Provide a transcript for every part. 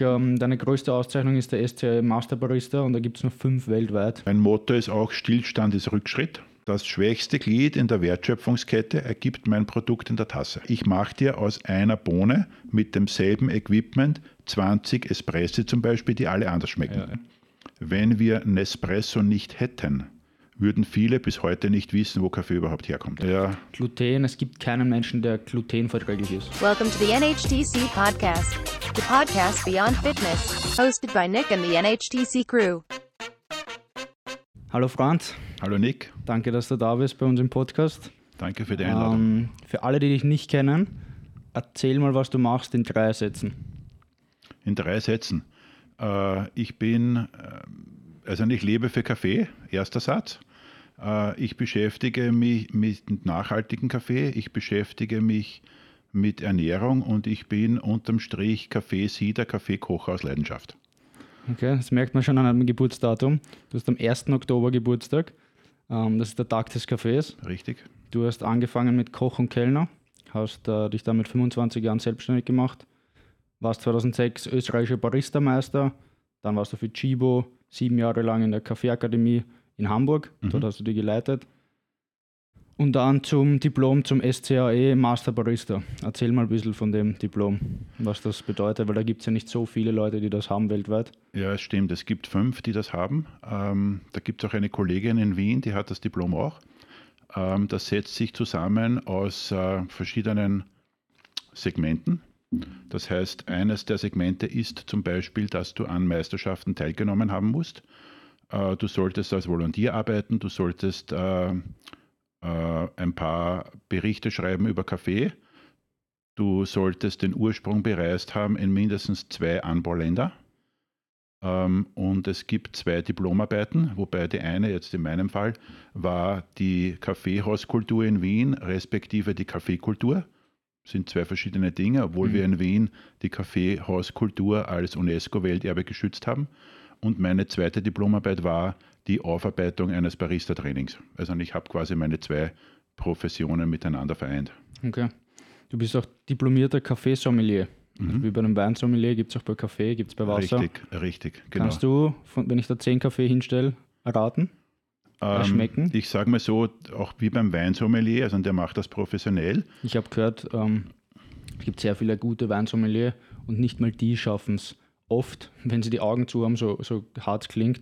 Ähm, deine größte Auszeichnung ist der SCA Master Barista und da gibt es nur fünf weltweit. Mein Motto ist auch Stillstand ist Rückschritt. Das schwächste Glied in der Wertschöpfungskette ergibt mein Produkt in der Tasse. Ich mache dir aus einer Bohne mit demselben Equipment 20 Espressi zum Beispiel, die alle anders schmecken. Ja, ja. Wenn wir Nespresso nicht hätten, würden viele bis heute nicht wissen, wo Kaffee überhaupt herkommt. Ja. Gluten, es gibt keinen Menschen, der glutenverträglich ist. Welcome to the NHTC Podcast, the podcast beyond fitness, hosted by Nick and the NHTC crew. Hallo Franz. Hallo Nick. Danke, dass du da bist bei uns im Podcast. Danke für die Einladung. Ähm, für alle, die dich nicht kennen, erzähl mal, was du machst in drei Sätzen. In drei Sätzen. Äh, ich bin, äh, also ich lebe für Kaffee, erster Satz. Äh, ich beschäftige mich mit nachhaltigem Kaffee, ich beschäftige mich mit Ernährung und ich bin unterm Strich Kaffeesieder, Kaffeekocher aus Leidenschaft. Okay, das merkt man schon an einem Geburtsdatum. Du hast am 1. Oktober Geburtstag. Ähm, das ist der Tag des Kaffees. Richtig. Du hast angefangen mit Koch und Kellner, hast äh, dich dann mit 25 Jahren selbstständig gemacht, warst 2006 österreichischer Barista-Meister, dann warst du für Chibo sieben Jahre lang in der Kaffeeakademie in Hamburg, mhm. dort hast du die geleitet und dann zum Diplom zum SCAE Master Barista. Erzähl mal ein bisschen von dem Diplom, was das bedeutet, weil da gibt es ja nicht so viele Leute, die das haben weltweit. Ja, es stimmt. Es gibt fünf, die das haben. Ähm, da gibt es auch eine Kollegin in Wien, die hat das Diplom auch. Ähm, das setzt sich zusammen aus äh, verschiedenen Segmenten. Das heißt, eines der Segmente ist zum Beispiel, dass du an Meisterschaften teilgenommen haben musst. Äh, du solltest als Volontär arbeiten, du solltest äh, äh, ein paar Berichte schreiben über Kaffee. Du solltest den Ursprung bereist haben in mindestens zwei Anbauländer. Ähm, und es gibt zwei Diplomarbeiten, wobei die eine, jetzt in meinem Fall, war die Kaffeehauskultur in Wien, respektive die Kaffeekultur. Sind zwei verschiedene Dinge, obwohl mhm. wir in Wien die Kaffeehauskultur als UNESCO-Welterbe geschützt haben. Und meine zweite Diplomarbeit war die Aufarbeitung eines Barista-Trainings. Also ich habe quasi meine zwei Professionen miteinander vereint. Okay. Du bist auch diplomierter Kaffeesommelier. Mhm. Also wie bei einem Weinsommelier gibt es auch bei Kaffee, gibt es bei Wasser. Richtig, richtig, genau. Kannst du, wenn ich da zehn Kaffee hinstelle, erraten? Ähm, schmecken? Ich sage mal so, auch wie beim Weinsommelier, also der macht das professionell. Ich habe gehört, ähm, es gibt sehr viele gute Weinsommelier und nicht mal die schaffen es oft, wenn sie die Augen zu haben, so, so hart klingt,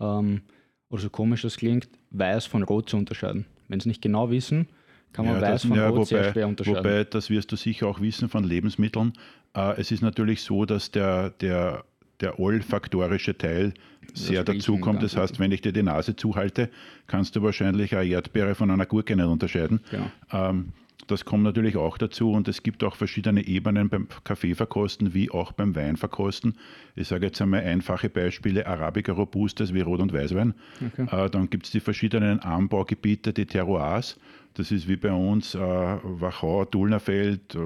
ähm, oder so komisch das klingt, weiß von rot zu unterscheiden. Wenn sie nicht genau wissen, kann man ja, weiß das, von ja, rot wobei, sehr schwer unterscheiden. Wobei, das wirst du sicher auch wissen von Lebensmitteln. Äh, es ist natürlich so, dass der, der, der olfaktorische Teil sehr dazukommt. Das heißt, wenn ich dir die Nase zuhalte, kannst du wahrscheinlich eine Erdbeere von einer Gurke nicht unterscheiden. Genau. Ähm, das kommt natürlich auch dazu und es gibt auch verschiedene Ebenen beim Kaffeeverkosten wie auch beim Weinverkosten. Ich sage jetzt einmal einfache Beispiele, Arabica Robustes wie Rot- und Weißwein. Okay. Äh, dann gibt es die verschiedenen Anbaugebiete, die Terroirs. Das ist wie bei uns äh, Wachau, Dulnerfeld äh,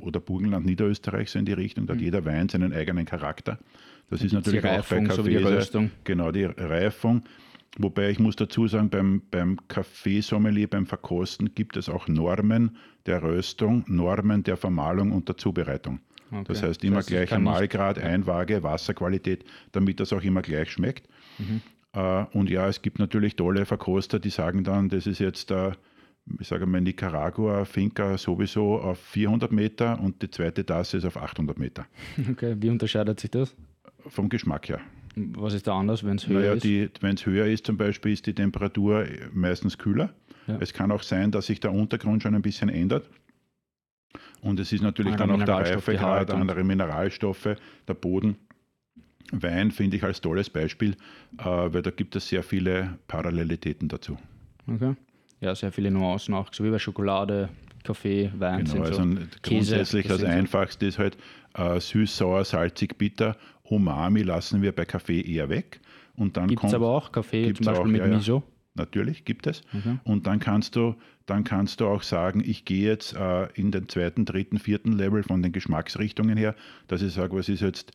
oder Burgenland, Niederösterreich so in die Richtung. Da hat mhm. jeder Wein seinen eigenen Charakter. Das ist natürlich Reifung, auch bei Kaffee. Genau, die Reifung. Wobei ich muss dazu sagen, beim, beim Kaffeesommelier, beim Verkosten gibt es auch Normen der Röstung, Normen der Vermahlung und der Zubereitung. Okay. Das heißt immer das heißt, gleicher Mahlgrad, Einwaage, Wasserqualität, damit das auch immer gleich schmeckt. Mhm. Äh, und ja, es gibt natürlich tolle Verkoster, die sagen dann, das ist jetzt der, ich sage mal, Nicaragua, Finca sowieso auf 400 Meter und die zweite Tasse ist auf 800 Meter. Okay, wie unterscheidet sich das? Vom Geschmack her. Was ist da anders, wenn es höher naja, ist? Wenn es höher ist, zum Beispiel, ist die Temperatur meistens kühler. Ja. Es kann auch sein, dass sich der Untergrund schon ein bisschen ändert. Und es ist natürlich andere dann auch der Reifegrad, andere Mineralstoffe, der Boden. Wein finde ich als tolles Beispiel, äh, weil da gibt es sehr viele Parallelitäten dazu. Okay. Ja, sehr viele Nuancen auch, so wie bei Schokolade, Kaffee, Wein. Genau, also so grundsätzlich das Einfachste ist halt äh, süß, sauer, salzig, bitter Umami lassen wir bei Kaffee eher weg. Gibt es aber auch Kaffee zum Beispiel auch, mit ja, Miso? Natürlich gibt es. Okay. Und dann kannst du, dann kannst du auch sagen, ich gehe jetzt äh, in den zweiten, dritten, vierten Level von den Geschmacksrichtungen her, dass ich sage, was ist jetzt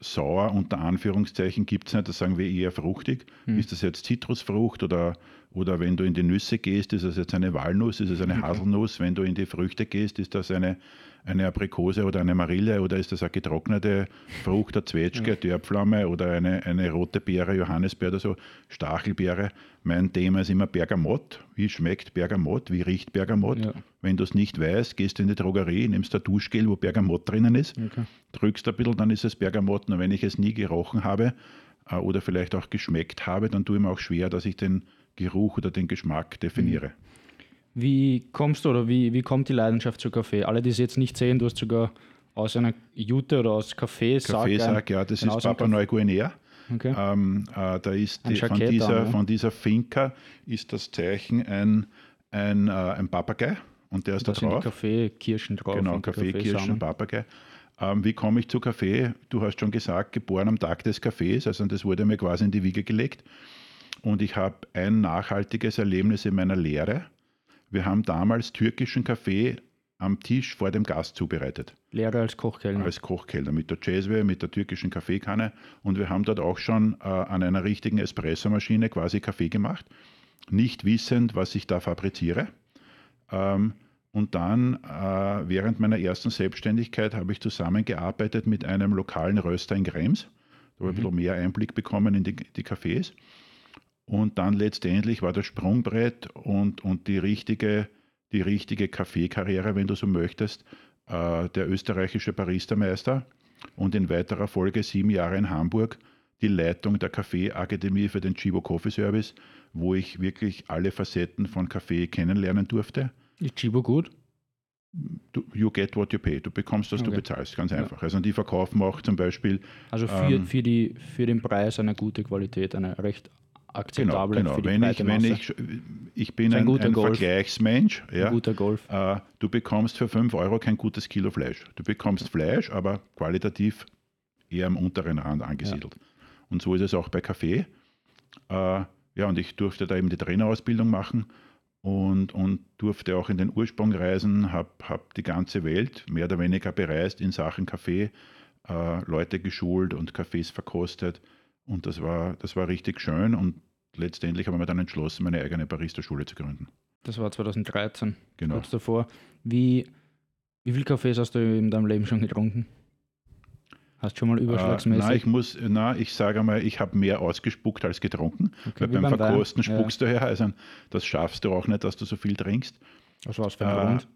sauer unter Anführungszeichen gibt es nicht, das sagen wir eher fruchtig. Hm. Ist das jetzt Zitrusfrucht oder, oder wenn du in die Nüsse gehst, ist das jetzt eine Walnuss, ist es eine Haselnuss, wenn du in die Früchte gehst, ist das eine, eine Aprikose oder eine Marille oder ist das eine getrocknete Frucht, eine Zwetschge, eine Dörrpflaume oder eine, eine rote Beere, Johannisbeere oder so, Stachelbeere. Mein Thema ist immer Bergamott. Wie schmeckt Bergamott? Wie riecht Bergamott? Ja. Wenn du es nicht weißt, gehst du in die Drogerie, nimmst ein Duschgel, wo Bergamott drinnen ist, Okay. drückst ein bisschen, dann ist es Bergamott. Und wenn ich es nie gerochen habe äh, oder vielleicht auch geschmeckt habe, dann tue ich mir auch schwer, dass ich den Geruch oder den Geschmack definiere. Wie kommst du oder wie, wie kommt die Leidenschaft zu Kaffee? Alle, die es jetzt nicht sehen, du hast sogar aus einer Jute oder aus Kaffeesack. Kaffeesack, ja, das genau, ist Papua Neuguinea. Okay. Ähm, äh, da ist die, von, dieser, von dieser Finca ist das Zeichen ein, ein, äh, ein Papagei und der ist da da die drauf. Kaffeekirschen drauf. Genau, und Kaffeekirschen. Papagei. Ähm, wie komme ich zu Kaffee? Du hast schon gesagt, geboren am Tag des Kaffees, also das wurde mir quasi in die Wiege gelegt. Und ich habe ein nachhaltiges Erlebnis in meiner Lehre. Wir haben damals türkischen Kaffee am Tisch vor dem Gast zubereitet Lehre als Kochkellner. als Kochkeller mit der Cezwe, mit der türkischen Kaffeekanne. Und wir haben dort auch schon äh, an einer richtigen Espressomaschine quasi Kaffee gemacht, nicht wissend, was ich da fabriziere. Ähm, und dann, äh, während meiner ersten Selbstständigkeit, habe ich zusammengearbeitet mit einem lokalen Röster in Krems. Da habe ich ein bisschen mehr Einblick bekommen in die, die Cafés. Und dann letztendlich war das Sprungbrett und, und die richtige, die richtige Kaffeekarriere, wenn du so möchtest, äh, der österreichische Baristermeister und in weiterer Folge sieben Jahre in Hamburg die Leitung der Kaffeeakademie für den Chibo Coffee Service, wo ich wirklich alle Facetten von Kaffee kennenlernen durfte. Ist Chibo gut? Du, you get what you pay. Du bekommst, was du Okay. bezahlst, ganz einfach. Also die verkaufen auch zum Beispiel Also für, Ähm, für, die, für den Preis eine gute Qualität, eine recht Genau, akzeptable genau. für die Wenn ich, wenn ich, ich bin ein ein, guter ein. Vergleichsmensch. Ein Ja. guter Golf. Äh, du bekommst für 5 Euro kein gutes Kilo Fleisch. Du bekommst Fleisch, aber qualitativ eher am unteren Rand angesiedelt. Und so ist es auch bei Kaffee. Äh, ja, und ich durfte da eben die Trainerausbildung machen und, und durfte auch in den Ursprung reisen, habe hab die ganze Welt mehr oder weniger bereist in Sachen Kaffee, äh, Leute geschult und Kaffees verkostet. Und das war, das war richtig schön. Und letztendlich habe ich mir dann entschlossen, meine eigene Barista-Schule zu gründen. Das war 2013, Genau. kurz davor. Wie, wie viel Kaffees hast du in deinem Leben schon getrunken? Hast schon mal Äh, überschlagsmäßig? na, ich muss, na, ich sage mal, ich habe mehr ausgespuckt als getrunken. Okay, weil beim, beim Wein. Verkosten Ja. spuckst du her. Also das schaffst du auch nicht, dass du so viel trinkst. Es für ein Äh, Grund?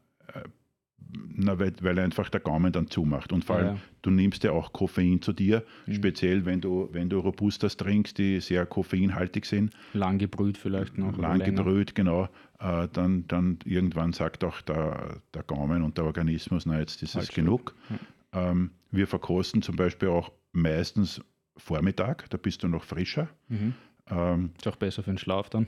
Na, weil, weil einfach der Gaumen dann zumacht. Und vor allem, ja. du nimmst ja auch Koffein zu dir, Mhm. speziell wenn du, wenn du Robustas trinkst, die sehr koffeinhaltig sind, Lang gebrüht vielleicht noch. lang gebrüht, genau, äh, dann, dann irgendwann sagt auch der, der Gaumen und der Organismus, na jetzt ist es Halt, genug. Ähm, wir verkosten zum Beispiel auch meistens Vormittag, da bist du noch frischer. Mhm. Ähm, Ist auch besser für den Schlaf dann.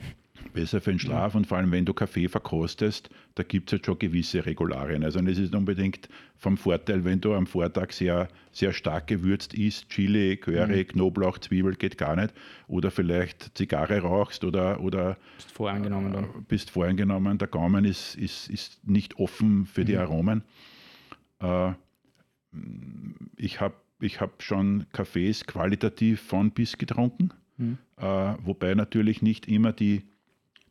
besser für den Schlaf und vor allem, wenn du Kaffee verkostest, da gibt es halt schon gewisse Regularien. Also es ist unbedingt vom Vorteil, wenn du am Vortag sehr, sehr stark gewürzt isst, Chili, Curry, Knoblauch, Zwiebel geht gar nicht. Oder vielleicht Zigarre rauchst oder, oder Ist voreingenommen dann. äh, bist voreingenommen. Der Gaumen ist, ist, ist nicht offen für die Aromen. Äh, ich habe ich hab schon Kaffees qualitativ von bis getrunken, Mhm. äh, wobei natürlich nicht immer die,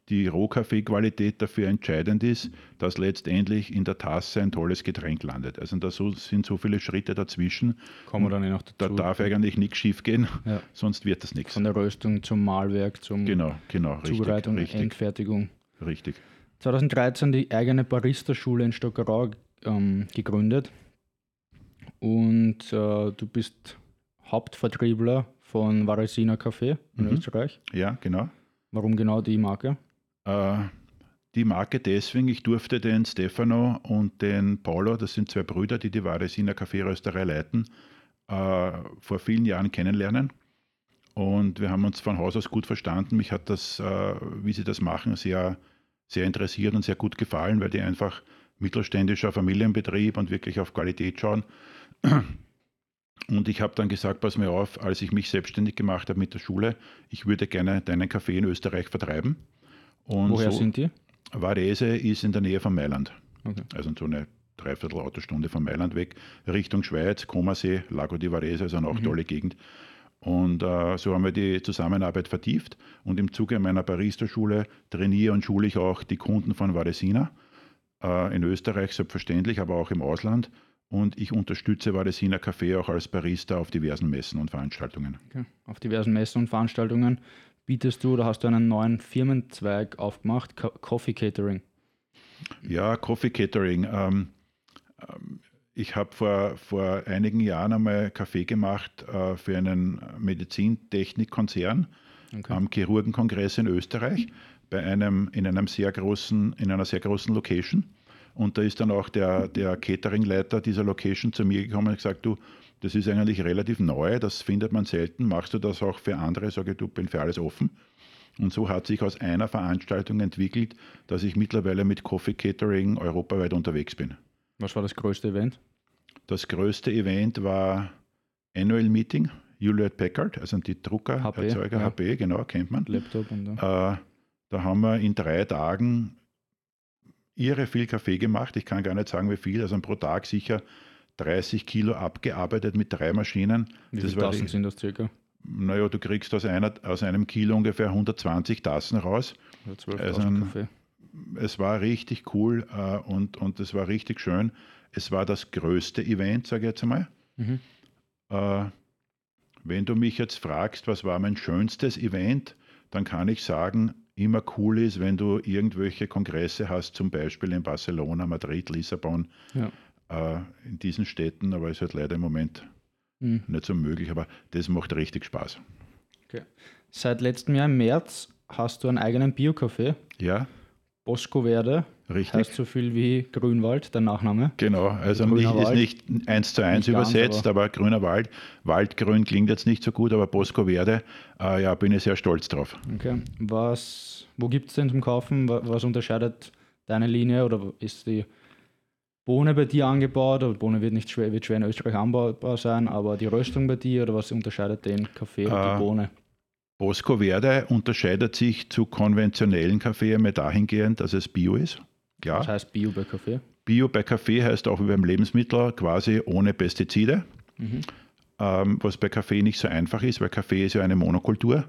die Rohkaffeequalität dafür entscheidend ist, dass letztendlich in der Tasse ein tolles Getränk landet. Also da so, sind so viele Schritte dazwischen, Kommen wir dann eh noch da dazu. darf eigentlich nichts schief gehen, Ja. sonst wird das nichts. Von der Röstung zum Mahlwerk, zum Genau, genau, Zubereitung, richtig, Endfertigung. richtig. 2013 die eigene Barista-Schule in Stockerau ähm, gegründet und äh, du bist Hauptvertriebler von Varesina Kaffee in Mhm. Österreich. Ja, genau. Warum genau die Marke? Äh, die Marke deswegen, ich durfte den Stefano und den Paulo, das sind zwei Brüder, die die Varesina Kaffeerösterei leiten, äh, vor vielen Jahren kennenlernen. Und wir haben uns von Haus aus gut verstanden. Mich hat das, äh, wie sie das machen, sehr, sehr interessiert und sehr gut gefallen, weil die einfach mittelständischer Familienbetrieb und wirklich auf Qualität schauen. Und ich habe dann gesagt, pass mir auf, als ich mich selbstständig gemacht habe mit der Schule, ich würde gerne deinen Kaffee in Österreich vertreiben. Und Woher so, sind die? Varese ist in der Nähe von Mailand. Okay. Also so eine Dreiviertel Autostunde von Mailand weg, Richtung Schweiz, Komasee, Lago di Varese, also eine auch tolle Gegend. Und äh, so haben wir die Zusammenarbeit vertieft. Und im Zuge meiner Barista-Schule trainiere und schule ich auch die Kunden von Varesina. Äh, in Österreich selbstverständlich, aber auch im Ausland. Und ich unterstütze Varesina Café auch als Barista auf diversen Messen und Veranstaltungen. Okay. Auf diversen Messen und Veranstaltungen bietest du oder hast du einen neuen Firmenzweig aufgemacht, Co Coffee Catering? Ja, Coffee Catering. Ähm, ähm, ich habe vor, vor einigen Jahren einmal Kaffee gemacht äh, für einen Medizintechnikkonzern okay. am Chirurgenkongress in Österreich bei einem, in, einem sehr großen, in einer sehr großen Location. Und da ist dann auch der, der Cateringleiter dieser Location zu mir gekommen und gesagt, du, das ist eigentlich relativ neu, das findet man selten. Machst du das auch für andere? Sage ich, du bin für alles offen. Und so hat sich aus einer Veranstaltung entwickelt, dass ich mittlerweile mit Coffee Catering europaweit unterwegs bin. Was war das größte Event? Das größte Event war Annual Meeting, Hewlett Packard, also die Druckererzeuger, HP, ja. HP, genau, kennt man. Laptop und äh, Da haben wir in drei Tagen irre viel Kaffee gemacht. Ich kann gar nicht sagen, wie viel, also pro Tag sicher 30 Kilo abgearbeitet mit drei Maschinen. Wie viele Tassen sind das circa? Naja, du kriegst aus, einer, aus einem Kilo ungefähr 120 Tassen raus. Also, also Kaffee. Es war richtig cool äh, und, und es war richtig schön. Es war das größte Event, sage ich jetzt einmal. Mhm. Äh, wenn du mich jetzt fragst, was war mein schönstes Event, dann kann ich sagen, immer cool ist, wenn du irgendwelche Kongresse hast, zum Beispiel in Barcelona, Madrid, Lissabon, ja. äh, in diesen Städten, aber ist halt leider im Moment mhm. nicht so möglich, aber das macht richtig Spaß. Okay. Seit letztem Jahr im März hast du einen eigenen Bio-Café. Ja. Bosco Verde. Richtig. Heißt so viel wie Grünwald, der Nachname. Genau, also nicht, ist nicht eins zu eins übersetzt, aber, aber, grüner Wald. Waldgrün klingt jetzt nicht so gut, aber Bosco Verde, äh, ja, bin ich sehr stolz drauf. Okay. Was, wo gibt es denn zum Kaufen? Was unterscheidet deine Linie oder ist die Bohne bei dir angebaut? Oder Bohne wird nicht schwer, wird schwer in Österreich anbaubar sein, aber die Röstung bei dir oder was unterscheidet den Kaffee und äh, die Bohne? Bosco Verde unterscheidet sich zu konventionellen Kaffee einmal dahingehend, dass es Bio ist. Klar. Was heißt Bio bei Kaffee? Bio bei Kaffee heißt auch wie beim Lebensmittel quasi ohne Pestizide. Mhm. Ähm, was bei Kaffee nicht so einfach ist, weil Kaffee ist ja eine Monokultur.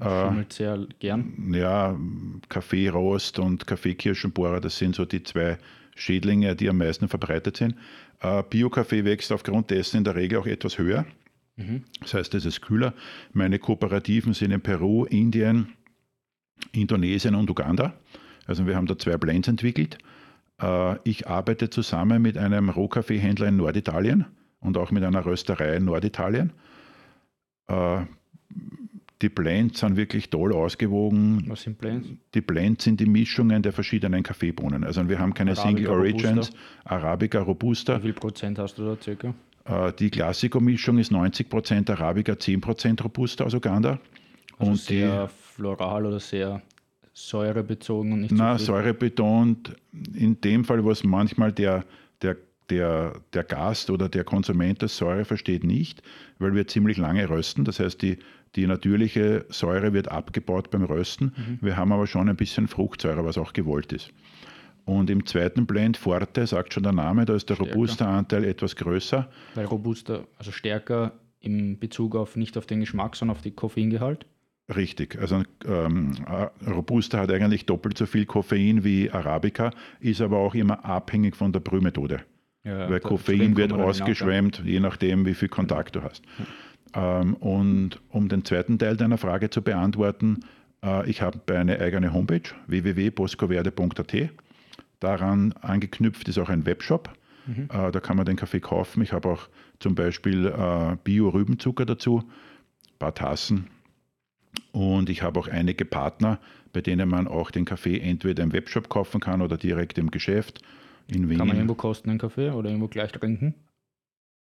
Schimmelt äh, sehr gern. Ja, Kaffeerost und Kaffeekirschenbohrer, das sind so die zwei Schädlinge, die am meisten verbreitet sind. Äh, Bio-Kaffee wächst aufgrund dessen in der Regel auch etwas höher. Mhm. Das heißt, es ist kühler. Meine Kooperativen sind in Peru, Indien, Indonesien und Uganda. Also wir haben da zwei Blends entwickelt. Äh, ich arbeite zusammen mit einem Rohkaffeehändler in Norditalien und auch mit einer Rösterei in Norditalien. Äh, die Blends sind wirklich toll ausgewogen. Was sind Blends? Die Blends sind die Mischungen der verschiedenen Kaffeebohnen. Also wir haben keine Arabica Single Origins, Robusta. Arabica Robusta. Wie viel Prozent hast du da circa? Äh, die Classico-Mischung ist 90 Prozent Arabica, 10 Prozent Robusta aus Uganda. Also und sehr die, floral oder sehr säurebezogen und nicht Na, so säurebetont. In dem Fall, was manchmal der, der, der, der Gast oder der Konsument das Säure versteht, nicht, weil wir ziemlich lange rösten. Das heißt, die, die natürliche Säure wird abgebaut beim Rösten. Mhm. Wir haben aber schon ein bisschen Fruchtsäure, was auch gewollt ist. Und im zweiten Blend Forte, sagt schon der Name, da ist der Robusta-Anteil etwas größer. Weil Robusta, also stärker im Bezug auf nicht auf den Geschmack, sondern auf den Koffeingehalt? Richtig. Also ähm, Robusta hat eigentlich doppelt so viel Koffein wie Arabica, ist aber auch immer abhängig von der Brühmethode. Ja, Weil Koffein wird ausgeschwemmt, je nachdem, wie viel Kontakt du hast. Ja. Ähm, und um den zweiten Teil deiner Frage zu beantworten, äh, ich habe eine eigene Homepage, www.boscoverde.at. Daran angeknüpft ist auch ein Webshop. Mhm. Äh, da kann man den Kaffee kaufen. Ich habe auch zum Beispiel äh, Bio-Rübenzucker dazu, ein paar Tassen. Und ich habe auch einige Partner, bei denen man auch den Kaffee entweder im Webshop kaufen kann oder direkt im Geschäft. In Wien. Kann man irgendwo kosten den Kaffee oder irgendwo gleich trinken?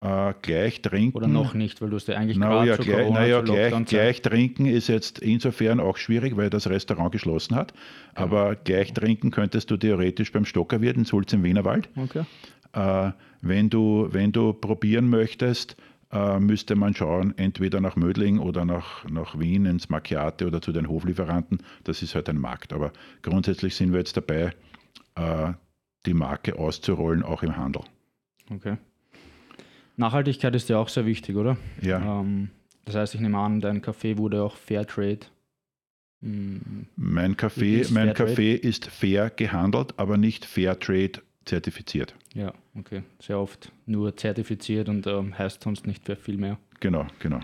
Äh, gleich trinken. Oder noch nicht, weil du es ja eigentlich na, ja, gleich, naja, gleich, gleich, trinken ist jetzt insofern auch schwierig, weil das Restaurant geschlossen hat. Genau. Aber gleich trinken könntest du theoretisch beim Stockerwirt in Sulz im Wienerwald. Okay. Äh, wenn, du, wenn du probieren möchtest, äh, müsste man schauen, entweder nach Mödling oder nach, nach Wien ins Macchiate oder zu den Hoflieferanten. Das ist halt ein Markt. Aber grundsätzlich sind wir jetzt dabei, äh, die Marke auszurollen, auch im Handel. Okay. Nachhaltigkeit ist ja auch sehr wichtig, oder? Ja. Ähm, Das heißt, ich nehme an, dein Kaffee wurde auch Fairtrade. Mm, mein Kaffee, Ist mein? Kaffee ist fair gehandelt, aber nicht Fairtrade zertifiziert. Ja, okay. Sehr oft nur zertifiziert und ähm, heißt sonst nicht viel mehr. Genau, genau.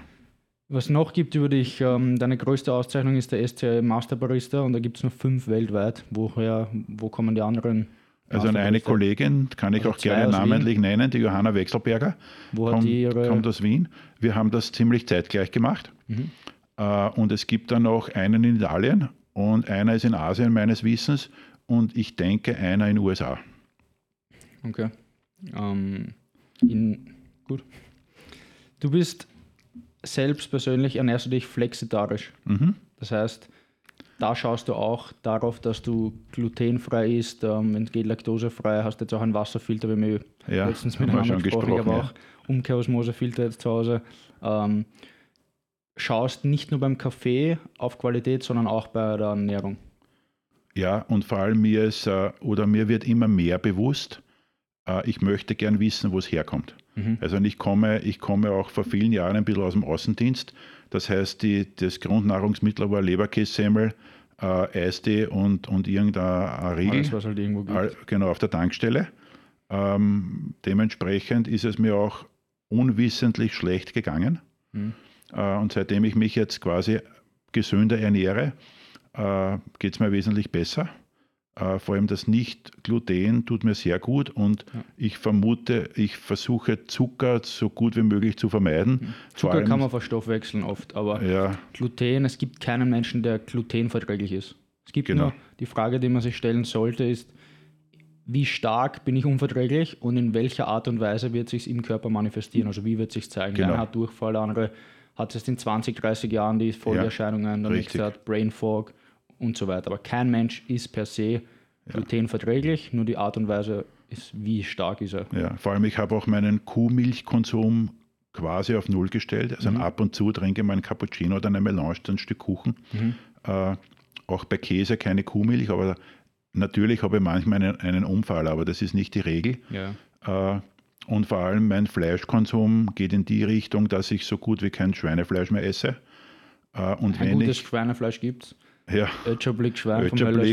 Was noch gibt über dich, ähm, deine größte Auszeichnung ist der SCI Master Barista und da gibt es nur fünf weltweit. Woher, wo kommen die anderen? Also eine Barista? Kollegin, kann ich Also auch gerne namentlich nennen, die Johanna Wechselberger, Wo hat kommt, die ihre. kommt aus Wien. Wir haben das ziemlich zeitgleich gemacht. Mhm. Äh, und es gibt dann noch einen in Italien und einer ist in Asien meines Wissens und ich denke einer in den USA. Okay. Ähm, in, gut. Du bist selbst persönlich, ernährst du dich flexitarisch. Mhm. Das heißt, da schaust du auch darauf, dass du glutenfrei isst, ähm, wenn es geht laktosefrei, hast jetzt auch einen Wasserfilter, wie wir Ja, letztens haben miteinander schon gesprochen, ich habe gesprochen, auch Umkehrosmosefilter jetzt zu Hause. Ähm, schaust nicht nur beim Kaffee auf Qualität, sondern auch bei der Ernährung. Ja, und vor allem mir ist, äh, oder mir wird immer mehr bewusst, ich möchte gern wissen, wo es herkommt. Mhm. Also ich komme, ich komme auch vor vielen Jahren ein bisschen aus dem Außendienst. Das heißt, die, das Grundnahrungsmittel war Leberkässemmel, äh, Eistee und, und irgendein Riegel. Alles, was halt irgendwo gibt. Genau, auf der Tankstelle. Ähm, dementsprechend ist es mir auch unwissentlich schlecht gegangen. Mhm. Äh, und seitdem ich mich jetzt quasi gesünder ernähre, äh, geht es mir wesentlich besser. Äh, vor allem das Nicht-Gluten tut mir sehr gut und Ja. ich vermute, ich versuche Zucker so gut wie möglich zu vermeiden. Vor Zucker allem- kann man verstoffwechseln oft, aber Ja, Gluten, es gibt keinen Menschen, der glutenverträglich ist. Es gibt Genau. nur die Frage, die man sich stellen sollte, ist, wie stark bin ich unverträglich und in welcher Art und Weise wird sich im Körper manifestieren? Also wie wird sich zeigen? Der Genau. eine hat Durchfall, der andere hat es in 20, 30 Jahren die Folgeerscheinungen, der richtig. nächste hat Brain Fog und so weiter. Aber kein Mensch ist per se glutenverträglich, nur die Art und Weise ist, wie stark ist er. Ja, vor allem ich habe auch meinen Kuhmilchkonsum quasi auf Null gestellt. Also ab und zu trinke ich mal einen Cappuccino oder eine Melange, dann ein Stück Kuchen. Äh, auch bei Käse keine Kuhmilch, aber natürlich habe ich manchmal einen, einen Unfall, aber das ist nicht die Regel. Ja. Äh, und vor allem mein Fleischkonsum geht in die Richtung, dass ich so gut wie kein Schweinefleisch mehr esse. Äh, und Ein wenn gutes ich, Schweinefleisch gibt es. Ja, vom Ötscherblick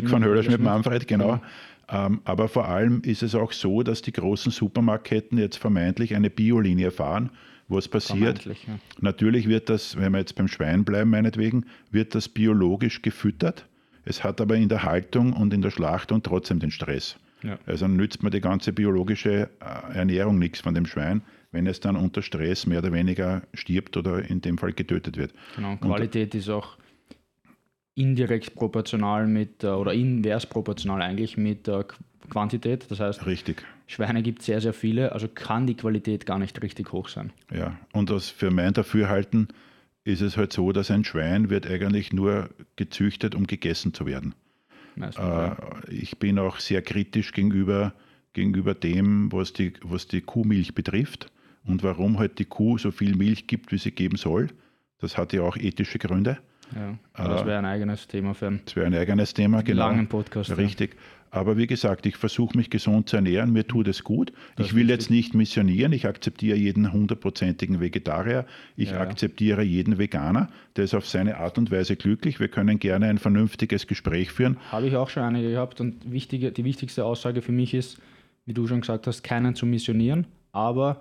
von Höllerschmidt. Manfred, genau. Ähm, aber vor allem ist es auch so, dass die großen Supermarktketten jetzt vermeintlich eine Biolinie fahren. Was passiert? Ja. Natürlich wird das, wenn wir jetzt beim Schwein bleiben, meinetwegen, wird das biologisch gefüttert. Es hat aber in der Haltung und in der Schlachtung trotzdem den Stress. Ja. Also nützt man die ganze biologische äh, Ernährung nichts von dem Schwein, wenn es dann unter Stress mehr oder weniger stirbt oder in dem Fall getötet wird. Genau, Qualität ist auch indirekt proportional mit, äh, oder invers proportional eigentlich mit der Qu- Quantität. Das heißt, Richtig. Schweine gibt es sehr, sehr viele, also kann die Qualität gar nicht richtig hoch sein. Ja, und das für mein Dafürhalten ist es halt so, dass ein Schwein wird eigentlich nur gezüchtet, um gegessen zu werden. Äh, ich bin auch sehr kritisch gegenüber, gegenüber dem, was die, was die Kuhmilch betrifft und warum halt die Kuh so viel Milch gibt, wie sie geben soll. Das hat ja auch ethische Gründe. Ja. Aber das äh, wäre ein eigenes Thema für einen Das wäre ein eigenes Thema, genau. langen Podcast. ja. Richtig. Aber wie gesagt, ich versuche mich gesund zu ernähren, mir tut es gut. Das ich will jetzt nicht missionieren, ich akzeptiere jeden hundertprozentigen Vegetarier, ich Ja. akzeptiere jeden Veganer, der ist auf seine Art und Weise glücklich. Wir können gerne ein vernünftiges Gespräch führen. Habe ich auch schon einige gehabt und wichtige, die wichtigste Aussage für mich ist, wie du schon gesagt hast, keinen zu missionieren, aber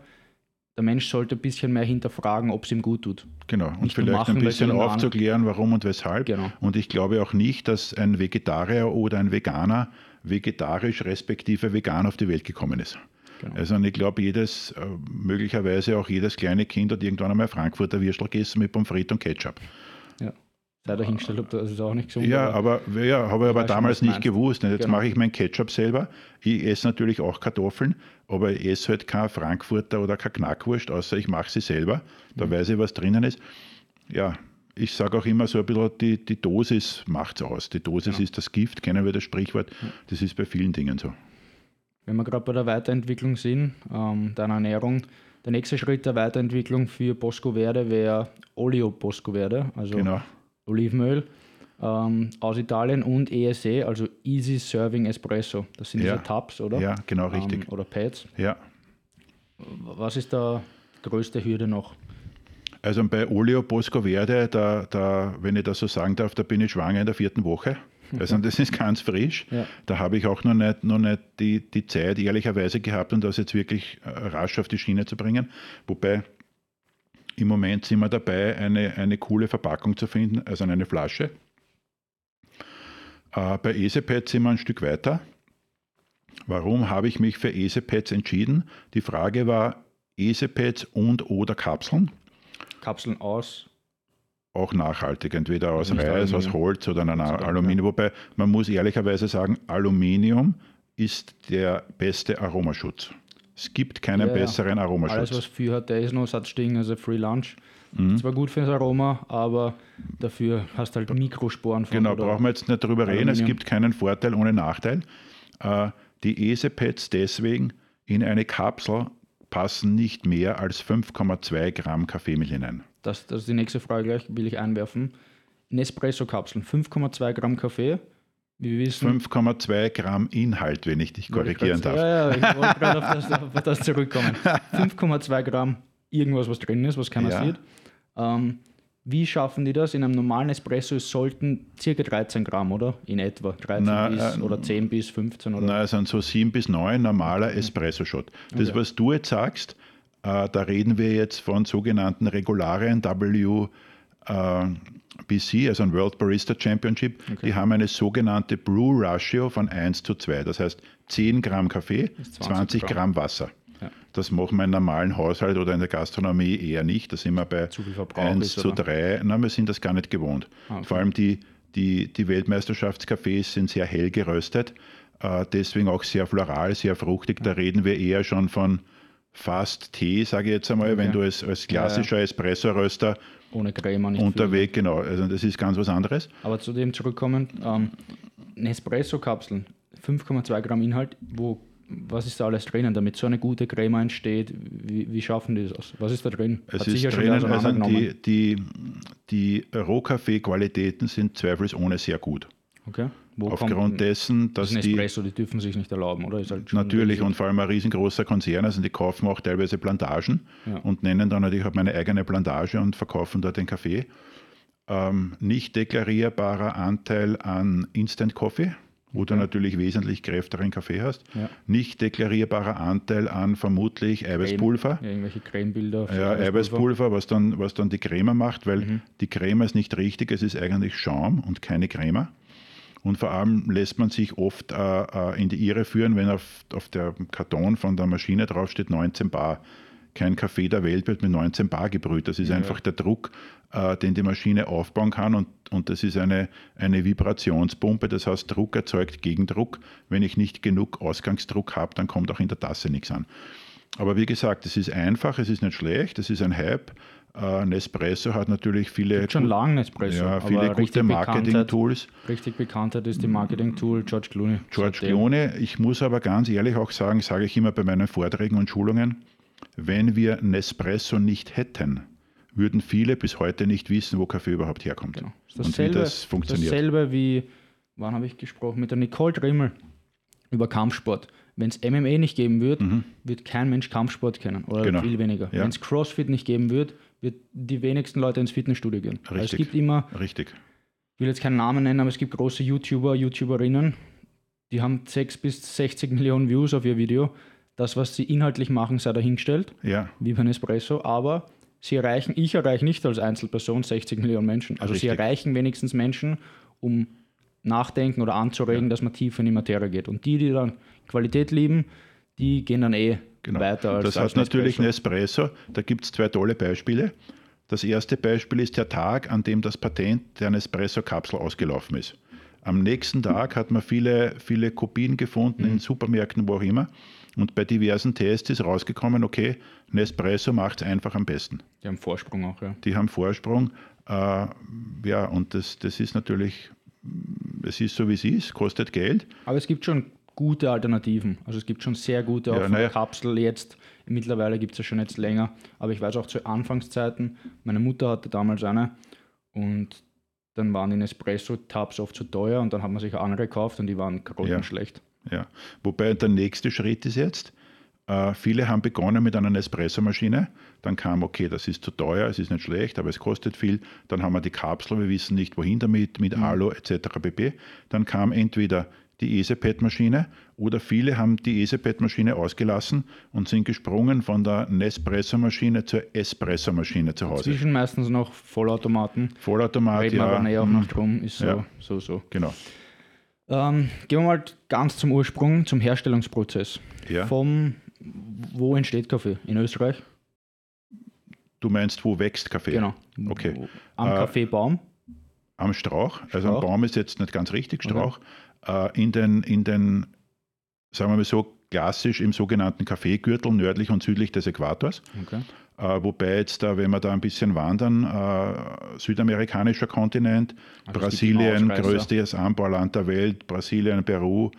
der Mensch sollte ein bisschen mehr hinterfragen, ob es ihm gut tut. Genau. Und vielleicht machen, ein bisschen aufzuklären, warum und weshalb. Genau. Und ich glaube auch nicht, dass ein Vegetarier oder ein Veganer vegetarisch respektive vegan auf die Welt gekommen ist. Genau. Also ich glaube, jedes, äh, möglicherweise auch jedes kleine Kind hat irgendwann einmal Frankfurter Würstel gegessen mit Pommes frites und Ketchup. Ja. Sei dahingestellt, ob das ist auch nicht gesund Ja, aber, ja, habe ich aber schon, damals nicht meinst. gewusst. Jetzt Genau. mache ich meinen Ketchup selber. Ich esse natürlich auch Kartoffeln, aber ich esse halt kein Frankfurter oder kein Knackwurst, außer ich mache sie selber. Da Mhm. weiß ich, was drinnen ist. Ja, ich sage auch immer so ein bisschen, die, die Dosis macht es aus. Die Dosis Genau. ist das Gift, kennen wir das Sprichwort. Das ist bei vielen Dingen so. Wenn wir gerade bei der Weiterentwicklung sind, ähm, deiner Ernährung, der nächste Schritt der Weiterentwicklung für Bosco Verde wäre Olio Bosco Verde, also Genau. Olivenöl ähm, aus Italien und ESE, also Easy Serving Espresso. Das sind Ja. diese Tabs, oder? Ja, genau, richtig. Ähm, oder Pads. Ja. Was ist da die größte Hürde noch? Also bei Olio Bosco Verde, da, da, wenn ich das so sagen darf, da bin ich schwanger in der vierten Woche. Also das ist ganz frisch. Ja. Da habe ich auch noch nicht, noch nicht die, die Zeit ehrlicherweise gehabt, um das jetzt wirklich äh, rasch auf die Schiene zu bringen. Wobei im Moment sind wir dabei, eine, eine coole Verpackung zu finden, also eine Flasche. Äh, bei EasyPads sind wir ein Stück weiter. Warum habe ich mich für EasyPads entschieden? Die Frage war EasyPads und oder Kapseln. Kapseln aus? Auch nachhaltig, entweder aus Reis, Aluminium. aus Holz oder einer Aluminium. Wobei man muss ehrlicherweise sagen, Aluminium ist der beste Aromaschutz. Es gibt keinen ja, besseren Aromaschutz. Alles, was für hat, der ist noch Satzsting, also Free Lunch. Mhm. Zwar gut fürs Aroma, aber dafür hast du halt Mikrosporen von. Genau, brauchen wir jetzt nicht darüber reden. Es gibt keinen Vorteil ohne Nachteil. Äh, die ESE-Pads deswegen in eine Kapsel passen nicht mehr als 5,2 Gramm Kaffeemilch hinein. Das, das ist die nächste Frage gleich, will ich einwerfen. Nespresso-Kapseln, 5,2 Gramm Kaffee. Wie wir wissen. 5,2 Gramm Inhalt, wenn ich dich korrigieren darf. Ja, ja, ich wollte gerade auf das, auf das zurückkommen. 5,2 Gramm irgendwas, was drin ist, was keiner ja. sieht. Ähm, wie schaffen die das? In einem normalen Espresso sollten circa 13 Gramm, oder? In etwa 13 na, bis äh, oder 10 bis 15 oder? Nein, es sind so 7 bis 9 normaler Espresso-Shot. Das, okay. was du jetzt sagst, äh, da reden wir jetzt von sogenannten Regularien WBC, äh, also ein World Barista Championship. Okay. Die haben eine sogenannte Brew Ratio von 1 zu 2. Das heißt 10 Gramm Kaffee, 20, 20 Gramm. Gramm Wasser. Das machen wir im normalen Haushalt oder in der Gastronomie eher nicht. Da sind wir bei 1 ist, zu 3. Nein, wir sind das gar nicht gewohnt. Ah, okay. Vor allem die, die, die Weltmeisterschaftskaffees sind sehr hell geröstet, äh, deswegen auch sehr floral, sehr fruchtig. Da reden wir eher schon von fast Tee, sage ich jetzt einmal, okay. wenn du als, als klassischer ja, ja. Espresso-Röster ohne Crema nicht unterwegs, genau. Also das ist ganz was anderes. Aber zu dem zurückkommen, ähm, Nespresso-Kapseln, 5,2 Gramm Inhalt, wo was ist da alles drinnen, damit so eine gute Creme entsteht? Wie, wie schaffen die das? Was ist da drin? Es Hat ist drinnen, also die, die, die Rohkaffee-Qualitäten sind zweifelsohne sehr gut. Okay. Wo Aufgrund dessen, dass das Espresso, die, die dürfen sich nicht erlauben, oder? Halt natürlich und vor allem ein riesengroßer Konzern, also die kaufen auch teilweise Plantagen ja. und nennen dann natürlich auch meine eigene Plantage und verkaufen dort den Kaffee. Ähm, nicht deklarierbarer Anteil an Instant Coffee wo du natürlich wesentlich kräfteren Kaffee hast. Ja. Nicht deklarierbarer Anteil an vermutlich Eiweißpulver. Ja, irgendwelche Cremebilder. Ja, Eiweißpulver, was dann, was dann die Creme macht, weil mhm. die Creme ist nicht richtig, es ist eigentlich Schaum und keine Creme. Und vor allem lässt man sich oft äh, äh in die Irre führen, wenn auf, auf der Karton von der Maschine draufsteht 19 Bar kein Kaffee der Welt wird mit 19 Bar gebrüht. Das ist ja. einfach der Druck, äh, den die Maschine aufbauen kann und, und das ist eine, eine Vibrationspumpe, das heißt Druck erzeugt Gegendruck. Wenn ich nicht genug Ausgangsdruck habe, dann kommt auch in der Tasse nichts an. Aber wie gesagt, es ist einfach, es ist nicht schlecht, es ist ein Hype. Uh, Nespresso hat natürlich viele. Schon lange Nespresso. Ja, viele gute Marketing-Tools. Richtig Bekanntheit ist die Marketing-Tool George Clooney. George Clooney. Ich muss aber ganz ehrlich auch sagen, sage ich immer bei meinen Vorträgen und Schulungen, wenn wir Nespresso nicht hätten, würden viele bis heute nicht wissen, wo Kaffee überhaupt herkommt genau. Das und wie das funktioniert. Dasselbe wie, wann habe ich gesprochen, mit der Nicole Drimmel über Kampfsport. Wenn es MMA nicht geben würde, mhm. wird kein Mensch Kampfsport kennen oder genau. viel weniger. Ja. Wenn es CrossFit nicht geben würde, wird die wenigsten Leute ins Fitnessstudio gehen. Richtig. Also es gibt immer, Richtig. ich will jetzt keinen Namen nennen, aber es gibt große YouTuber, YouTuberinnen, die haben 6 bis 60 Millionen Views auf ihr Video das, was sie inhaltlich machen, sei dahingestellt, ja. wie bei Nespresso, aber sie erreichen, ich erreiche nicht als Einzelperson 60 Millionen Menschen. Also Richtig. sie erreichen wenigstens Menschen, um nachdenken oder anzuregen, ja. dass man tiefer in die Materie geht. Und die, die dann Qualität lieben, die gehen dann eh genau. weiter als Das als hat natürlich Nespresso. Da gibt es zwei tolle Beispiele. Das erste Beispiel ist der Tag, an dem das Patent der Nespresso-Kapsel ausgelaufen ist. Am nächsten Tag hat man viele, viele Kopien gefunden mhm. in Supermärkten, wo auch immer. Und bei diversen Tests ist rausgekommen, okay, Nespresso macht es einfach am besten. Die haben Vorsprung auch, ja. Die haben Vorsprung. Äh, ja, und das, das ist natürlich, es ist so wie es ist, kostet Geld. Aber es gibt schon gute Alternativen. Also es gibt schon sehr gute, auch ja, von Kapsel jetzt. Mittlerweile gibt es ja schon jetzt länger. Aber ich weiß auch zu Anfangszeiten, meine Mutter hatte damals eine und dann waren die Nespresso-Tabs oft zu teuer und dann hat man sich andere gekauft und die waren grottenschlecht. Ja. Ja, wobei der nächste Schritt ist jetzt, äh, Äh, viele haben begonnen mit einer Nespresso-Maschine. Dann kam, okay, das ist zu teuer, es ist nicht schlecht, aber es kostet viel. Dann haben wir die Kapsel, wir wissen nicht, wohin damit, mit mhm. Alu etc. pp. Dann kam entweder die EasyPad-Maschine oder viele haben die EasyPad-Maschine ausgelassen und sind gesprungen von der Nespresso-Maschine zur Espresso-Maschine zu Hause. Zwischen meistens noch Vollautomaten. Vollautomat, Reden ja. aber näher auch noch drum, ist so, ja. so, so. Genau. Ähm, gehen wir mal ganz zum Ursprung, zum Herstellungsprozess. Ja. Vom, wo entsteht Kaffee? In Österreich? Du meinst, wo wächst Kaffee? Genau. Okay. Am äh, Kaffeebaum? Am Strauch. Also Strauch. ein Baum ist jetzt nicht ganz richtig Strauch. Okay. Äh, in, den, in den, sagen wir mal so, klassisch im sogenannten Kaffeegürtel nördlich und südlich des Äquators. Okay. Äh, wobei jetzt, da, wenn wir da ein bisschen wandern, äh, südamerikanischer Kontinent, also Brasilien, größtes Anbauland der Welt, Brasilien, Peru,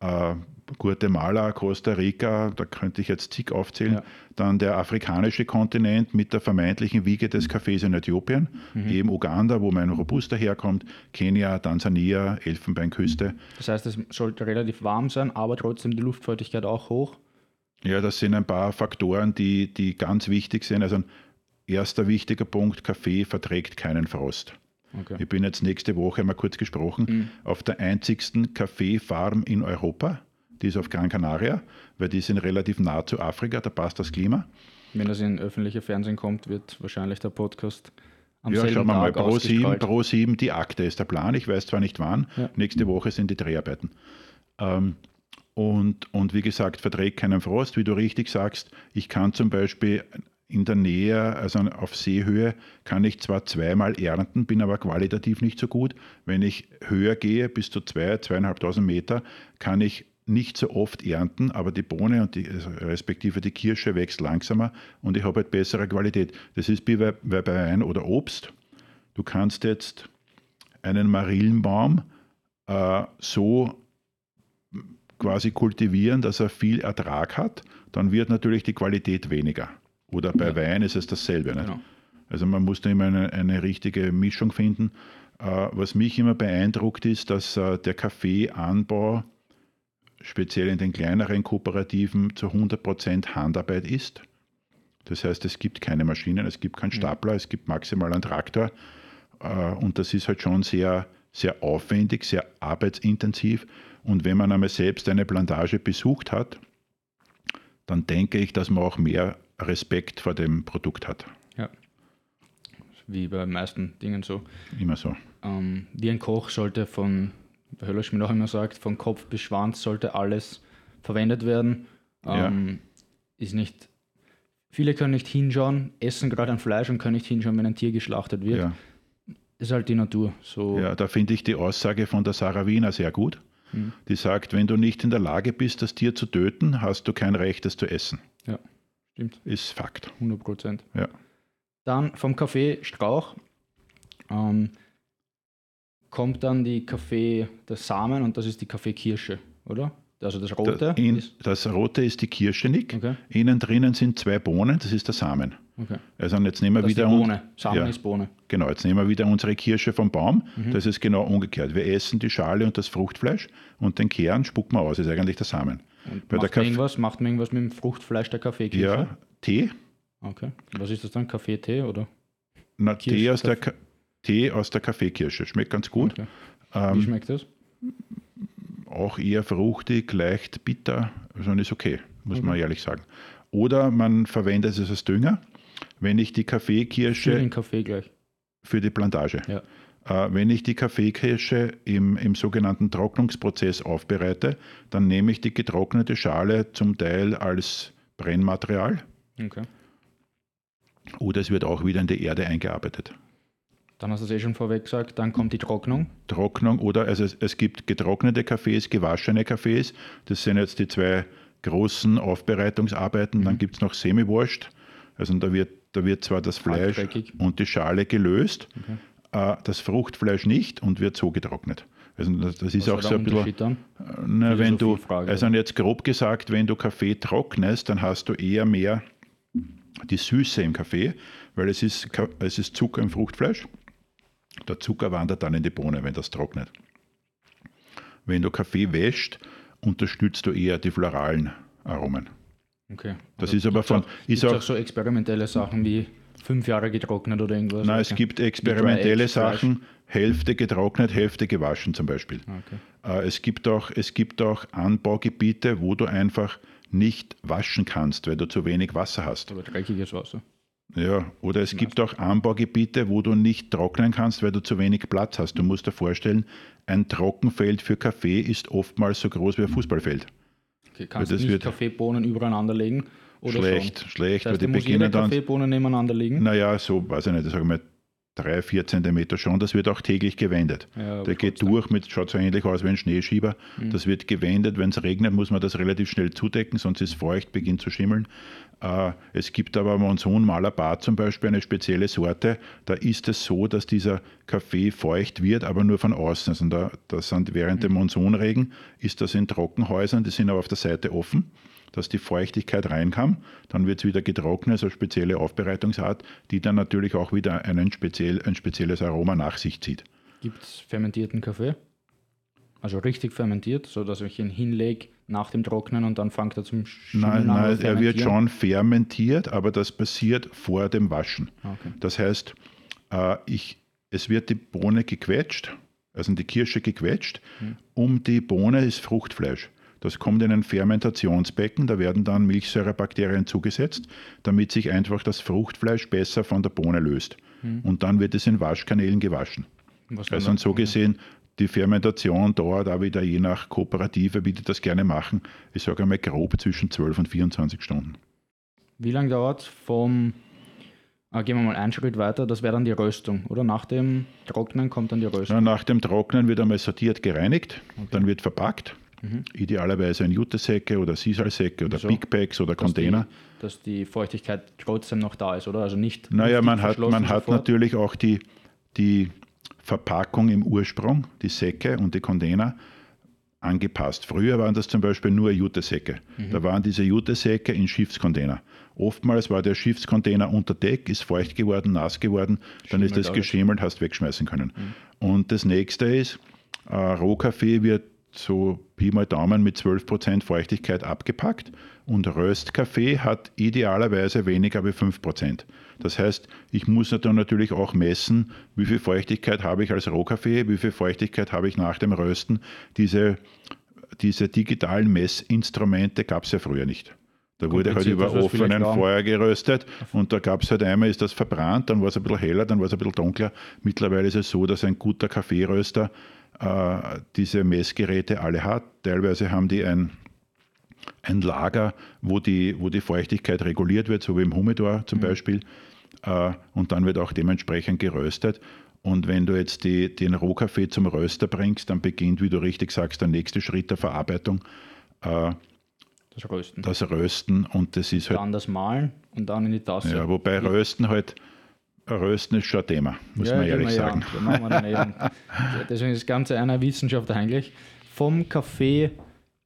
äh, Guatemala, Costa Rica, da könnte ich jetzt zig aufzählen. Ja. Dann der afrikanische Kontinent mit der vermeintlichen Wiege des Kaffees in Äthiopien, mhm. eben Uganda, wo mein Robuster herkommt, Kenia, Tansania, Elfenbeinküste. Das heißt, es sollte relativ warm sein, aber trotzdem die Luftfeuchtigkeit auch hoch. Ja, das sind ein paar Faktoren, die, die ganz wichtig sind. Also ein erster wichtiger Punkt, Kaffee verträgt keinen Frost. Okay. Ich bin jetzt nächste Woche mal kurz gesprochen mhm. auf der einzigsten Kaffeefarm in Europa die ist auf Gran Canaria, weil die sind relativ nah zu Afrika, da passt das Klima. Wenn das in öffentliche Fernsehen kommt, wird wahrscheinlich der Podcast am ja, schauen wir mal. Pro 7, Pro 7, die Akte ist der Plan. Ich weiß zwar nicht wann. Ja. Nächste Woche sind die Dreharbeiten. Ähm, und, und wie gesagt, verträgt keinen Frost. Wie du richtig sagst, ich kann zum Beispiel in der Nähe, also auf Seehöhe, kann ich zwar zweimal ernten, bin aber qualitativ nicht so gut. Wenn ich höher gehe, bis zu zwei, zweieinhalbtausend Meter, kann ich nicht so oft ernten, aber die Bohne und die, also respektive die Kirsche wächst langsamer und ich habe halt bessere Qualität. Das ist wie bei, bei Wein oder Obst. Du kannst jetzt einen Marillenbaum äh, so quasi kultivieren, dass er viel Ertrag hat, dann wird natürlich die Qualität weniger. Oder bei ja. Wein ist es dasselbe. Genau. Also man muss da immer eine, eine richtige Mischung finden. Äh, was mich immer beeindruckt ist, dass äh, der Kaffeeanbau speziell in den kleineren Kooperativen zu 100% Handarbeit ist. Das heißt, es gibt keine Maschinen, es gibt keinen Stapler, es gibt maximal einen Traktor. Äh, und das ist halt schon sehr, sehr aufwendig, sehr arbeitsintensiv. Und wenn man einmal selbst eine Plantage besucht hat, dann denke ich, dass man auch mehr Respekt vor dem Produkt hat. Ja. Wie bei den meisten Dingen so. Immer so. Ähm, wie ein Koch sollte von weil Höller Schmidt auch immer sagt, von Kopf bis Schwanz sollte alles verwendet werden. Ähm, ja. Ist nicht, viele können nicht hinschauen, essen gerade ein Fleisch und können nicht hinschauen, wenn ein Tier geschlachtet wird. Ja. Ist halt die Natur. So. Ja, da finde ich die Aussage von der Sarah Wiener sehr gut. Mhm. Die sagt, wenn du nicht in der Lage bist, das Tier zu töten, hast du kein Recht, es zu essen. Ja, stimmt. Ist Fakt. 100 Prozent. Ja. Dann vom Kaffeestrauch. Ähm, kommt dann die Kaffee, der Samen und das ist die Kaffeekirsche, oder? Also das Rote? Das, in, das Rote ist die Kirsche, Nick. Okay. Innen drinnen sind zwei Bohnen, das ist der Samen. Okay. Also jetzt nehmen wir das wieder. Ist Bohne. Samen ja, ist Bohne. Genau, jetzt nehmen wir wieder unsere Kirsche vom Baum. Mhm. Das ist genau umgekehrt. Wir essen die Schale und das Fruchtfleisch und den Kern spucken wir aus, das ist eigentlich der Samen. Und macht, man irgendwas, macht man irgendwas mit dem Fruchtfleisch der Kaffeekirsche? Ja, Tee. Okay. Was ist das dann? Kaffee-Tee oder? Na, Tee aus der Ka Tee aus der Kaffeekirsche. Schmeckt ganz gut. Okay. Ähm, Wie schmeckt das? Auch eher fruchtig, leicht bitter, also ist okay, muss okay. man ehrlich sagen. Oder man verwendet es als Dünger. Wenn ich die Kaffeekirsche. Für den Kaffee gleich. Für die Plantage. Ja. Äh, wenn ich die Kaffeekirsche im, im sogenannten Trocknungsprozess aufbereite, dann nehme ich die getrocknete Schale zum Teil als Brennmaterial. Okay. Oder es wird auch wieder in die Erde eingearbeitet. Dann hast du es eh schon vorweg gesagt, dann kommt die Trocknung. Trocknung oder also es, es gibt getrocknete Kaffees, gewaschene Kaffees. Das sind jetzt die zwei großen Aufbereitungsarbeiten. Mhm. Dann gibt es noch Semi-Wurscht. Also da wird, da wird zwar das Fleisch und die Schale gelöst, okay. äh, das Fruchtfleisch nicht und wird so getrocknet. Also das, das ist auch so ein bisschen. Dann? Na, wenn du, Frage, also jetzt grob gesagt, wenn du Kaffee trocknest, dann hast du eher mehr die Süße im Kaffee, weil es ist, es ist Zucker im Fruchtfleisch. Der Zucker wandert dann in die Bohne, wenn das trocknet. Wenn du Kaffee wäscht, unterstützt du eher die floralen Aromen. Okay. Das Also ist aber von, auch, ist auch, auch so experimentelle Sachen wie fünf Jahre getrocknet oder irgendwas. nein, es gibt experimentelle. Sachen, Hälfte getrocknet, Hälfte gewaschen zum Beispiel. Okay. Äh, Es gibt, auch, es gibt auch Anbaugebiete, wo du einfach nicht waschen kannst, weil du zu wenig Wasser hast. Aber dreckiges Wasser. Ja, oder es gibt auch Anbaugebiete, wo du nicht trocknen kannst, weil du zu wenig Platz hast. Du musst dir vorstellen, ein Trockenfeld für Kaffee ist oftmals so groß wie ein Fußballfeld. Okay, kannst das nicht Kaffeebohnen übereinander legen? Oder schlecht, schon? schlecht, Das heißt, weil die du musst beginnen dann. Kaffeebohne nebeneinander liegen? Naja, so, weiß ich nicht, ich sage mal drei, vier Zentimeter schon. Das wird auch täglich gewendet. Ja, Der geht durch, mit, schaut so ähnlich aus wie ein Schneeschieber. Das wird gewendet. Wenn es regnet, muss man das relativ schnell zudecken, sonst ist es feucht, beginnt zu schimmeln. Äh, es gibt aber Monsun Malabar zum Beispiel eine spezielle Sorte. Da ist es so, dass dieser Kaffee feucht wird, aber nur von außen. Also da, das sind während dem Monsunregen ist das in Trockenhäusern, die sind aber auf der Seite offen dass die Feuchtigkeit reinkam. Dann wird es wieder getrocknet, also eine spezielle Aufbereitungsart, die dann natürlich auch wieder einen speziell, ein spezielles Aroma nach sich zieht. Gibt es fermentierten Kaffee? Also richtig fermentiert, sodass ich ihn hinlege nach dem Trocknen und dann fängt er zum Nein, Schimmeln an oder nein, er wird schon fermentiert, aber das passiert vor dem Waschen. Okay. Das heißt, äh, ich, es wird die Bohne gequetscht, also die Kirsche gequetscht. Um die Bohne ist Fruchtfleisch. Das kommt in ein Fermentationsbecken, da werden dann Milchsäurebakterien zugesetzt, damit sich einfach das Fruchtfleisch besser von der Bohne löst. Und dann wird es in Waschkanälen gewaschen. Was Also so gesehen, die Fermentation dauert auch wieder je nach Kooperative, wie die das gerne machen. Ich sage einmal grob zwischen 12 und 24 Stunden. Wie lange dauert es vom, äh, gehen wir mal einen Schritt weiter, das wäre dann die Röstung, oder? Nach dem Trocknen kommt dann die Röstung. Ja, nach dem Trocknen wird einmal sortiert gereinigt, dann wird verpackt. Idealerweise in Jutesäcke oder Sisalsäcke oder Wieso? Big Packs oder dass Container. Die, dass die Feuchtigkeit trotzdem noch da ist, oder? Also nicht. Naja, man hat, man hat sofort. natürlich auch die, die Verpackung im Ursprung, die Säcke und die Container angepasst. Früher waren das zum Beispiel nur Jutesäcke. Mhm. Da waren diese Jutesäcke in Schiffscontainer. Oftmals war der Schiffscontainer unter Deck, ist feucht geworden, nass geworden, dann ist das. Mhm. geschimmelt, hast wegschmeißen können. Und das nächste ist, äh, Rohkaffee wird so Pi mal Daumen mit 12% Feuchtigkeit abgepackt und Röstkaffee hat idealerweise weniger wie 5%. Das heißt, ich muss dann natürlich auch messen, wie viel Feuchtigkeit habe ich als Rohkaffee, wie viel Feuchtigkeit habe ich nach dem Rösten. Diese, diese digitalen Messinstrumente gab es ja früher nicht. Da wurde halt über offenen. Feuer geröstet und da gab es halt einmal, ist das verbrannt, dann war es ein bisschen heller, dann war es ein bisschen dunkler. Mittlerweile ist es so, dass ein guter Kaffeeröster äh, diese Messgeräte alle hat. Teilweise haben die ein, ein Lager, wo die, wo die Feuchtigkeit reguliert wird, so wie im Humidor zum Beispiel. Äh, und dann wird auch dementsprechend geröstet. Und wenn du jetzt die, den Rohkaffee zum Röster bringst, dann beginnt, wie du richtig sagst, der nächste Schritt der Verarbeitung, äh, Das Rösten. das Rösten. Und das ist halt dann das Malen und dann in die Tasse. ja, wobei Rösten halt, Rösten ist schon ein Thema, muss man gehen ehrlich ja sagen. eh an. Deswegen ist das Ganze eine Wissenschaft eigentlich. Vom Kaffee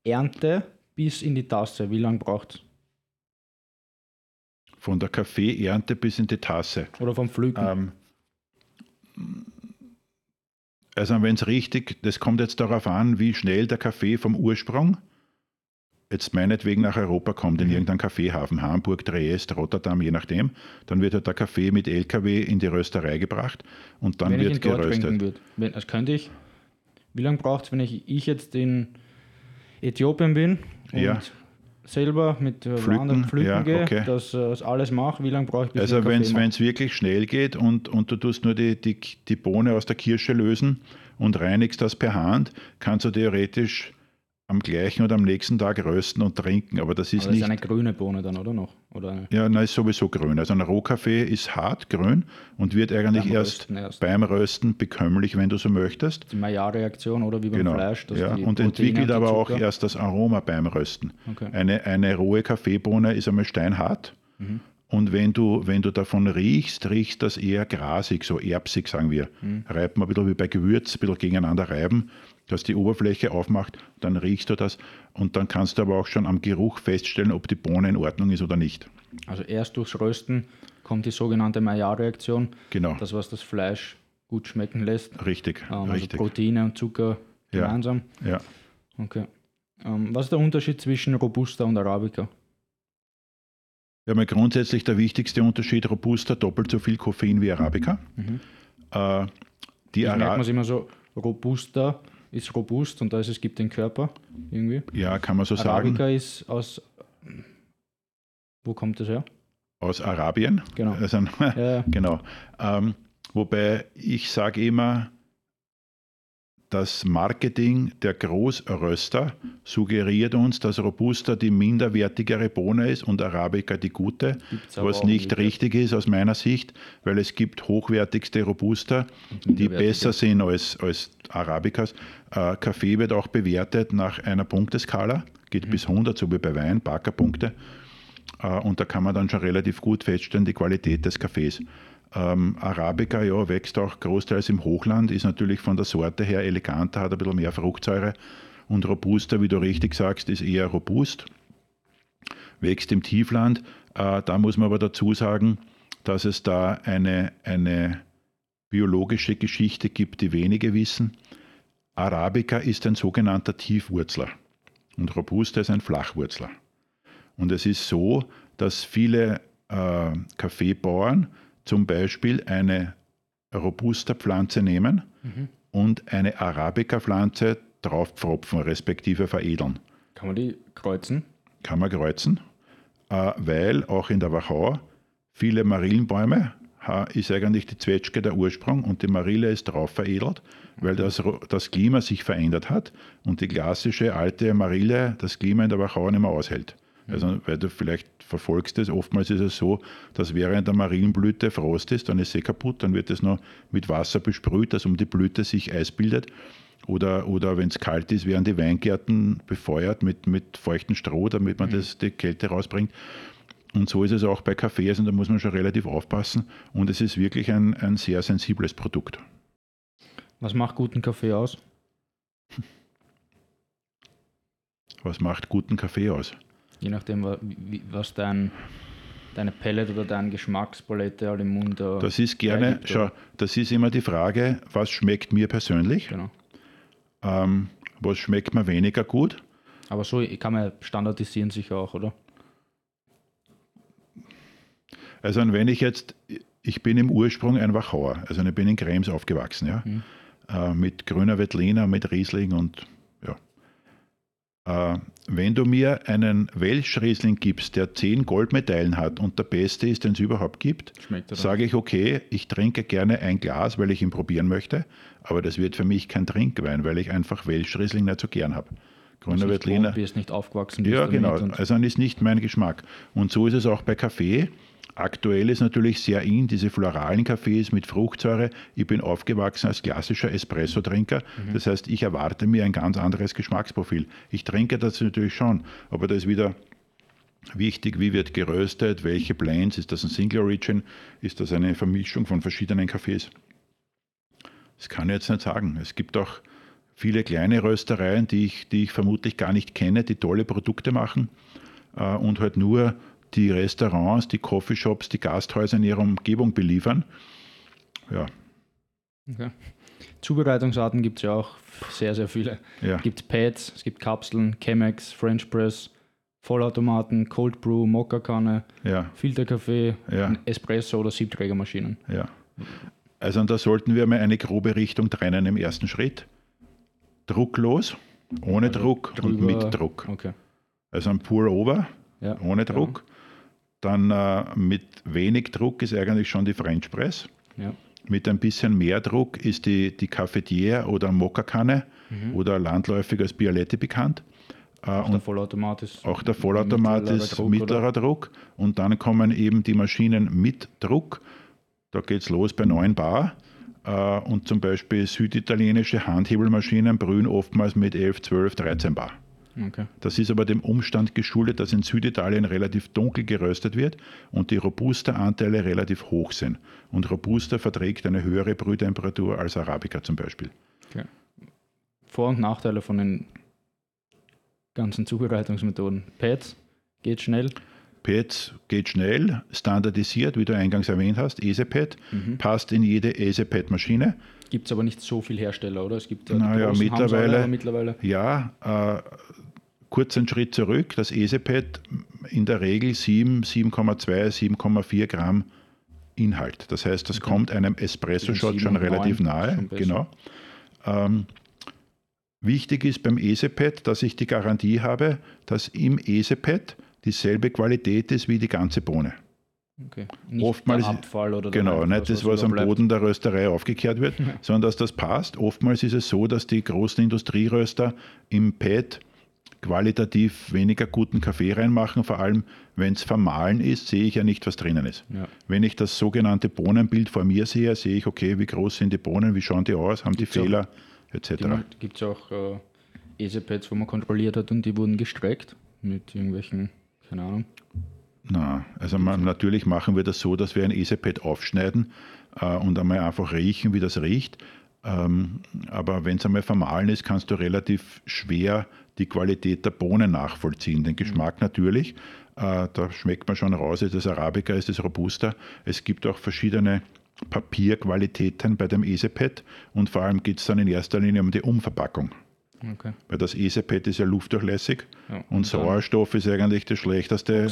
Ernte bis in die Tasse, wie lange braucht es? Von der Kaffeeernte bis in die Tasse. Oder vom Pflücken? Ähm, also wenn es richtig, das kommt jetzt darauf an, wie schnell der Kaffee vom Ursprung jetzt meinetwegen nach Europa kommt, in Mhm. irgendeinen Kaffeehafen, Hamburg, Triest, Rotterdam, je nachdem, dann wird halt der Kaffee mit LKW in die Rösterei gebracht und dann wenn wird geröstet. würde. Wenn, das könnte ich. Wie lange braucht es, wenn ich, ich jetzt in Äthiopien bin und Ja. Selber mit äh, Pflücken, Wandern pflücken ja, gehe, okay. das, äh, das alles mache? Wie lange brauche ich, bis Also wenn es wirklich schnell geht und, und du tust nur die, die, die Bohne aus der Kirsche lösen und reinigst das per Hand, kannst du theoretisch am gleichen oder am nächsten Tag rösten und trinken. Aber das ist Aber das nicht. ist eine grüne Bohne dann, oder noch? Oder ja, nein, ist sowieso grün. Also ein Rohkaffee ist hart grün und wird eigentlich Beim erst, Rösten erst. beim Rösten bekömmlich, wenn du so möchtest. die Maillard-Reaktion oder wie beim Genau. Fleisch. Ja, und Proteine entwickelt aber auch erst das Aroma beim Rösten. Okay. Eine, eine rohe Kaffeebohne ist einmal steinhart. Mhm. Und wenn du, wenn du davon riechst, riecht das eher grasig, so erbsig, sagen wir. Mhm. Reibt man ein bisschen wie bei Gewürz, ein bisschen gegeneinander reiben, dass die Oberfläche aufmacht, dann riechst du das. Und dann kannst du aber auch schon am Geruch feststellen, ob die Bohne in Ordnung ist oder nicht. Also erst durchs Rösten kommt die sogenannte Maillard-Reaktion, Genau, das was das Fleisch gut schmecken lässt. richtig, Ähm, also richtig. Proteine und Zucker Ja. gemeinsam. Ja. Okay. Ähm, was ist der Unterschied zwischen Robusta und Arabica? Ja, mal grundsätzlich der wichtigste Unterschied, Robusta doppelt so viel Koffein wie Arabica. Mhm. Äh, die Ich merkt man immer so, Robusta ist robust und da ist es gibt den Körper irgendwie. ja, kann man so sagen, Arabica ist aus. Wo kommt das her? aus Arabien. Genau. Also, Ja, ja. genau. Ähm, wobei ich sage immer, das Marketing der Großröster suggeriert uns, dass Robusta die minderwertigere Bohne ist und Arabica die gute, was nicht richtig ist aus meiner Sicht, weil es gibt hochwertigste Robusta, die besser sind als, als Arabicas. Äh, Kaffee wird auch bewertet nach einer Punkteskala, geht bis 100, so wie bei Wein, Barker-Punkte. Äh, Und da kann man dann schon relativ gut feststellen, die Qualität des Kaffees. Ähm, Arabica ja, wächst auch großteils im Hochland, ist natürlich von der Sorte her eleganter, hat ein bisschen mehr Fruchtsäure. Und Robusta, wie du richtig sagst, ist eher robust, wächst im Tiefland. Äh, da muss man aber dazu sagen, dass es da eine, eine biologische Geschichte gibt, die wenige wissen. Arabica ist ein sogenannter Tiefwurzler und Robusta ist ein Flachwurzler. Und es ist so, dass viele äh, Kaffeebauern zum Beispiel eine Robusta-Pflanze nehmen und eine Arabica-Pflanze draufpfropfen, respektive veredeln. Kann man die kreuzen? Kann man kreuzen, äh, weil auch in der Wachau viele Marillenbäume ist eigentlich die Zwetschge der Ursprung und die Marille ist drauf veredelt, weil das, Ro- das Klima sich verändert hat und die klassische alte Marille das Klima in der Wachau nicht mehr aushält. Also, weil du vielleicht verfolgst es, oftmals ist es so, dass während der Marillenblüte Frost ist, dann ist sie kaputt, dann wird es noch mit Wasser besprüht, dass um die Blüte sich Eis bildet. Oder, oder wenn es kalt ist, werden die Weingärten befeuert mit, mit feuchtem Stroh, damit man das, die Kälte rausbringt. Und so ist es auch bei Kaffee, also da muss man schon relativ aufpassen. Und es ist wirklich ein, ein sehr sensibles Produkt. Was macht guten Kaffee aus? Was macht guten Kaffee aus? Je nachdem, was dein, deine Pellet oder deine Geschmackspalette halt im Mund da Das ist gerne, hergibt, schau, das ist immer die Frage, was schmeckt mir persönlich, Genau. ähm, was schmeckt mir weniger gut. Aber so kann man standardisieren sicher auch, oder? Also wenn ich jetzt, ich bin im Ursprung ein Wachauer, also ich bin in Krems aufgewachsen, ja, äh, mit grüner Veltliner, mit Riesling und. Äh, wenn du mir einen Welsch-Riesling gibst, der zehn Goldmedaillen hat und der beste ist, den es überhaupt gibt, sage ich, okay, ich trinke gerne ein Glas, weil ich ihn probieren möchte, aber das wird für mich kein Trinkwein, weil ich einfach Welsch-Riesling nicht so gern habe. Grüner nicht Veltliner. gewohnt bist, nicht aufgewachsen Ja, genau. Also dann ist nicht mein Geschmack. Und so ist es auch bei Kaffee. Aktuell ist natürlich sehr in diese floralen Kaffees mit Fruchtsäure. Ich bin aufgewachsen als klassischer Espresso-Trinker. Das heißt, ich erwarte mir ein ganz anderes Geschmacksprofil. Ich trinke das natürlich schon, aber da ist wieder wichtig, wie wird geröstet, welche Blends, ist das ein Single Origin, ist das eine Vermischung von verschiedenen Kaffees. Das kann ich jetzt nicht sagen. Es gibt auch viele kleine Röstereien, die ich, die ich vermutlich gar nicht kenne, die tolle Produkte machen äh, und halt nur die Restaurants, die Coffeeshops, die Gasthäuser in ihrer Umgebung beliefern. Ja, Okay. Zubereitungsarten gibt es ja auch sehr, sehr viele. ja. Es gibt Pads, es gibt Kapseln, Chemex, French Press, Vollautomaten, Cold Brew, Mokka-Kanne, ja, Filterkaffee, Ja. Espresso oder Siebträgermaschinen. ja. Also und da sollten wir mal eine grobe Richtung trennen im ersten Schritt. Drucklos, ohne Also Druck und drüber- mit Druck. Okay. Also ein Pour-Over, Ja. ohne Druck. Dann äh, mit wenig Druck ist eigentlich schon die French Press. Ja. Mit ein bisschen mehr Druck ist die, die Cafetiere oder Mokka-Kanne oder landläufig als Bialetti bekannt. Äh, Auch der Vollautomat ist. auch der Vollautomat mittlerer ist Druck, mittlerer? Druck. Und dann kommen eben die Maschinen mit Druck. Da geht es los bei 9 Bar. Äh, und zum Beispiel süditalienische Handhebelmaschinen brühen oftmals mit 11, 12, 13 Bar. Okay. Das ist aber dem Umstand geschuldet, dass in Süditalien relativ dunkel geröstet wird und die Robusta-Anteile relativ hoch sind. Und Robusta verträgt eine höhere Brühtemperatur als Arabica zum Beispiel. okay. Vor- und Nachteile von den ganzen Zubereitungsmethoden. Pads geht schnell. PET geht schnell, standardisiert, wie du eingangs erwähnt hast, EasyPad, Mhm. passt in jede EasyPad-Maschine. Gibt es aber nicht so viele Hersteller, oder? Es gibt ja Naja, mittlerweile- mittlerweile. Ja, äh, kurz einen Schritt zurück. Das EasyPad in der Regel 7, 7,2, 7,4 Gramm Inhalt. Das heißt, das okay. kommt einem Espresso-Shot schon relativ nahe. Schon genau. Ähm, wichtig ist beim Esepad, dass ich die Garantie habe, dass im Esepad dieselbe Qualität ist wie die ganze Bohne. Okay. Nicht Oftmals, Abfall oder genau, nicht das, was, was am Boden der Rösterei aufgekehrt wird, sondern dass das passt. Oftmals ist es so, dass die großen Industrieröster im Pad qualitativ weniger guten Kaffee reinmachen, vor allem wenn es vermahlen ist, sehe ich ja nicht, was drinnen ist. Ja. Wenn ich das sogenannte Bohnenbild vor mir sehe, sehe ich, okay, wie groß sind die Bohnen, wie schauen die aus, haben Gibt's die Fehler, etc. Gibt es auch äh, EasyPads, wo man kontrolliert hat und die wurden gestreckt mit irgendwelchen, keine Ahnung. Na, also man, natürlich machen wir das so, dass wir ein EasyPad aufschneiden äh, und einmal einfach riechen, wie das riecht. Ähm, aber wenn es einmal vermahlen ist, kannst du relativ schwer die Qualität der Bohnen nachvollziehen. Den Geschmack mhm. natürlich, äh, da schmeckt man schon raus, ist das Arabica, ist das Robusta. Es gibt auch verschiedene Papierqualitäten bei dem Esepad und vor allem geht es dann in erster Linie um die Umverpackung. Okay. Weil das Esepad ist ja luftdurchlässig ja, und, und Sauerstoff ist eigentlich das Schlechteste,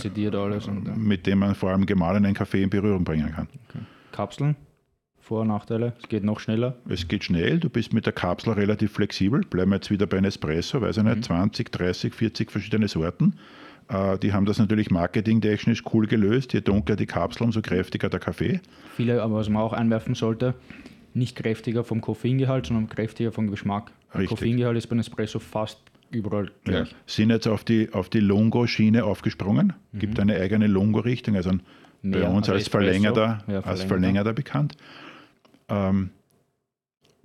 und, mit dem man vor allem gemahlenen Kaffee in Berührung bringen kann. Okay. Kapseln? Vor- und Nachteile? Es geht noch schneller? Es geht schnell, du bist mit der Kapsel relativ flexibel. Bleiben wir jetzt wieder bei einem Espresso, weiß ich nicht, mhm. 20, 30, 40 verschiedene Sorten. Äh, die haben das natürlich marketingtechnisch cool gelöst. Je dunkler die Kapsel, umso kräftiger der Kaffee. Viele, aber was man auch einwerfen sollte, nicht kräftiger vom Koffeingehalt, sondern kräftiger vom Geschmack. Der Koffeingehalt ist beim Espresso fast überall gleich. Ja. Sind jetzt auf die, auf die Longo-Schiene aufgesprungen. Mhm. Gibt eine eigene Longo-Richtung, also bei uns als Verlängerter, ja, als Verlängerter bekannt. Ähm,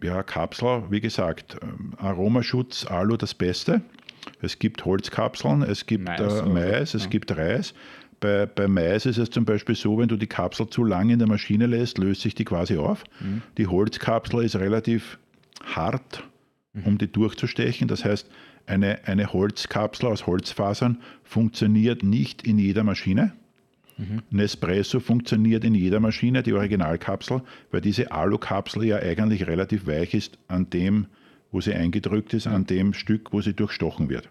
ja, Kapsel, wie gesagt, ähm, Aromaschutz, Alu das Beste. Es gibt Holzkapseln, es gibt Mais, äh, Mais es ja. gibt Reis. Bei, bei Mais ist es zum Beispiel so, wenn du die Kapsel zu lange in der Maschine lässt, löst sich die quasi auf. Mhm. Die Holzkapsel ist relativ hart, mhm. um die durchzustechen. Das heißt, eine, eine Holzkapsel aus Holzfasern funktioniert nicht in jeder Maschine. Mhm. Nespresso funktioniert in jeder Maschine, die Originalkapsel, weil diese Alukapsel ja eigentlich relativ weich ist an dem, wo sie eingedrückt ist, an dem Stück, wo sie durchstochen wird.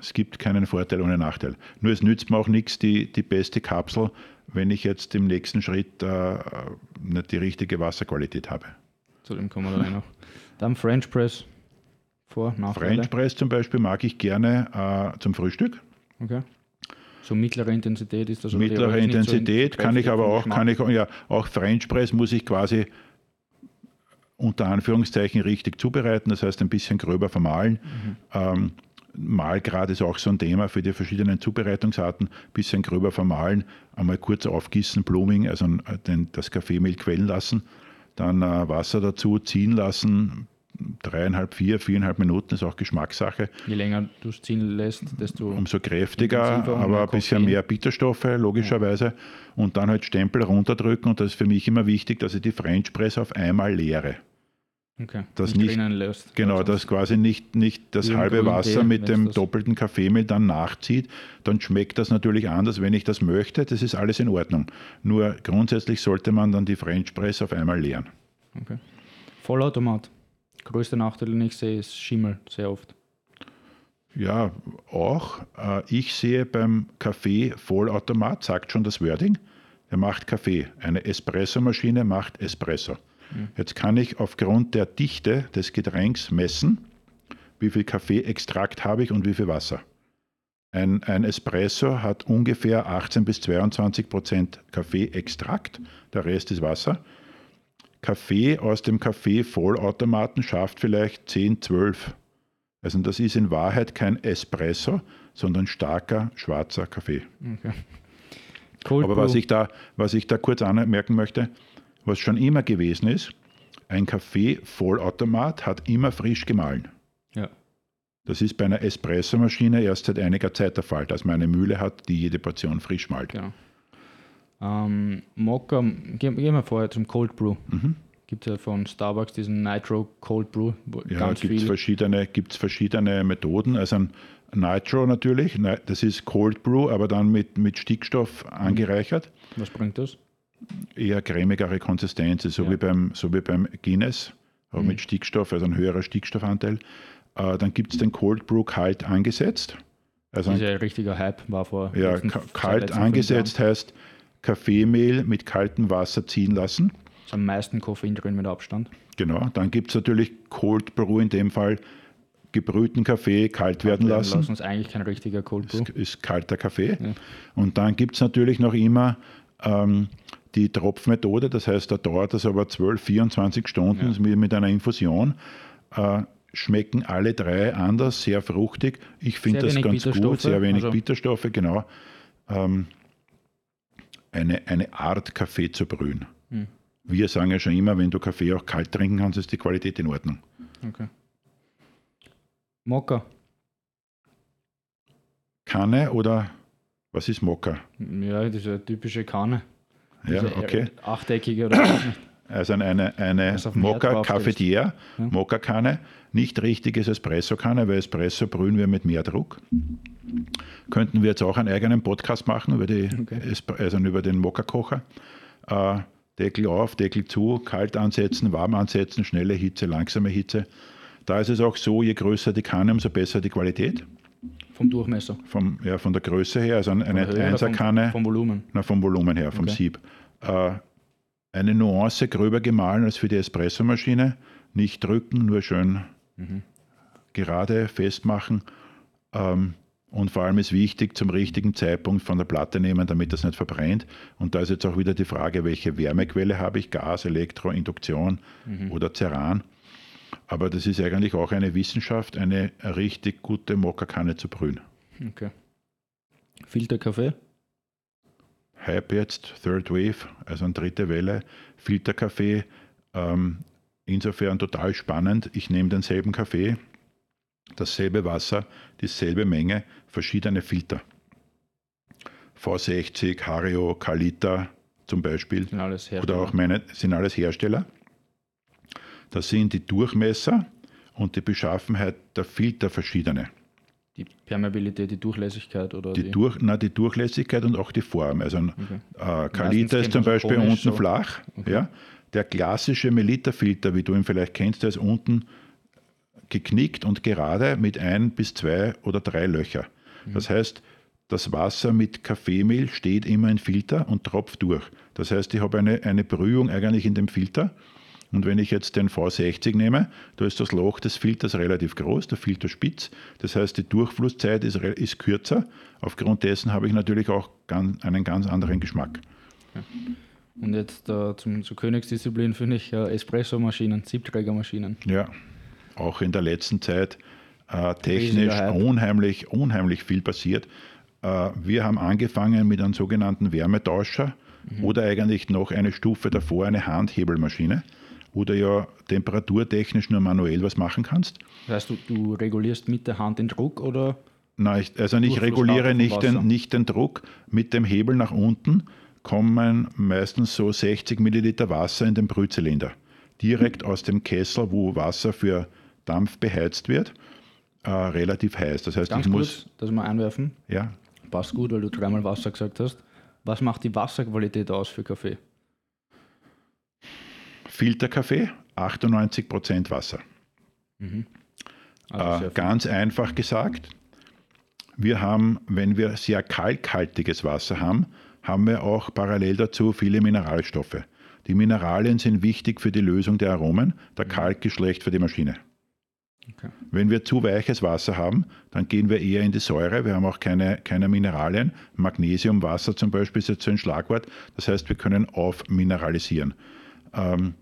Es gibt keinen Vorteil ohne Nachteil. Nur es nützt mir auch nichts, die, die beste Kapsel, wenn ich jetzt im nächsten Schritt äh, nicht die richtige Wasserqualität habe. Zu dem kommen wir dann noch. Dann French Press. Vor, Nachteile. French Press zum Beispiel mag ich gerne äh, zum Frühstück. Okay. So mittlere Intensität ist das Mittlere Intensität so kann ich aber auch, kann ich, ja, auch French Press muss ich quasi unter Anführungszeichen richtig zubereiten, das heißt ein bisschen gröber vermahlen. Mhm. Ähm, Mahlgrad ist auch so ein Thema für die verschiedenen Zubereitungsarten. Bisschen gröber vermahlen, einmal kurz aufgießen, Blooming, also den, das Kaffeemehl quellen lassen, dann äh, Wasser dazu ziehen lassen, dreieinhalb, vier, viereinhalb Minuten ist auch Geschmackssache. Je länger du es ziehen lässt, desto umso kräftiger, aber ein bisschen mehr Bitterstoffe, logischerweise. Ja. Und dann halt Stempel runterdrücken. Und das ist für mich immer wichtig, dass ich die French Press auf einmal leere. Okay. Das nicht, nicht genau, dass quasi nicht, nicht das halbe Wasser mit dem doppelten Kaffeemehl dann nachzieht, dann schmeckt das natürlich anders, wenn ich das möchte. Das ist alles in Ordnung. Nur grundsätzlich sollte man dann die French Press auf einmal leeren. Okay. Vollautomat größte Nachteil, den ich sehe, ist Schimmel sehr oft. Ja, auch. Äh, ich sehe beim Kaffee Vollautomat, sagt schon das Wording, er macht Kaffee. Eine Espressomaschine macht Espresso. Mhm. Jetzt kann ich aufgrund der Dichte des Getränks messen, wie viel Kaffeeextrakt habe ich und wie viel Wasser. Ein, ein, Espresso hat ungefähr 18 bis 22 Prozent Kaffeeextrakt, der Rest ist Wasser. Kaffee aus dem Kaffee-Vollautomaten schafft vielleicht 10, 12. Also das ist in Wahrheit kein Espresso, sondern starker schwarzer Kaffee. Okay. Cool, Aber was ich, da, was ich da kurz anmerken möchte, was schon immer gewesen ist, ein Kaffee-Vollautomat hat immer frisch gemahlen. Ja. Das ist bei einer Espressomaschine erst seit einiger Zeit der Fall, dass man eine Mühle hat, die jede Portion frisch malt. Genau. Ähm, Mokka, gehen, gehen wir vorher zum Cold Brew. Mhm. Gibt es ja von Starbucks diesen Nitro Cold Brew. Ja, gibt es verschiedene, gibt's verschiedene Methoden. Also ein Nitro natürlich, das ist Cold Brew, aber dann mit, mit Stickstoff angereichert. Was bringt das? Eher cremigere Konsistenz, so, ja. wie, beim, so wie beim Guinness, aber mhm. mit Stickstoff, also ein höherer Stickstoffanteil. Äh, dann gibt es den Cold Brew kalt angesetzt Also ein, ein richtiger Hype war vor. Ja, letzten, kalt angesetzt heißt Kaffeemehl mit kaltem Wasser ziehen lassen. Am meisten Koffein drin mit Abstand. Genau, dann gibt es natürlich Cold Brew in dem Fall gebrühten Kaffee kalt werden lassen. lassen ist eigentlich kein richtiger Cold Brew. Ist, ist kalter Kaffee. Ja. Und dann gibt es natürlich noch immer ähm, die Tropfmethode, das heißt, da dauert das aber 12, 24 Stunden ja. mit, einer Infusion. Äh, schmecken alle drei anders, sehr fruchtig. Ich finde das ganz gut, sehr wenig also Bitterstoffe, genau. Ähm, eine, eine Art Kaffee zu brühen. Hm. Wir sagen ja schon immer, wenn du Kaffee auch kalt trinken kannst, ist die Qualität in Ordnung. Okay. Mokka. Kanne oder was ist Mokka? Ja, das ist eine typische Kanne. Ja, okay. Achteckige oder Also eine, eine Mokka Cafetière, ja. Mokka Kanne, nicht richtiges Espresso Kanne, weil Espresso brühen wir mit mehr Druck. Könnten wir jetzt auch einen eigenen Podcast machen über, die, okay. also über den Mokka Kocher. Äh, Deckel auf, Deckel zu, kalt ansetzen, warm ansetzen, schnelle Hitze, langsame Hitze. Da ist es auch so, je größer die Kanne, umso besser die Qualität. Vom Durchmesser? Vom, ja, von der Größe her, also eine Einserkanne. Vom, vom, Volumen? Na, vom Volumen her, vom okay. Sieb. Äh, eine Nuance gröber gemahlen als für die Espressomaschine. Nicht drücken, nur schön mhm. gerade festmachen. Ähm, und vor allem ist wichtig, zum richtigen Zeitpunkt von der Platte nehmen, damit das nicht verbrennt. Und da ist jetzt auch wieder die Frage, welche Wärmequelle habe ich? Gas, Elektro, Induktion mhm. oder Ceran? Aber das ist eigentlich auch eine Wissenschaft, eine richtig gute Mokkakanne zu brühen. Okay. Filterkaffee? Hype jetzt, Third Wave, also eine dritte Welle, Filterkaffee. Ähm, insofern total spannend. Ich nehme denselben Kaffee, dasselbe Wasser, dieselbe Menge, verschiedene Filter. V60, Hario, Kalita zum Beispiel. Oder auch meine, sind alles Hersteller. Das sind die Durchmesser und die Beschaffenheit der Filter verschiedene. Die Permeabilität, die Durchlässigkeit oder die, die? Durch, na, die Durchlässigkeit und auch die Form. Also ein okay. äh, ist zum Beispiel unten so. flach. Okay. Ja? Der klassische Melita-Filter, wie du ihn vielleicht kennst, der ist unten geknickt und gerade mit ein bis zwei oder drei Löcher. Mhm. Das heißt, das Wasser mit Kaffeemehl steht immer im Filter und tropft durch. Das heißt, ich habe eine, eine Brühung eigentlich in dem Filter und wenn ich jetzt den V60 nehme, da ist das Loch des Filters relativ groß, der Filter spitz. Das heißt, die Durchflusszeit ist, ist kürzer. Aufgrund dessen habe ich natürlich auch ganz, einen ganz anderen Geschmack. Und jetzt äh, zum, zur Königsdisziplin finde ich äh, Espresso-Maschinen, Siebträgermaschinen. Ja, auch in der letzten Zeit äh, technisch unheimlich, unheimlich viel passiert. Äh, wir haben angefangen mit einem sogenannten Wärmetauscher mhm. oder eigentlich noch eine Stufe davor eine Handhebelmaschine wo du ja temperaturtechnisch nur manuell was machen kannst. Das heißt, du, du regulierst mit der Hand den Druck oder? Nein, ich, also ich reguliere nicht den, nicht den Druck. Mit dem Hebel nach unten kommen meistens so 60 Milliliter Wasser in den Brühzylinder. Direkt aus dem Kessel, wo Wasser für Dampf beheizt wird, äh, relativ heiß. Das heißt, Ganz ich muss. Kurz, das mal einwerfen. Ja. Passt gut, weil du dreimal Wasser gesagt hast. Was macht die Wasserqualität aus für Kaffee? Filterkaffee, 98% Wasser. Mhm. Also äh, ganz einfach gesagt, wir haben, wenn wir sehr kalkhaltiges Wasser haben, haben wir auch parallel dazu viele Mineralstoffe. Die Mineralien sind wichtig für die Lösung der Aromen, der mhm. Kalk ist schlecht für die Maschine. Okay. Wenn wir zu weiches Wasser haben, dann gehen wir eher in die Säure. Wir haben auch keine, keine Mineralien. Magnesiumwasser zum Beispiel ist jetzt so ein Schlagwort. Das heißt, wir können aufmineralisieren. Ähm,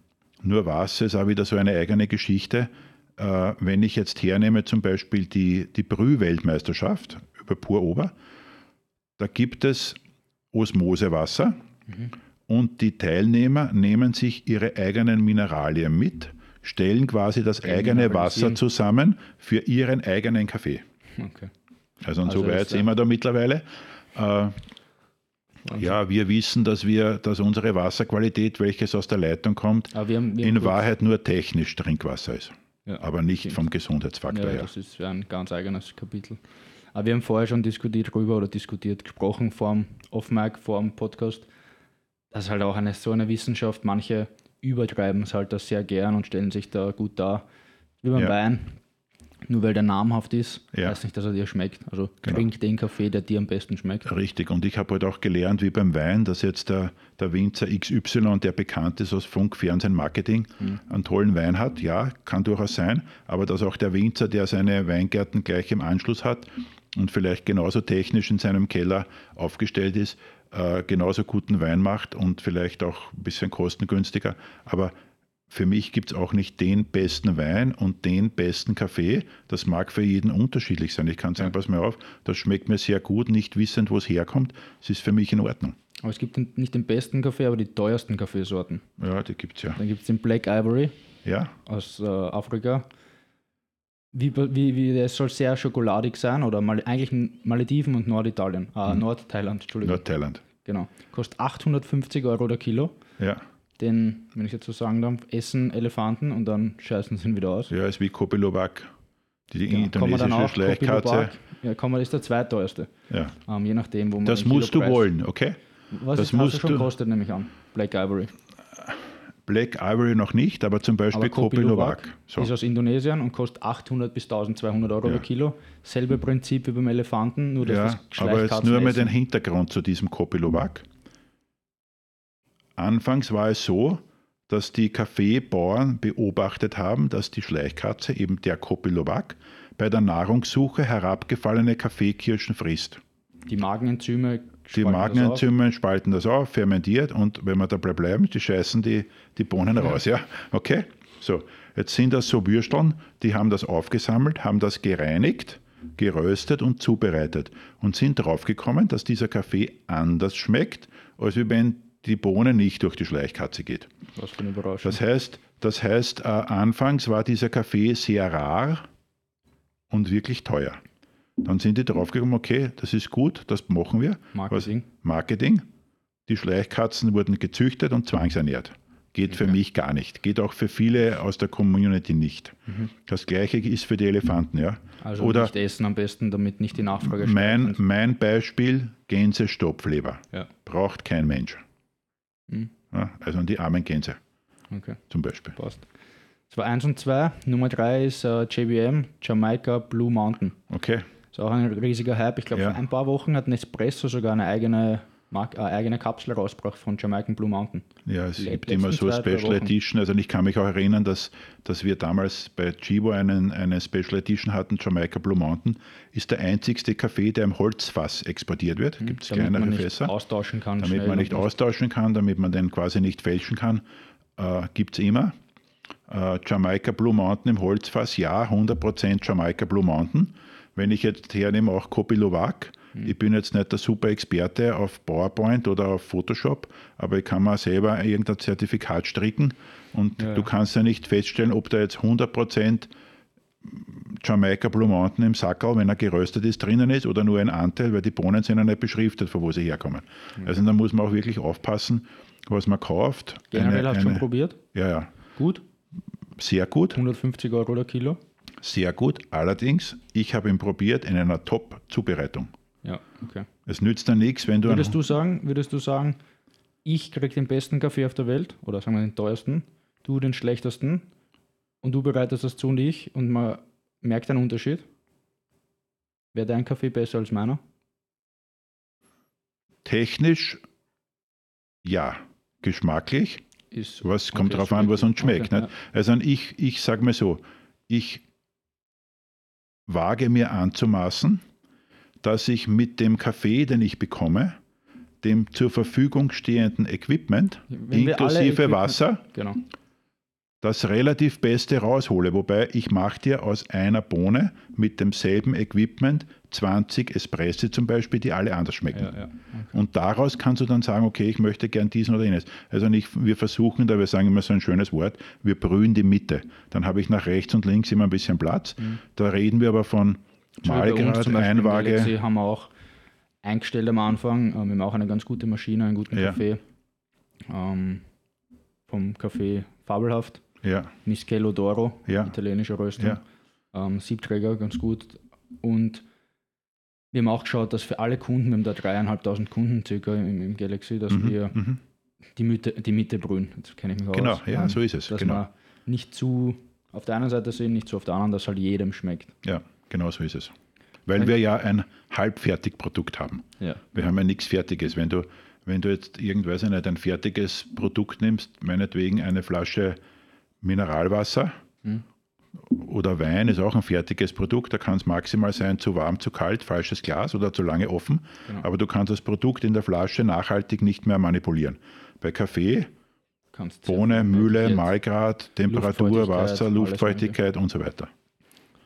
nur Wasser ist auch wieder so eine eigene Geschichte. Äh, wenn ich jetzt hernehme zum Beispiel die, die Brühweltmeisterschaft über Pur Ober, da gibt es Osmosewasser mhm. und die Teilnehmer nehmen sich ihre eigenen Mineralien mit, stellen quasi das eigene Wasser zusammen für ihren eigenen Kaffee. Okay. Also, und also so weit sind wir da mittlerweile. Äh, ja, wir wissen, dass wir, dass unsere Wasserqualität, welches aus der Leitung kommt, wir haben, wir in Wahrheit nur technisch Trinkwasser ist. Ja, aber nicht stimmt. vom Gesundheitsfaktor ja, her. Das ist ein ganz eigenes Kapitel. Aber wir haben vorher schon diskutiert darüber oder diskutiert, gesprochen vor dem Off-Mic, vor dem Podcast. Das ist halt auch eine, so eine Wissenschaft. Manche übertreiben es halt das sehr gern und stellen sich da gut dar. Wie beim ja. Wein. Nur weil der namhaft ist, Ja. heißt nicht, dass er dir schmeckt. Also Genau. trink den Kaffee, der dir am besten schmeckt. Richtig. Und ich habe halt auch gelernt, wie beim Wein, dass jetzt der, der Winzer XY, der bekannt ist aus Funk, Fernsehen, Marketing, einen tollen Wein hat. Ja, kann durchaus sein. Aber dass auch der Winzer, der seine Weingärten gleich im Anschluss hat und vielleicht genauso technisch in seinem Keller aufgestellt ist, äh, genauso guten Wein macht und vielleicht auch ein bisschen kostengünstiger. Aber für mich gibt es auch nicht den besten Wein und den besten Kaffee. Das mag für jeden unterschiedlich sein. Ich kann sagen, pass mir auf, das schmeckt mir sehr gut, nicht wissend, wo es herkommt. Es ist für mich in Ordnung. Aber es gibt nicht den besten Kaffee, aber die teuersten Kaffeesorten. Ja, die gibt es ja. Dann gibt es den Black Ivory Ja, aus äh, Afrika. Wie, wie, wie, der soll sehr schokoladig sein oder mal, eigentlich in Malediven und Norditalien. Ah, Nordthailand, Entschuldigung. Nordthailand. Genau. Kostet 850 Euro der Kilo. Ja, Den, wenn ich jetzt so sagen darf, essen Elefanten und dann scheißen sie ihn wieder aus. ja, ist wie Kopilowak. Die, dann indonesische Schleichkatze. Ja, man, ist der zweiteuerste. Ja. Ähm, je nachdem, wo man Das musst du wollen, okay? Was Das musst schon du- kostet, nehme ich an. Black Ivory. Black Ivory noch nicht, aber zum Beispiel Kopilowak. So. ist aus Indonesien und kostet 800 bis 1200 Euro Ja. der Kilo. Selbe Prinzip wie beim Elefanten, nur dass Ja, das aber jetzt nur mal den Hintergrund zu diesem Kopilowak. Anfangs war es so, dass die Kaffeebauern beobachtet haben, dass die Schleichkatze, eben der Kopilowak, bei der Nahrungssuche herabgefallene Kaffeekirschen frisst. Die Magenenzyme Die spalten das Magenenzymen spalten das auf, fermentiert und wenn wir dabei bleiben, die scheißen die, die Bohnen raus. Ja, okay. So, jetzt sind das so Würsteln, die haben das aufgesammelt, haben das gereinigt, geröstet und zubereitet und sind draufgekommen, dass dieser Kaffee anders schmeckt, als wenn die Bohne nicht durch die Schleichkatze geht. Was für eine Überraschung. Das heißt, das heißt äh, anfangs war dieser Kaffee sehr rar und wirklich teuer. Dann sind die draufgekommen, okay, das ist gut, das machen wir. Marketing. Was, Marketing. Die Schleichkatzen wurden gezüchtet und zwangsernährt. Geht für Okay. mich gar nicht. Geht auch für viele aus der Community nicht. Das gleiche ist für die Elefanten, ja. Mhm. also Oder nicht essen am besten, damit nicht die Nachfrage mein, steigt. mein Beispiel, Gänsestopfleber. Ja, Braucht kein Mensch. Mhm. Ja, also die armen Gänse okay, zum Beispiel. passt. Das war eins und zwei. Nummer drei ist äh, JBM, Jamaica Blue Mountain. Okay, Ist auch ein riesiger Hype. Ich glaube, Ja. vor ein paar Wochen hat Nespresso sogar eine eigene, Mark äh, eigene Kapsel rausgebracht von Jamaican Blue Mountain. Ja, es gibt immer so Special. Edition. Also ich kann mich auch erinnern, dass, dass wir damals bei Chibo einen, eine Special Edition hatten, Jamaica Blue Mountain. Ist der einzigste Kaffee, der im Holzfass exportiert wird. Gibt es kleinere Fässer. austauschen kann. Damit man nicht austauschen kann, damit man den quasi nicht fälschen kann, äh, gibt es immer. Äh, Jamaica Blue Mountain im Holzfass, ja, 100% Jamaica Blue Mountain. Wenn ich jetzt hernehme, auch Kopilowak. Hm. Ich bin jetzt nicht der super Experte auf PowerPoint oder auf Photoshop, aber ich kann mal selber irgendein Zertifikat stricken und Ja, du kannst ja nicht feststellen, ob da jetzt 100% Jamaica Blue Mountain im Sackerl, wenn er geröstet ist, drinnen ist oder nur ein Anteil, weil die Bohnen sind ja nicht beschriftet, von wo sie herkommen. Mhm. Also da muss man auch wirklich aufpassen, was man kauft. Generell Eine- hast du schon probiert. Ja, ja, Gut, sehr gut, 150 Euro der Kilo. sehr gut. Allerdings, ich habe ihn probiert in einer Top-Zubereitung. Ja, okay. Es nützt dann nichts, wenn du... Würdest du sagen, würdest du sagen, ich krieg den besten Kaffee auf der Welt oder sagen wir den teuersten, du den schlechtesten und du bereitest das zu und ich und man merkt einen Unterschied? Wäre dein Kaffee besser als meiner? Technisch, ja. Geschmacklich, Ist was kommt Okay, drauf an, was uns schmeckt. Okay, nicht? Also ich, ich sage mal so, ich wage mir anzumaßen, dass ich mit dem Kaffee, den ich bekomme, dem zur Verfügung stehenden Equipment, Wenn inklusive Equipment- Wasser, Genau. das relativ Beste raushole. Wobei ich mache dir aus einer Bohne mit demselben Equipment 20 Espressi zum Beispiel, die alle anders schmecken. Ja, ja. Okay. Und daraus kannst du dann sagen, okay, ich möchte gern diesen oder jenes. Also nicht, wir versuchen da, wir sagen immer so ein schönes Wort, wir brühen die Mitte. Dann habe ich nach rechts und links immer ein bisschen Platz. Da reden wir aber von Im Einwaage. Galaxy haben wir auch eingestellt am Anfang. Ähm, wir haben auch eine ganz gute Maschine, einen guten Ja. Kaffee. Ähm, vom Kaffee Fabelhaft. Ja, Mischello d'Oro, Ja. italienische Röstung. Ja. Ähm, Siebträger, ganz gut. Und wir haben auch geschaut, dass für alle Kunden, wir haben da dreieinhalbtausend Kunden circa im, im Galaxy, dass mhm, wir mhm. die Mitte, die Mitte brühen. Jetzt kenne ich mich Genau, aus. ja, Ähm, so ist es, Dass genau. wir nicht zu auf der einen Seite sehen, nicht so auf der anderen, dass halt jedem schmeckt. Ja, genau so ist es. Weil wir ja ein Halbfertigprodukt haben. Ja. Wir haben ja nichts Fertiges. Wenn du, wenn du jetzt irgendwas nicht ein fertiges Produkt nimmst, meinetwegen eine Flasche Mineralwasser oder Wein ist auch ein fertiges Produkt, da kann es maximal sein zu warm, zu kalt, falsches Glas oder zu lange offen. Aber du kannst das Produkt in der Flasche nachhaltig nicht mehr manipulieren. Bei Kaffee, Bohne, Mühle, Mahlgrad, Temperatur, Wasser, Luftfeuchtigkeit und so weiter.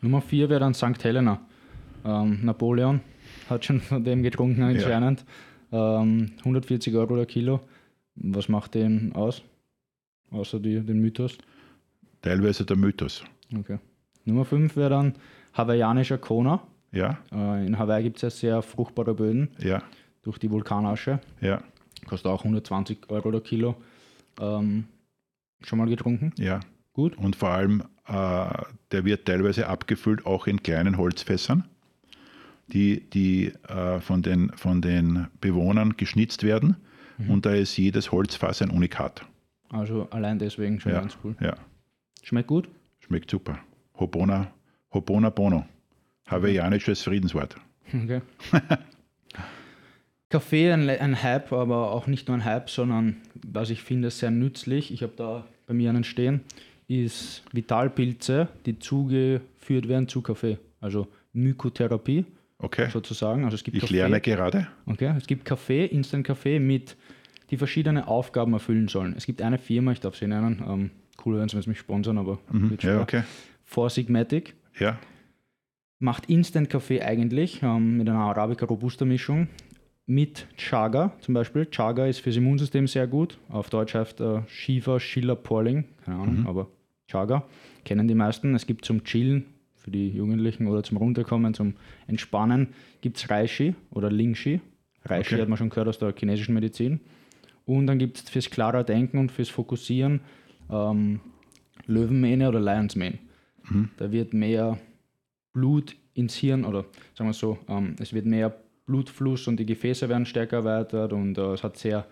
Nummer vier wäre dann St. Helena. Ähm, Napoleon hat schon von dem getrunken anscheinend. Ähm, 140 Euro der Kilo. Was macht den aus? Außer die, den Mythos. Teilweise der Mythos. Okay. Nummer 5 wäre dann hawaiianischer Kona. Ja, Äh, in Hawaii gibt es ja sehr fruchtbare Böden ja, durch die Vulkanasche. ja, Kostet auch 120 Euro der Kilo. Ähm, schon mal getrunken? ja. Gut. Und vor allem, äh, der wird teilweise abgefüllt auch in kleinen Holzfässern, die, die äh, von, den, von den Bewohnern geschnitzt werden. Mhm. Und da ist jedes Holzfass ein Unikat. Also allein deswegen schon Ja, ganz cool. ja, Schmeckt gut? schmeckt super. Hobona, Hobona Bono. Hawaiianisches Friedenswort. Okay. Kaffee ein, ein Hype, aber auch nicht nur ein Hype, sondern was ich finde sehr nützlich, ich habe da bei mir einen stehen, ist Vitalpilze, die zugeführt werden zu Kaffee. Also Mykotherapie Okay, sozusagen. Also es gibt ich Kaffee, lerne gerade. Okay, es gibt Kaffee, Instant-Kaffee mit, die verschiedene Aufgaben erfüllen sollen. Es gibt eine Firma, ich darf sie nennen, ähm, cool wären sie, wenn sie mich sponsern, aber wird Mhm. Ja, schwer. okay. Four Sigmatic Ja, macht Instant-Kaffee eigentlich ähm, mit einer Arabica-Robusta-Mischung mit Chaga zum Beispiel. Chaga ist fürs Immunsystem sehr gut. Auf Deutsch heißt äh, Shiva, Schiller, Porling, keine Ahnung, aber Chaga kennen die meisten. Es gibt zum Chillen für die Jugendlichen oder zum Runterkommen, zum Entspannen gibt es Reishi oder Lingshi. Reishi Okay. hat man schon gehört aus der chinesischen Medizin. Und dann gibt es fürs klarer Denken und fürs Fokussieren ähm, Löwenmähne oder Lions Mane. Da wird mehr Blut ins Hirn oder sagen wir so, ähm, es wird mehr Blutfluss und die Gefäße werden stärker erweitert und äh, es hat sehr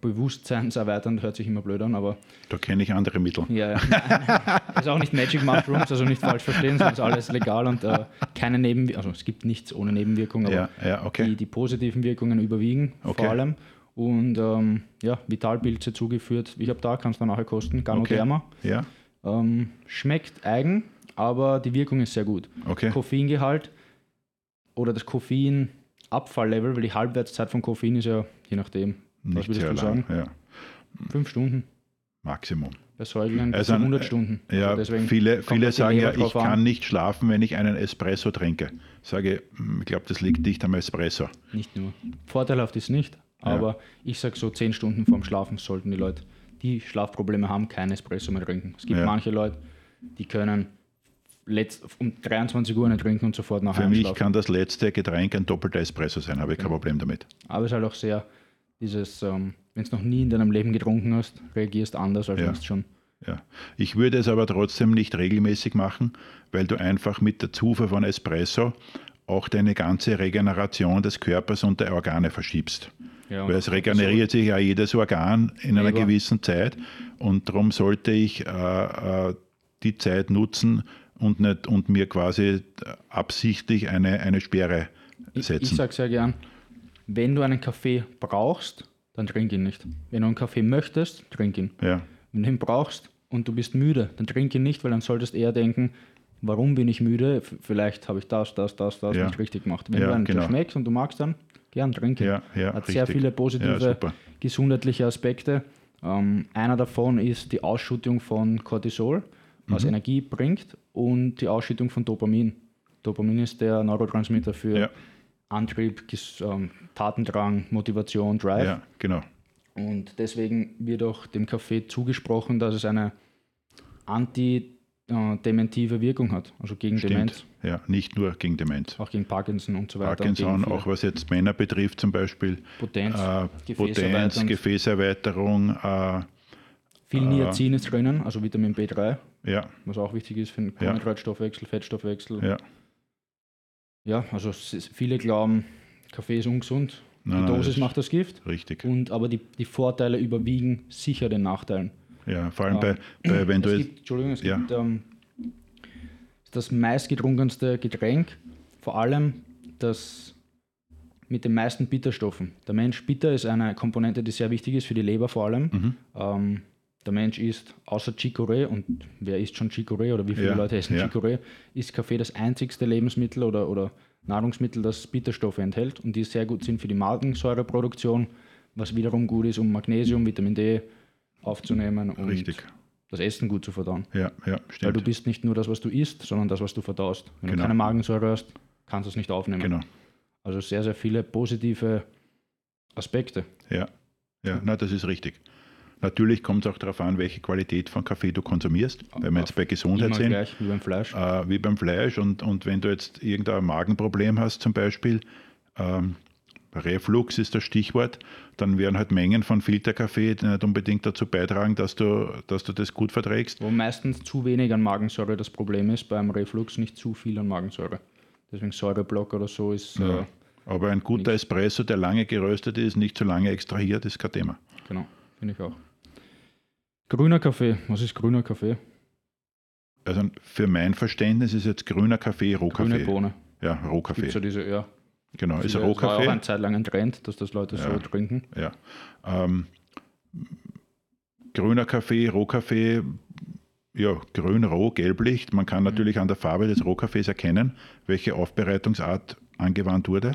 bewusstseinserweiternd, hört sich immer blöd an, aber da kenne ich andere Mittel. ja, ja. ist auch nicht Magic Mushrooms, also nicht falsch verstehen, sondern ist alles legal und äh, keine Nebenwirkungen, also es gibt nichts ohne Nebenwirkung, aber Ja, ja, okay. die, die positiven Wirkungen überwiegen Okay. vor allem. Und ähm, ja, Vitalpilze zugeführt. Ich habe da, kannst du nachher kosten, Ganoderma. Ja, Ähm, schmeckt eigen, aber die Wirkung ist sehr gut. okay. Koffeingehalt oder das Koffeinabfalllevel, weil die Halbwertszeit von Koffein ist ja, je nachdem, Nicht sehr du lang. sagen? Ja, Fünf Stunden. Maximum. Bei Säuglingen Also also ein- 100 Stunden. Ja, Also viele, viele sagen ja, ich an. kann nicht schlafen, wenn ich einen Espresso trinke. Sage, hm, ich glaube, das liegt nicht am Espresso. Nicht nur. Vorteilhaft ist nicht, Ja. aber ich sage so 10 Stunden vorm Schlafen sollten die Leute, die Schlafprobleme haben, kein Espresso mehr trinken. Es gibt Ja. manche Leute, die können letzt, um 23 Uhr nicht trinken und sofort nachher Für mich kann das letzte Getränk ein doppelter Espresso sein, habe ich kein Problem damit. Aber es ist halt auch sehr dieses, ähm, wenn du noch nie in deinem Leben getrunken hast, reagierst anders, als Ja. wenn du schon. Ja. Ich würde es aber trotzdem nicht regelmäßig machen, weil du einfach mit der Zufuhr von Espresso auch deine ganze Regeneration des Körpers und der Organe verschiebst. Ja, Weil es regeneriert sich ja jedes Organ in einer gewissen Zeit und darum sollte ich äh, äh, die Zeit nutzen und, nicht, und mir quasi absichtlich eine, eine Sperre Ich, ich setzen. sage sehr gern, wenn du einen Kaffee brauchst, dann trink ihn nicht. Wenn du einen Kaffee möchtest, trink ihn. ja, Wenn du ihn brauchst und du bist müde, dann trink ihn nicht, weil dann solltest eher denken, warum bin ich müde? Vielleicht habe ich das, das, das, das Ja. nicht richtig gemacht. Wenn Ja, du einen genau. schmeckst und du magst dann, gern trink ihn. ja, ja. Hat sehr richtig. viele Ja, positive gesundheitliche Aspekte. Ähm, einer davon ist die Ausschüttung von Cortisol, was Mhm. Energie bringt, und die Ausschüttung von Dopamin. Dopamin ist der Neurotransmitter für Antrieb, ähm, Tatendrang, Motivation, Drive. ja, genau. Und deswegen wird auch dem Kaffee zugesprochen, dass es eine antidementive Wirkung hat, also gegen Demenz, Stimmt. Ja, nicht nur gegen Demenz. auch gegen Parkinson und so weiter. Parkinson, auch was jetzt Männer betrifft, zum Beispiel Potenz, äh, Potenz. Gefäßerweiterung, äh, Viel äh, Niacin ist drinnen, also Vitamin B3, ja, was auch wichtig ist für den. Kohlenhydratstoffwechsel, Fettstoffwechsel. ja. Ja, also viele glauben, Kaffee ist ungesund, Nein, die Dosis macht das Gift, Richtig. und, aber die, die Vorteile überwiegen sicher den Nachteilen. Ja, vor allem ähm, bei, bei, wenn du es gibt, Entschuldigung, es ja. gibt ähm, das meistgetrunkenste Getränk, vor allem das mit den meisten Bitterstoffen. Der Mensch Bitter ist eine Komponente, die sehr wichtig ist für die Leber vor allem. Mhm. Ähm, der Mensch isst außer Chicorée, und wer isst schon Chicorée oder wie viele ja, Leute essen ja. Chicorée, ist Kaffee das einzigste Lebensmittel oder, oder Nahrungsmittel, das Bitterstoffe enthält und die sehr gut sind für die Magensäureproduktion, was wiederum gut ist, um Magnesium, Vitamin D aufzunehmen und Richtig. das Essen gut zu verdauen. Ja, ja, stimmt. Weil du bist nicht nur das, was du isst, sondern das, was du verdaust. Wenn genau. du keine Magensäure hast, kannst du es nicht aufnehmen. Genau. Also sehr, sehr viele positive Aspekte. Ja, ja, na, das ist richtig. Natürlich kommt es auch darauf an, welche Qualität von Kaffee du konsumierst. Wenn wir jetzt bei Gesundheit sind, gleich, wie beim Fleisch. Äh, wie beim Fleisch. Und, und wenn du jetzt irgendein Magenproblem hast, zum Beispiel, ähm, Reflux ist das Stichwort, dann werden halt Mengen von Filterkaffee nicht unbedingt dazu beitragen, dass du, dass du das gut verträgst. Wo meistens zu wenig an Magensäure das Problem ist, beim Reflux nicht zu viel an Magensäure. Deswegen Säureblock oder so ist. Ja, äh, aber ein guter nichts. Espresso, der lange geröstet ist, nicht zu lange extrahiert, ist kein Thema. Genau, finde ich auch. Grüner Kaffee, was ist grüner Kaffee? Also für mein Verständnis ist jetzt grüner Kaffee Rohkaffee. Grüne Bohne. Ja, Rohkaffee. Gibt ja diese, ja. Genau, ist Rohkaffee. Das war auch eine Zeit lang ein Trend, dass das Leute ja, so trinken. Ja. Ähm, grüner Kaffee, Rohkaffee, ja, grün, roh, gelblicht. Man kann mhm. natürlich an der Farbe des Rohkaffees erkennen, welche Aufbereitungsart angewandt wurde.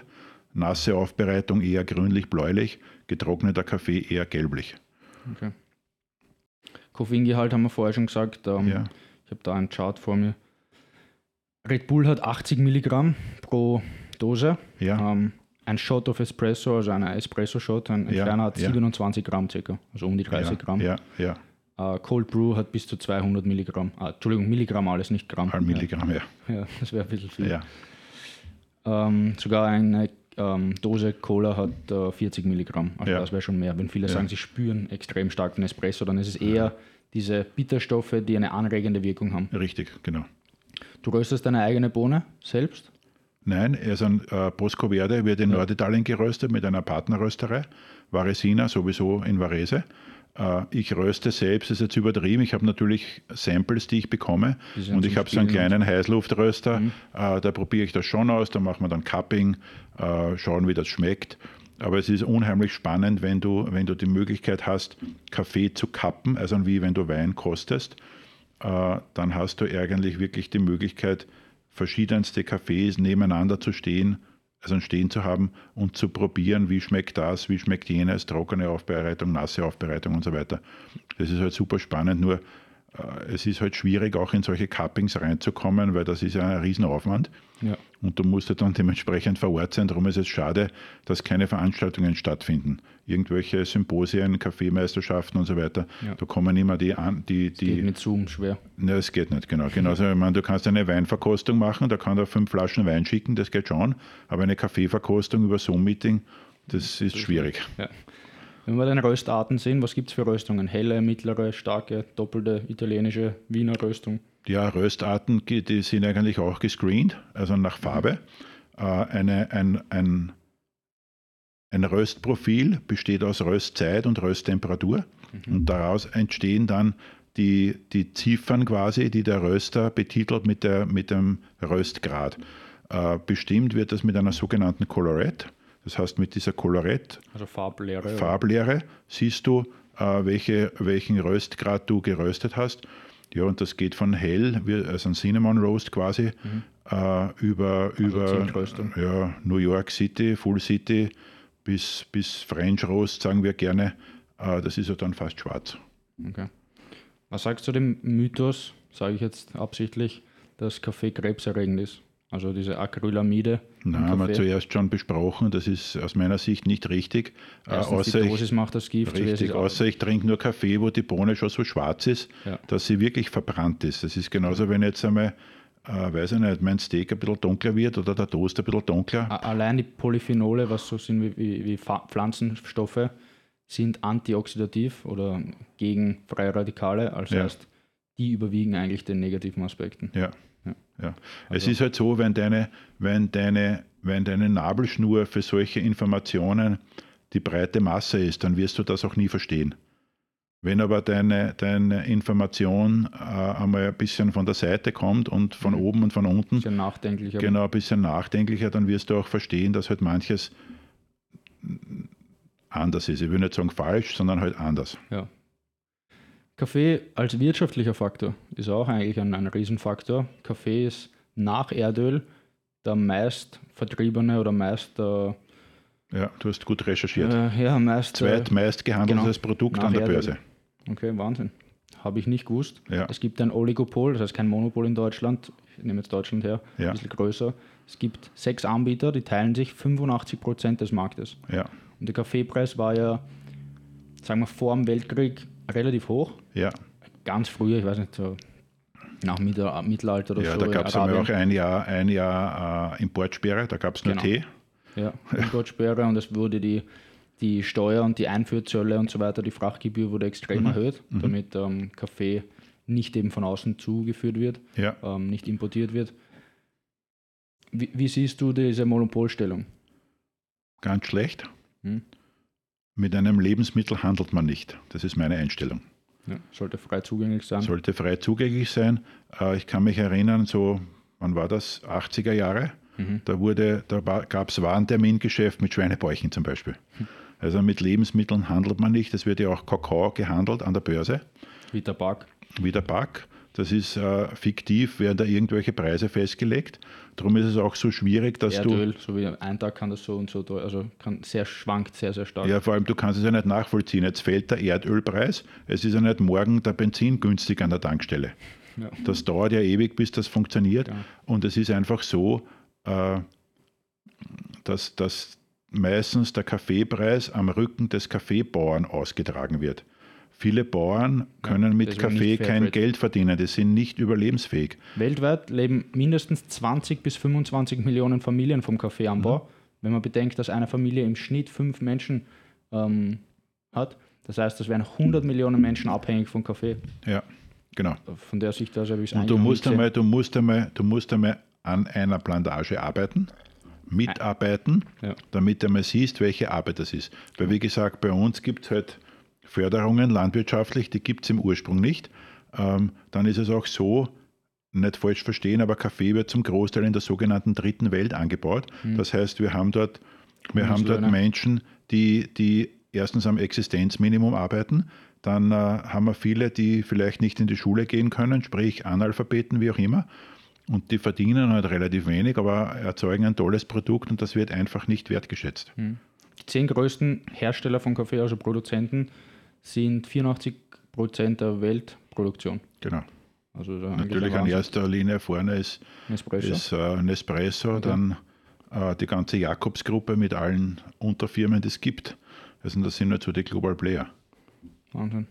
Nasse Aufbereitung eher grünlich-bläulich, getrockneter Kaffee eher gelblich. Okay. Koffeingehalt haben wir vorher schon gesagt. Ähm, ja. Ich habe da einen Chart vor mir. Red Bull hat 80 Milligramm pro Dose. Ja. Ähm, ein Shot of Espresso, also ein Espresso-Shot, ein ja, Ferner hat 27 Gramm circa, also um die 30 Gramm. Ja, ja. Uh, Cold Brew hat bis zu 200 Milligramm. Ah, Entschuldigung, Milligramm alles, nicht Gramm. Ein Milligramm, ja. Ja, das wäre ein bisschen viel. Ja. Ähm, sogar eine ähm, Dose Cola hat äh, 40 Milligramm. Also ja. das wäre schon mehr. Wenn viele ja. sagen, sie spüren extrem stark den Espresso, dann ist es eher ja. diese Bitterstoffe, die eine anregende Wirkung haben. Richtig, genau. Du röstest deine eigene Bohne selbst? Nein, also äh, Bosco Verde wird in Norditalien geröstet mit einer Partnerrösterei. Varesina sowieso in Varese. Äh, ich röste selbst, das ist jetzt übertrieben. Ich habe natürlich Samples, die ich bekomme. Und ich habe so einen kleinen Heißluftröster. Mhm. Äh, da probiere ich das schon aus. Da machen wir dann Cupping, äh, schauen, wie das schmeckt. Aber es ist unheimlich spannend, wenn du, wenn du die Möglichkeit hast, Kaffee zu kappen, also wie wenn du Wein kostest. Dann hast du eigentlich wirklich die Möglichkeit, verschiedenste Kaffees nebeneinander zu stehen also stehen zu haben und zu probieren, wie schmeckt das, wie schmeckt jenes, trockene Aufbereitung, nasse Aufbereitung und so weiter. Das ist halt super spannend, nur es ist halt schwierig, auch in solche Cuppings reinzukommen, weil das ist ja ein Riesenaufwand. Ja. Und du musst ja dann dementsprechend vor Ort sein. Darum ist es schade, dass keine Veranstaltungen stattfinden. Irgendwelche Symposien, Kaffeemeisterschaften und so weiter. Ja. Da kommen immer die an. Die, die, geht mit Zoom schwer. Ne, es geht nicht, genau. Genauso, ich meine, du kannst eine Weinverkostung machen, da kann er fünf Flaschen Wein schicken, das geht schon. Aber eine Kaffeeverkostung über Zoom-Meeting, das ist schwierig. Ja. Wenn wir den Röstarten sehen, was gibt es für Röstungen? Helle, mittlere, starke, doppelte, italienische, Wiener Röstung? Ja, Röstarten, die sind eigentlich auch gescreent, also nach Farbe. Mhm. Eine, ein, ein, ein Röstprofil besteht aus Röstzeit und Rösttemperatur. Mhm. Und daraus entstehen dann die, die Ziffern quasi, die der Röster betitelt mit, der, mit dem Röstgrad. Äh, bestimmt wird das mit einer sogenannten Colorette. Das heißt, mit dieser Colorette, also Farblehre, Farblehre siehst du, äh, welche, welchen Röstgrad du geröstet hast. Ja, und das geht von hell, also ein Cinnamon Roast quasi, mhm. äh, über, also über ja, New York City, Full City bis, bis French Roast, sagen wir gerne. Äh, das ist ja dann fast schwarz. Okay. Was sagst du dem Mythos, sage ich jetzt absichtlich, dass Kaffee krebserregend ist? Also diese Acrylamide. Na, haben wir zuerst schon besprochen, das ist aus meiner Sicht nicht richtig. Äh, außer die Dosis ich, macht das Gift. Richtig, außer ich trinke nur Kaffee, wo die Bohne schon so schwarz ist, ja. dass sie wirklich verbrannt ist. Das ist genauso, wenn jetzt einmal, äh, weiß ich nicht, mein Steak ein bisschen dunkler wird oder der Toast ein bisschen dunkler. Allein die Polyphenole, was so sind wie, wie, wie Pflanzenstoffe, sind antioxidativ oder gegen freie Radikale. Also ja. heißt, die überwiegen eigentlich den negativen Aspekten. Ja. Ja. Also. Es ist halt so, wenn deine, wenn, deine, wenn deine Nabelschnur für solche Informationen die breite Masse ist, dann wirst du das auch nie verstehen. Wenn aber deine, deine Information äh, einmal ein bisschen von der Seite kommt und von Mhm. oben und von unten, Bisschen nachdenklicher. genau ein bisschen nachdenklicher, dann wirst du auch verstehen, dass halt manches anders ist. Ich will nicht sagen falsch, sondern halt anders. Ja. Kaffee als wirtschaftlicher Faktor ist auch eigentlich ein, ein Riesenfaktor. Kaffee ist nach Erdöl der meist vertriebene oder meist, äh, Ja, du hast gut recherchiert. äh, ja, meist äh, Zweitmeist gehandeltes Produkt Nach an der Erdöl. Börse. Okay, Wahnsinn. Habe ich nicht gewusst. Ja. Es gibt ein Oligopol, das heißt kein Monopol in Deutschland. Ich nehme jetzt Deutschland her, Ja. ein bisschen größer. Es gibt sechs Anbieter, die teilen sich 85 Prozent des Marktes. Ja, Und der Kaffeepreis war ja, sagen wir, vor dem Weltkrieg relativ hoch. ja. Ganz früher, ich weiß nicht, so nach Mittel- Mittelalter oder ja so. da in gab es auch ein Jahr, ein Jahr äh, Importsperre, da gab es nur Genau. Tee. Ja, Importsperre und es wurde die, die Steuer und die Einfuhrzölle und so weiter, die Frachtgebühr wurde extrem erhöht, damit ähm, Kaffee nicht eben von außen zugeführt wird, Ja. ähm, nicht importiert wird. Wie, wie siehst du diese Monopolstellung? Ganz schlecht. Hm? Mit einem Lebensmittel handelt man nicht. Das ist meine Einstellung. Ja, sollte frei zugänglich sein. Sollte frei zugänglich sein. Äh, Ich kann mich erinnern, so, wann war das? 80er Jahre. Mhm. Da, wurde, da gab es Warentermingeschäft mit Schweinebäuchen zum Beispiel. Also mit Lebensmitteln handelt man nicht. Es wird ja auch Kakao gehandelt an der Börse, Wie Tabak. wie der Back. Das ist äh, fiktiv, werden da irgendwelche Preise festgelegt. Darum ist es auch so schwierig, dass du. Erdöl, so wie ein Tag kann das so und so, also kann sehr schwankt sehr, sehr stark. Ja, vor allem, du kannst es ja nicht nachvollziehen. Jetzt fällt der Erdölpreis. Es ist ja nicht morgen der Benzin günstig an der Tankstelle. Ja. Das dauert ja ewig, bis das funktioniert. Ja. Und es ist einfach so, äh, dass, dass meistens der Kaffeepreis am Rücken des Kaffeebauern ausgetragen wird. Viele Bauern können mit deswegen Kaffee kein Fairtrade. Geld verdienen, die sind nicht überlebensfähig. Weltweit leben mindestens 20 bis 25 Millionen Familien vom Kaffeeanbau. Mhm. Wenn man bedenkt, dass eine Familie im Schnitt fünf Menschen ähm, hat, das heißt, das wären 100 Millionen Menschen abhängig von Kaffee. Ja, genau. Von der Sicht aus habe ich es Und du musst, einmal, du, musst einmal, du musst einmal an einer Plantage arbeiten, mitarbeiten, Ja. damit du einmal siehst, welche Arbeit das ist. Weil wie gesagt, bei uns gibt es halt Förderungen landwirtschaftlich, die gibt es im Ursprung nicht. Ähm, dann ist es auch so, nicht falsch verstehen, aber Kaffee wird zum Großteil in der sogenannten dritten Welt angebaut. Das heißt, wir haben dort, wir haben dort. Menschen, die, die erstens am Existenzminimum arbeiten, dann äh, haben wir viele, die vielleicht nicht in die Schule gehen können, sprich Analphabeten, wie auch immer. Und die verdienen halt relativ wenig, aber erzeugen ein tolles Produkt und das wird einfach nicht wertgeschätzt. Die zehn größten Hersteller von Kaffee, also Produzenten, sind 84 Prozent der Weltproduktion. Genau. Also da Natürlich ein an erster Linie vorne ist, Nespresso. ist äh, Nespresso, dann äh, die ganze Jakobs-Gruppe mit allen Unterfirmen, die es gibt. Also das sind halt so die Global Player. Wahnsinn.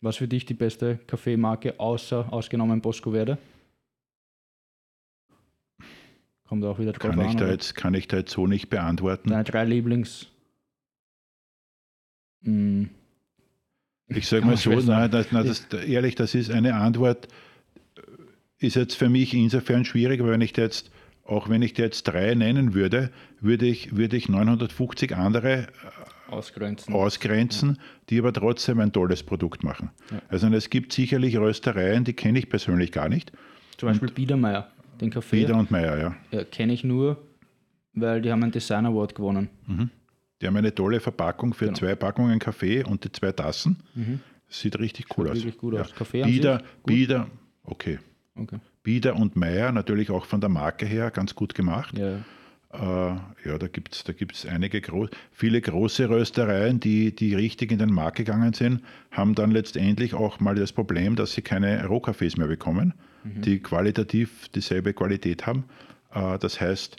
Was für dich die beste Kaffeemarke außer ausgenommen Bosco Verde? Kommt auch wieder drauf Kann ich, an. da oder? jetzt, kann ich da jetzt so nicht beantworten. Deine drei Lieblings. Hm, Ich sage mal so, nein, das, nein, das, ehrlich, das ist eine Antwort, ist jetzt für mich insofern schwierig, weil wenn ich jetzt, auch wenn ich dir jetzt drei nennen würde, würde ich, würde ich 950 andere ausgrenzen. ausgrenzen, die aber trotzdem ein tolles Produkt machen. Ja. Also es gibt sicherlich Röstereien, die kenne ich persönlich gar nicht. Zum Beispiel Biedermeier. Den Kaffee Bieder und Meier, ja. ja, kenne ich nur, weil die haben einen Design Award gewonnen. Die haben eine tolle Verpackung für Genau. zwei Packungen Kaffee und die zwei Tassen. Sieht richtig cool aus. wirklich gut ja. aus. Kaffee Bieder. Bieder, okay. Okay. Bieder und Meier, natürlich auch von der Marke her ganz gut gemacht. Ja, ja. Äh, ja, da gibt es da gibt's einige gro viele große Röstereien, die, die richtig in den Markt gegangen sind, haben dann letztendlich auch mal das Problem, dass sie keine Rohkaffees mehr bekommen, die qualitativ dieselbe Qualität haben. Äh, das heißt,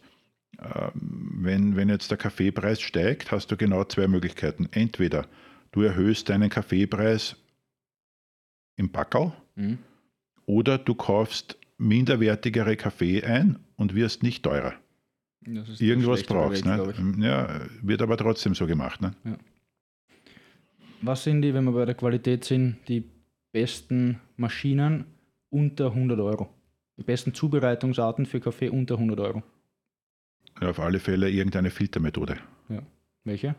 wenn, wenn jetzt der Kaffeepreis steigt, hast du genau zwei Möglichkeiten. Entweder du erhöhst deinen Kaffeepreis im Packerl Mhm. oder du kaufst minderwertigere Kaffee ein und wirst nicht teurer. Das ist Irgendwas brauchst Weg, ne? ich. Ja, wird aber trotzdem so gemacht. Ne? Was sind die, wenn wir bei der Qualität sind, die besten Maschinen unter 100 Euro? Die besten Zubereitungsarten für Kaffee unter 100 Euro? Ja, auf alle Fälle irgendeine Filtermethode. Welche?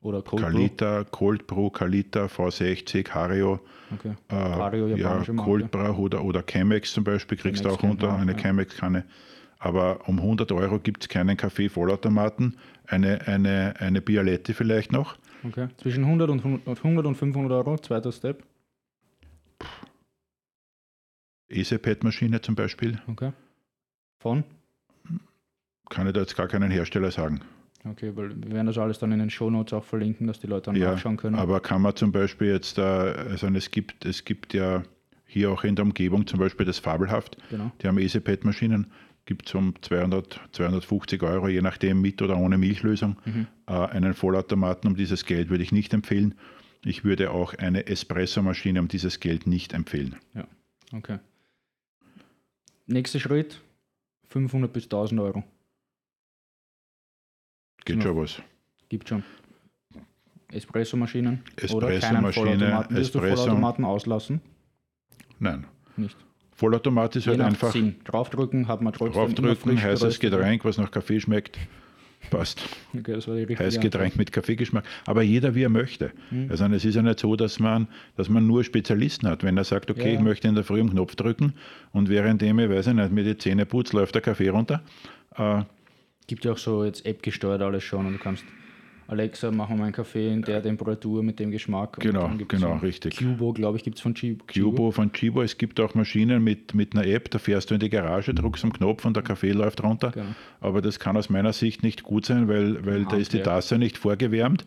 Oder Cold Brew? Kalita, Cold Brew, Kalita, V60, Hario, Okay. äh, Hario, ja, japanische Marke. Cold Brew oder, oder Chemex zum Beispiel, kriegst du Chemex auch runter, kennt man, eine ja. Chemex-Kanne. Aber um 100 Euro gibt es keinen Kaffee-Vollautomaten, eine, eine, eine Bialetti vielleicht noch. Okay. Zwischen 100 und 100 100 und 500 Euro, zweiter Step. EasyPad-Maschine zum Beispiel, Okay. Von? Kann ich da jetzt gar keinen Hersteller sagen. Okay, weil wir werden das alles dann in den Shownotes auch verlinken, dass die Leute dann Ja, nachschauen können. aber kann man zum Beispiel jetzt, äh, also es gibt, es gibt ja hier auch in der Umgebung zum Beispiel das Fabelhaft, Genau. die haben EasyPad-Maschinen, gibt es um 200, 250 Euro, je nachdem mit oder ohne Milchlösung. Mhm. Äh, einen Vollautomaten um dieses Geld würde ich nicht empfehlen. Ich würde auch eine Espresso-Maschine um dieses Geld nicht empfehlen. Okay. Nächster Schritt: 500 bis 1000 Euro. Geht Genau. schon was. Gibt schon. Espresso-Maschinen Espresso-Maschine, Vollautomaten. Wirst du. Vollautomaten auslassen? Nein. Nicht. Vollautomat ist Je halt einfach Sinn. Draufdrücken hat man trotzdem draufdrücken, heißes Getränk, was nach Kaffee schmeckt. Passt. Okay, Heißes. Getränk mit Kaffeegeschmack. Aber jeder wie er möchte. Mhm. Also es ist ja nicht so, dass man, dass man nur Spezialisten hat. Wenn er sagt, okay, Ja, ich möchte in der Früh am Knopf drücken und währenddem ich, weiß ich nicht, mir die Zähne putzt, läuft der Kaffee runter. Äh, Gibt ja auch so jetzt App gesteuert alles schon und du kannst Alexa, mach mal einen Kaffee in der Temperatur mit dem Geschmack. Genau, genau, richtig. Cubo, glaube ich, gibt es von Chi- Cubo von Chibo, es gibt auch Maschinen mit, mit einer App, da fährst du in die Garage, drückst am Knopf und der Kaffee läuft runter. Genau. Aber das kann aus meiner Sicht nicht gut sein, weil, weil da ist die. Tasse nicht vorgewärmt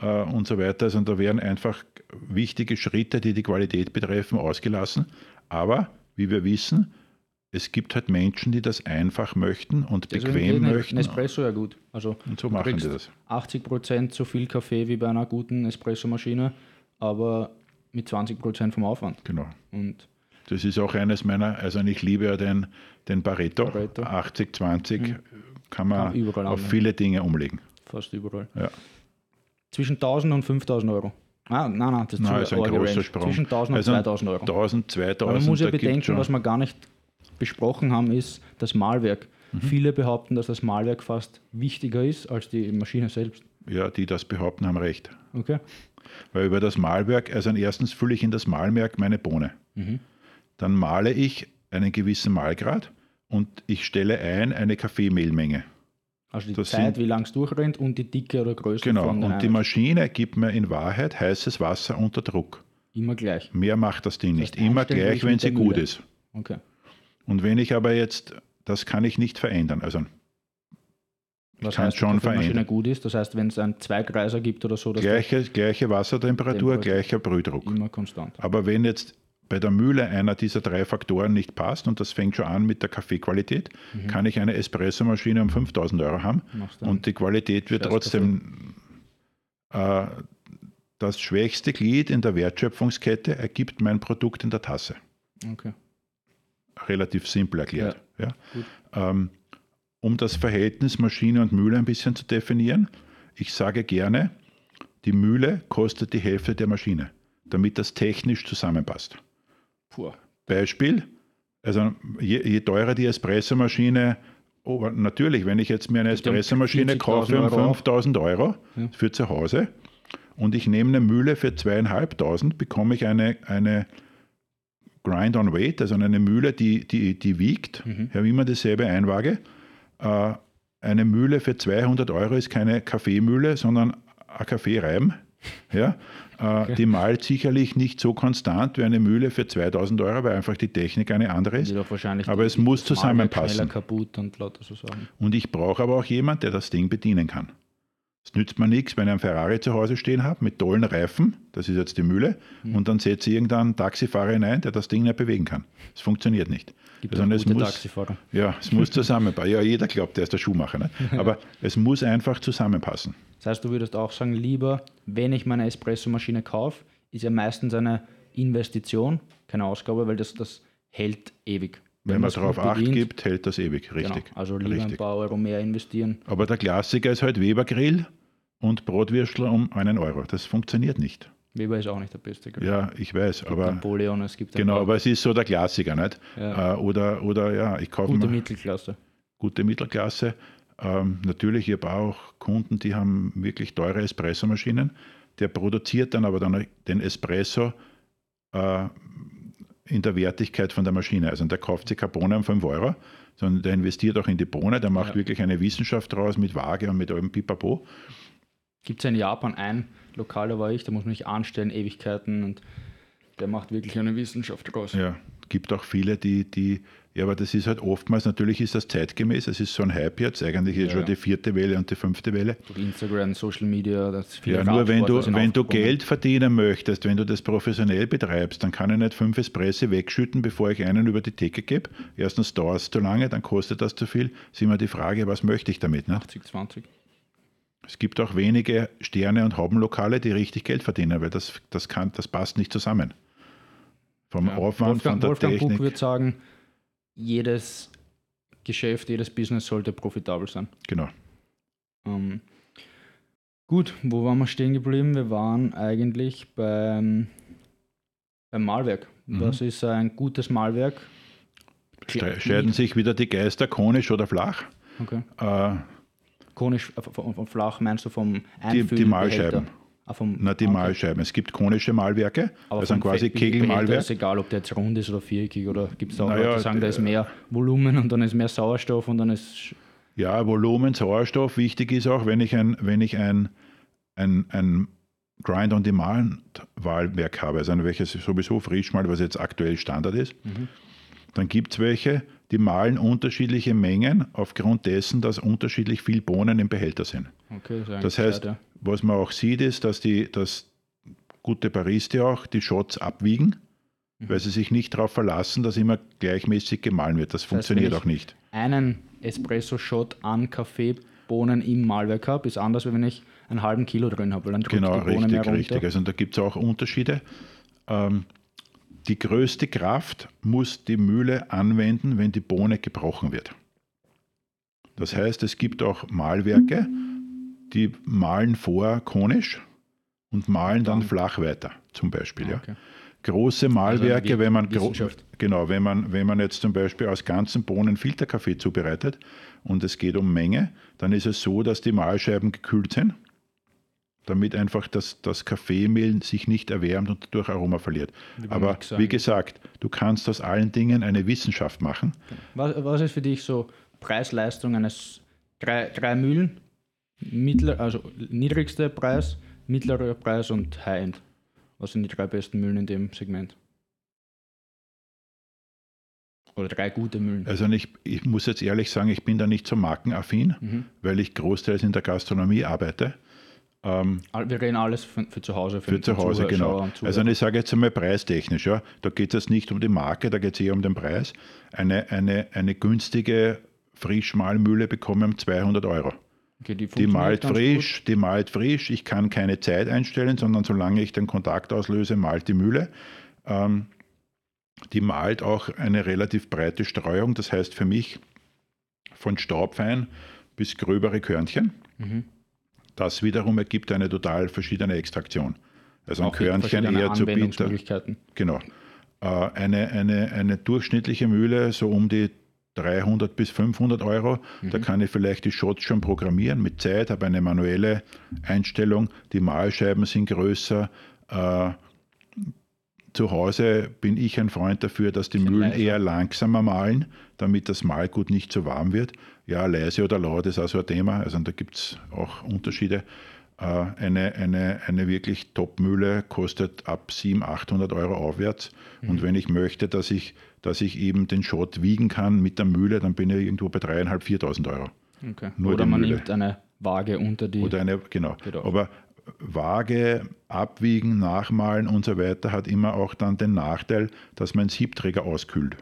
äh, und so weiter. Also da werden einfach wichtige Schritte, die die Qualität betreffen, ausgelassen. Aber wie wir wissen, es gibt halt Menschen, die das einfach möchten und Deswegen bequem ein möchten. Espresso ja gut. Also Und so machen die das. 80% so viel Kaffee wie bei einer guten Espresso-Maschine, aber mit 20% vom Aufwand. Genau. Und Das ist auch eines meiner, also ich liebe ja den, den Pareto, Pareto. 80-20 kann Kann man man überall auf viele Dinge umlegen. fast überall. Ja. Zwischen 1000 und 5000 Euro. Ah, nein, nein, das ist Nein, zu ist ein arge großer Range. Sprung. Zwischen 1000 und Also 2000 Euro. 1000, 2000, Aber man muss ja bedenken, was wir gar nicht besprochen haben, ist das Malwerk. Mhm. Viele behaupten, dass das Malwerk fast wichtiger ist als die Maschine selbst. Ja, die das behaupten, haben recht. Okay? Weil über das Malwerk, also erstens fülle ich in das Malwerk meine Bohne. Mhm. Dann male ich einen gewissen Malgrad und ich stelle ein eine Kaffeemehlmenge. Also die Das Zeit, sind- wie lang es durchrennt und die Dicke oder Größe Genau, und die. Maschine gibt mir in Wahrheit heißes Wasser unter Druck. Immer gleich. Mehr macht das Ding heißt, nicht. Immer gleich, ich wenn sie gut ist. Okay. Und wenn ich aber jetzt, das kann ich nicht verändern. Also Was kann heißt, schon Maschine verändern. gut ist? Das heißt, wenn es einen Zweigreiser gibt oder so, gleiche, gleiche Wassertemperatur, Temperatur. gleicher Brühdruck. immer konstant. Aber wenn jetzt bei der Mühle einer dieser drei Faktoren nicht passt, und das fängt schon an mit der Kaffeequalität, Mhm. kann ich eine Espressomaschine um 5000 Euro haben und die Qualität wird trotzdem äh, das schwächste Glied in der Wertschöpfungskette ergibt mein Produkt in der Tasse. Okay. Relativ simpel erklärt. Ja. gut. Ähm, um das Verhältnis Maschine und Mühle ein bisschen zu definieren, ich sage gerne, die Mühle kostet die Hälfte der Maschine, damit das technisch zusammenpasst. Puh. Beispiel, also je, je teurer die Espressomaschine, oh, natürlich, wenn ich jetzt mir eine ja Espressomaschine 40.000 kaufe um Euro auch. 5000 Euro Ja. für zu Hause und ich nehme eine Mühle für 2500, bekomme ich eine, eine Grind on Weight, also eine Mühle, die, die, die wiegt, Mhm. ja, wie man dasselbe einwaage. Äh, eine Mühle für 200 Euro ist keine Kaffeemühle, sondern ein Kaffeereim. Ja? Äh, Die malt sicherlich nicht so konstant wie eine Mühle für 2000 Euro, weil einfach die Technik eine andere ist. Aber es muss zusammenpassen. Und. Und ich brauche aber auch jemanden, der das Ding bedienen kann. Es nützt mir nichts, wenn ich einen Ferrari zu Hause stehen habe mit tollen Reifen, das ist jetzt die Mühle, Mhm. und dann setze ich irgendeinen Taxifahrer hinein, der das Ding nicht bewegen kann. Das funktioniert nicht. Gibt Sondern auch es muss, Taxifahrer. ja, es muss zusammenpassen. Ja, jeder glaubt, der ist der Schuhmacher. Ne? Aber es muss einfach zusammenpassen. Das heißt, du würdest auch sagen, lieber, wenn ich meine Espressomaschine kaufe, ist ja meistens eine Investition, keine Ausgabe, weil das, das hält ewig. Wenn, man man's darauf Acht bedient, gibt, hält das ewig. Richtig. Genau, also lieber ein richtig. paar Euro mehr investieren. Aber der Klassiker ist halt Webergrill und Brotwürstel um einen Euro. Das funktioniert nicht. Weber ist auch nicht der beste. Grill. Ja, ich weiß, aber Napoleon, es gibt ein genau, aber es ist so der Klassiker, nicht? Ja. Äh, oder, oder ja, ich kaufe gute mir Mittelklasse. gute Mittelklasse. Ähm, natürlich, ich habe auch Kunden, die haben wirklich teure Espressomaschinen. Der produziert dann aber dann den Espresso äh, in der Wertigkeit von der Maschine. Also der kauft sich keine Bohne um 5 Euro, sondern der investiert auch in die Bohne, der macht ja. wirklich eine Wissenschaft draus mit Waage und mit allem Pipapo. Gibt es in Japan ein Lokal, da war ich, da muss man sich anstellen, Ewigkeiten und der macht wirklich eine Wissenschaft draus. Ja, gibt auch viele, die, die ja, aber das ist halt oftmals, natürlich ist das zeitgemäß, es ist so ein Hype jetzt, eigentlich ist ja, schon die vierte Welle und die fünfte Welle. Durch Instagram, Social Media, das viel Ja, nur wenn du, wenn du Geld verdienen möchtest, wenn du das professionell betreibst, dann kann ich nicht fünf Espresso wegschütten, bevor ich einen über die Theke gebe. Erstens dauert es zu lange, dann kostet das zu viel. Ist immer die Frage, was möchte ich damit? Ne? 80, 20. Es gibt auch wenige Sterne- und Haubenlokale, die richtig Geld verdienen, weil das, das, kann, das passt nicht zusammen. Vom ja, Aufwand, Wolfgang, von der Wolfgang Technik. Buch würde sagen, jedes Geschäft, jedes Business sollte profitabel sein. Genau. Ähm, gut, wo waren wir stehen geblieben? Wir waren eigentlich beim, beim Malwerk. Mhm. Was ist ein gutes Malwerk? Scheiden sich wieder die Geister konisch oder flach? Okay. Äh, konisch, äh, flach meinst du vom Einfüllen Die, die Malscheiben. Vom, Na, die okay. Malscheiben. Es gibt konische Malwerke, Aber das sind quasi Kegelmalwerke. ist egal, ob der jetzt rund ist oder viereckig oder gibt es auch naja, Leute, die sagen, da ist mehr Volumen und dann ist mehr Sauerstoff und dann ist. Ja, Volumen, Sauerstoff. Wichtig ist auch, wenn ich ein, wenn ich ein, ein, ein Grind-on-Demand-Wahlwerk habe, also welches sowieso frisch mal, was jetzt aktuell Standard ist, mhm. dann gibt es welche, die malen unterschiedliche Mengen aufgrund dessen, dass unterschiedlich viel Bohnen im Behälter sind. Okay, das, das heißt, Zeit, ja. Was man auch sieht, ist, dass die dass gute Bariste auch die Shots abwiegen, mhm. weil sie sich nicht darauf verlassen, dass immer gleichmäßig gemahlen wird. Das, das funktioniert heißt, auch nicht. Einen Espresso-Shot an Kaffeebohnen im Mahlwerk habe, ist anders, als wenn ich einen halben Kilo drin habe, weil dann genau, die Bohnen richtig, richtig. Also da gibt es auch Unterschiede. Ähm, die größte Kraft muss die Mühle anwenden, wenn die Bohne gebrochen wird. Das heißt, es gibt auch Mahlwerke, die malen vor konisch und malen dann flach weiter, zum Beispiel. Ja. Okay. Große Mahlwerke, also wenn man genau, wenn man, wenn man jetzt zum Beispiel aus ganzen Bohnen Filterkaffee zubereitet und es geht um Menge, dann ist es so, dass die Mahlscheiben gekühlt sind damit einfach das, das Kaffeemehl sich nicht erwärmt und dadurch Aroma verliert. Aber wie gesagt, du kannst aus allen Dingen eine Wissenschaft machen. Was, was ist für dich so Preis-Leistung eines drei, drei Mühlen? Mittler, also niedrigster Preis, mittlerer Preis und High-End. Was sind die drei besten Mühlen in dem Segment? Oder drei gute Mühlen. Also ich, ich muss jetzt ehrlich sagen, ich bin da nicht so markenaffin, mhm. weil ich großteils in der Gastronomie arbeite. Ähm, wir reden alles für, für zu Hause. Für, für zu Hause, genau. Also ich sage jetzt einmal preistechnisch, ja, da geht es jetzt nicht um die Marke, da geht es eher um den Preis. Eine, eine, eine günstige Frischmalmühle bekomme um 200 Euro. Okay, die, die malt frisch, gut. die malt frisch. Ich kann keine Zeit einstellen, sondern solange ich den Kontakt auslöse, malt die Mühle. Ähm, die malt auch eine relativ breite Streuung, das heißt für mich von staubfein bis gröbere Körnchen. Mhm. Das wiederum ergibt eine total verschiedene Extraktion. Also ein Körnchen eher zu bitter. Genau. Äh, eine, eine, eine durchschnittliche Mühle, so um die 300 bis 500 Euro. Mhm. Da kann ich vielleicht die Shots schon programmieren mit Zeit, habe eine manuelle Einstellung. Die Mahlscheiben sind größer. Äh, zu Hause bin ich ein Freund dafür, dass die Mühlen leiser. eher langsamer mahlen, damit das Mahlgut nicht zu warm wird. Ja, leise oder laut ist auch so ein Thema. Also da gibt es auch Unterschiede. Äh, eine, eine, eine wirklich Top-Mühle kostet ab 700, 800 Euro aufwärts. Mhm. Und wenn ich möchte, dass ich, dass ich eben den Schott wiegen kann mit der Mühle, dann bin ich irgendwo bei 3.500, 4.000 Euro. Okay. Nur Oder man Mühle. nimmt eine Waage unter die. Oder eine, genau. Aber Waage, Abwiegen, Nachmalen und so weiter hat immer auch dann den Nachteil, dass mein Siebträger auskühlt.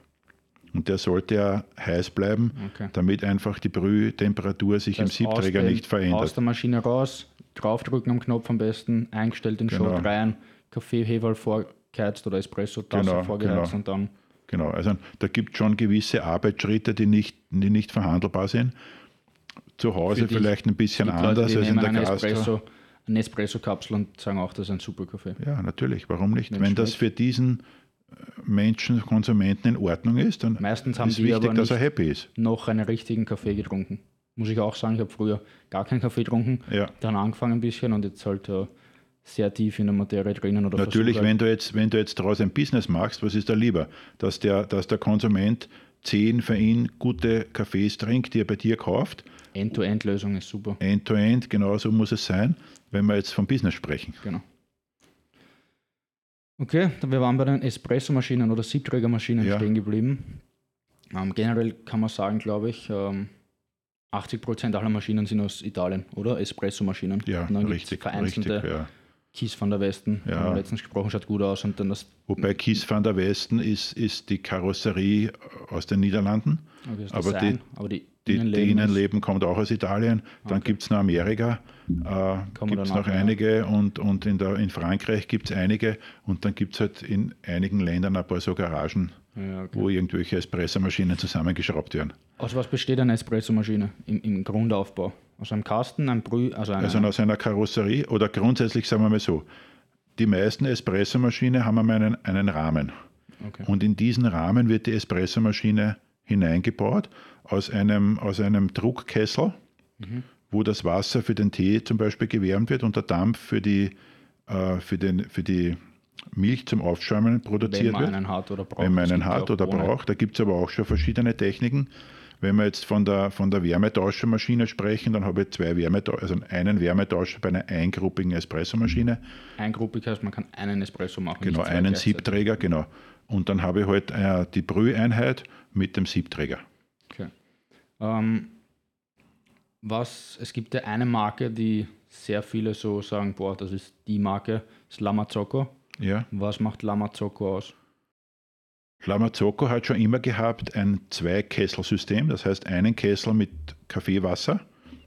Und der sollte ja heiß bleiben, okay. damit einfach die Brühtemperatur sich das im Siebträger den, nicht verändert. Aus der Maschine raus, draufdrücken am Knopf am besten, eingestellt den genau. Shot rein, Kaffeeheferl vorgeheizt oder Espresso-Tasse genau, vorgeheizt genau. und dann. Genau, also da gibt es schon gewisse Arbeitsschritte, die nicht, die nicht verhandelbar sind. Zu Hause vielleicht ein bisschen anders Leute, als in der Gastro eine Espresso-Kapsel und sagen auch, das ist ein super Kaffee. Ja, natürlich. Warum nicht? Wenn, Wenn das für diesen äh, Menschen, Konsumenten in Ordnung ist, dann Meistens haben ist die wichtig, aber dass er happy ist. Noch einen richtigen Kaffee getrunken. muss ich auch sagen, ich habe früher gar keinen Kaffee getrunken, Ja. dann angefangen ein bisschen und jetzt halt äh, sehr tief in der Materie drinnen. Oder Natürlich, wenn du jetzt, wenn du jetzt daraus ein Business machst, was ist da lieber? Dass der, dass der Konsument zehn für ihn gute Kaffees trinkt, die er bei dir kauft, End-to-End-Lösung ist super. End-to-End, genauso muss es sein, wenn wir jetzt vom Business sprechen. Genau. Okay, wir waren bei den Espresso-Maschinen oder Siebträgermaschinen Ja. stehen geblieben. Ähm, generell kann man sagen, glaube ich, ähm, 80% aller Maschinen sind aus Italien, oder? Espresso-Maschinen. Ja, und dann richtig, vereinzelte richtig. Ja. Kies van der Westen, Ja. haben wir letztens gesprochen, schaut gut aus. Und dann das, Wobei Kies van der Westen ist, ist die Karosserie aus den Niederlanden. okay, aber Design, die- aber die, Die, Innenleben die Innenleben kommt auch aus Italien. Dann Okay. gibt es noch Amerika, äh, gibt es noch ja. einige und, und in, der, in Frankreich gibt es einige und dann gibt es halt in einigen Ländern ein paar so Garagen, Ja, okay. wo irgendwelche Espressomaschinen zusammengeschraubt werden. Aus was besteht eine Espresso-Maschine im, im Grundaufbau? Aus einem Kasten, einem Brüh, also einer, Also aus einer Karosserie oder grundsätzlich sagen wir mal so, die meisten Espressomaschinen haben einmal einen, einen Rahmen. okay. Und in diesen Rahmen wird die Espressomaschine hineingebaut aus einem, aus einem Druckkessel, wo das Wasser für den Tee zum Beispiel gewärmt wird und der Dampf für die, äh, für den, für die Milch zum Aufschäumen wenn produziert man wird. einen hat oder braucht. wenn man einen hat oder braucht. Da gibt es aber auch schon verschiedene Techniken. Wenn wir jetzt von der, von der Wärmetauschmaschine sprechen, dann habe ich zwei Wärmetauscher, also einen Wärmetauscher bei einer eingruppigen Espressomaschine. Eingruppig heißt, man kann einen Espresso machen. Genau, einen. Siebträger, genau. Und dann habe ich halt äh, die Brüheinheit mit dem Siebträger. Okay. Ähm, was, es gibt ja eine Marke, die sehr viele so sagen, boah, das ist die Marke, das ist Lamazocco. Ja. Was macht Lamazocco aus? Lamazocco hat schon immer gehabt ein Zwei-Kessel-System, das heißt einen Kessel mit Kaffeewasser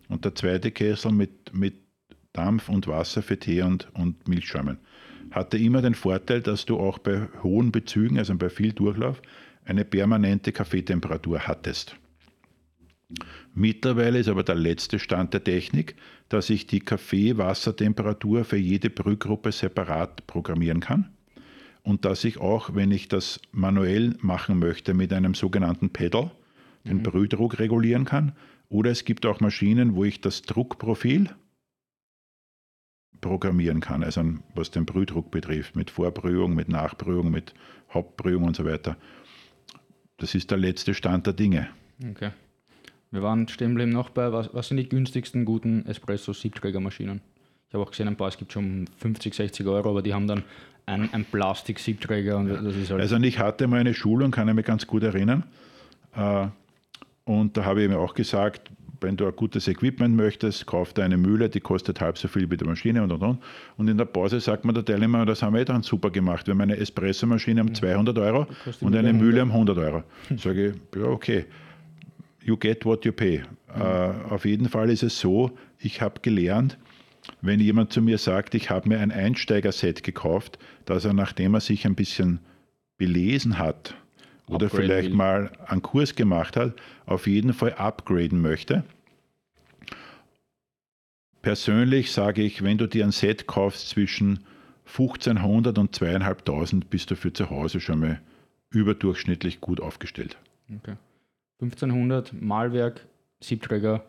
und der zweite Kessel mit, mit Dampf und Wasser für Tee und, und Milchschäumen. Hatte immer den Vorteil, dass du auch bei hohen Bezügen, also bei viel Durchlauf, eine permanente Kaffeetemperatur hattest. Mittlerweile ist aber der letzte Stand der Technik, dass ich die Kaffee-Wassertemperatur für jede Brühgruppe separat programmieren kann und dass ich auch, wenn ich das manuell machen möchte, mit einem sogenannten Pedal den Brühdruck regulieren kann. Oder es gibt auch Maschinen, wo ich das Druckprofil programmieren kann, also was den Brühdruck betrifft, mit Vorbrühung, mit Nachbrühung, mit Hauptbrühung und so weiter. Das ist der letzte Stand der Dinge. Okay. Wir waren stehen geblieben noch bei, was, was sind die günstigsten guten Espresso-Siebträgermaschinen? Ich habe auch gesehen, ein paar, es gibt schon 50, 60 Euro, aber die haben dann einen, einen Plastik-Siebträger und das ist halt. Also ich hatte mal eine Schulung, kann ich mich ganz gut erinnern. Äh, Und da habe ich mir auch gesagt, wenn du ein gutes Equipment möchtest, kauf dir eine Mühle, die kostet halb so viel wie die Maschine und und und. Und in der Pause sagt mir der Teilnehmer, das haben wir eh dann super gemacht. Wir haben eine Espressomaschine um 200 Euro und eine Mühle um 100 Euro. Sage ich, ja okay, you get what you pay. Äh, auf jeden Fall ist es so, ich habe gelernt, wenn jemand zu mir sagt, ich habe mir ein Einsteigerset gekauft, dass er, nachdem er sich ein bisschen belesen hat oder Upgraden vielleicht will. mal einen Kurs gemacht hat, auf jeden Fall upgraden möchte. Persönlich sage ich, wenn du dir ein Set kaufst zwischen 1500 und 2500, bist du für zu Hause schon mal überdurchschnittlich gut aufgestellt. Okay. 1500 Malwerk, Siebträger,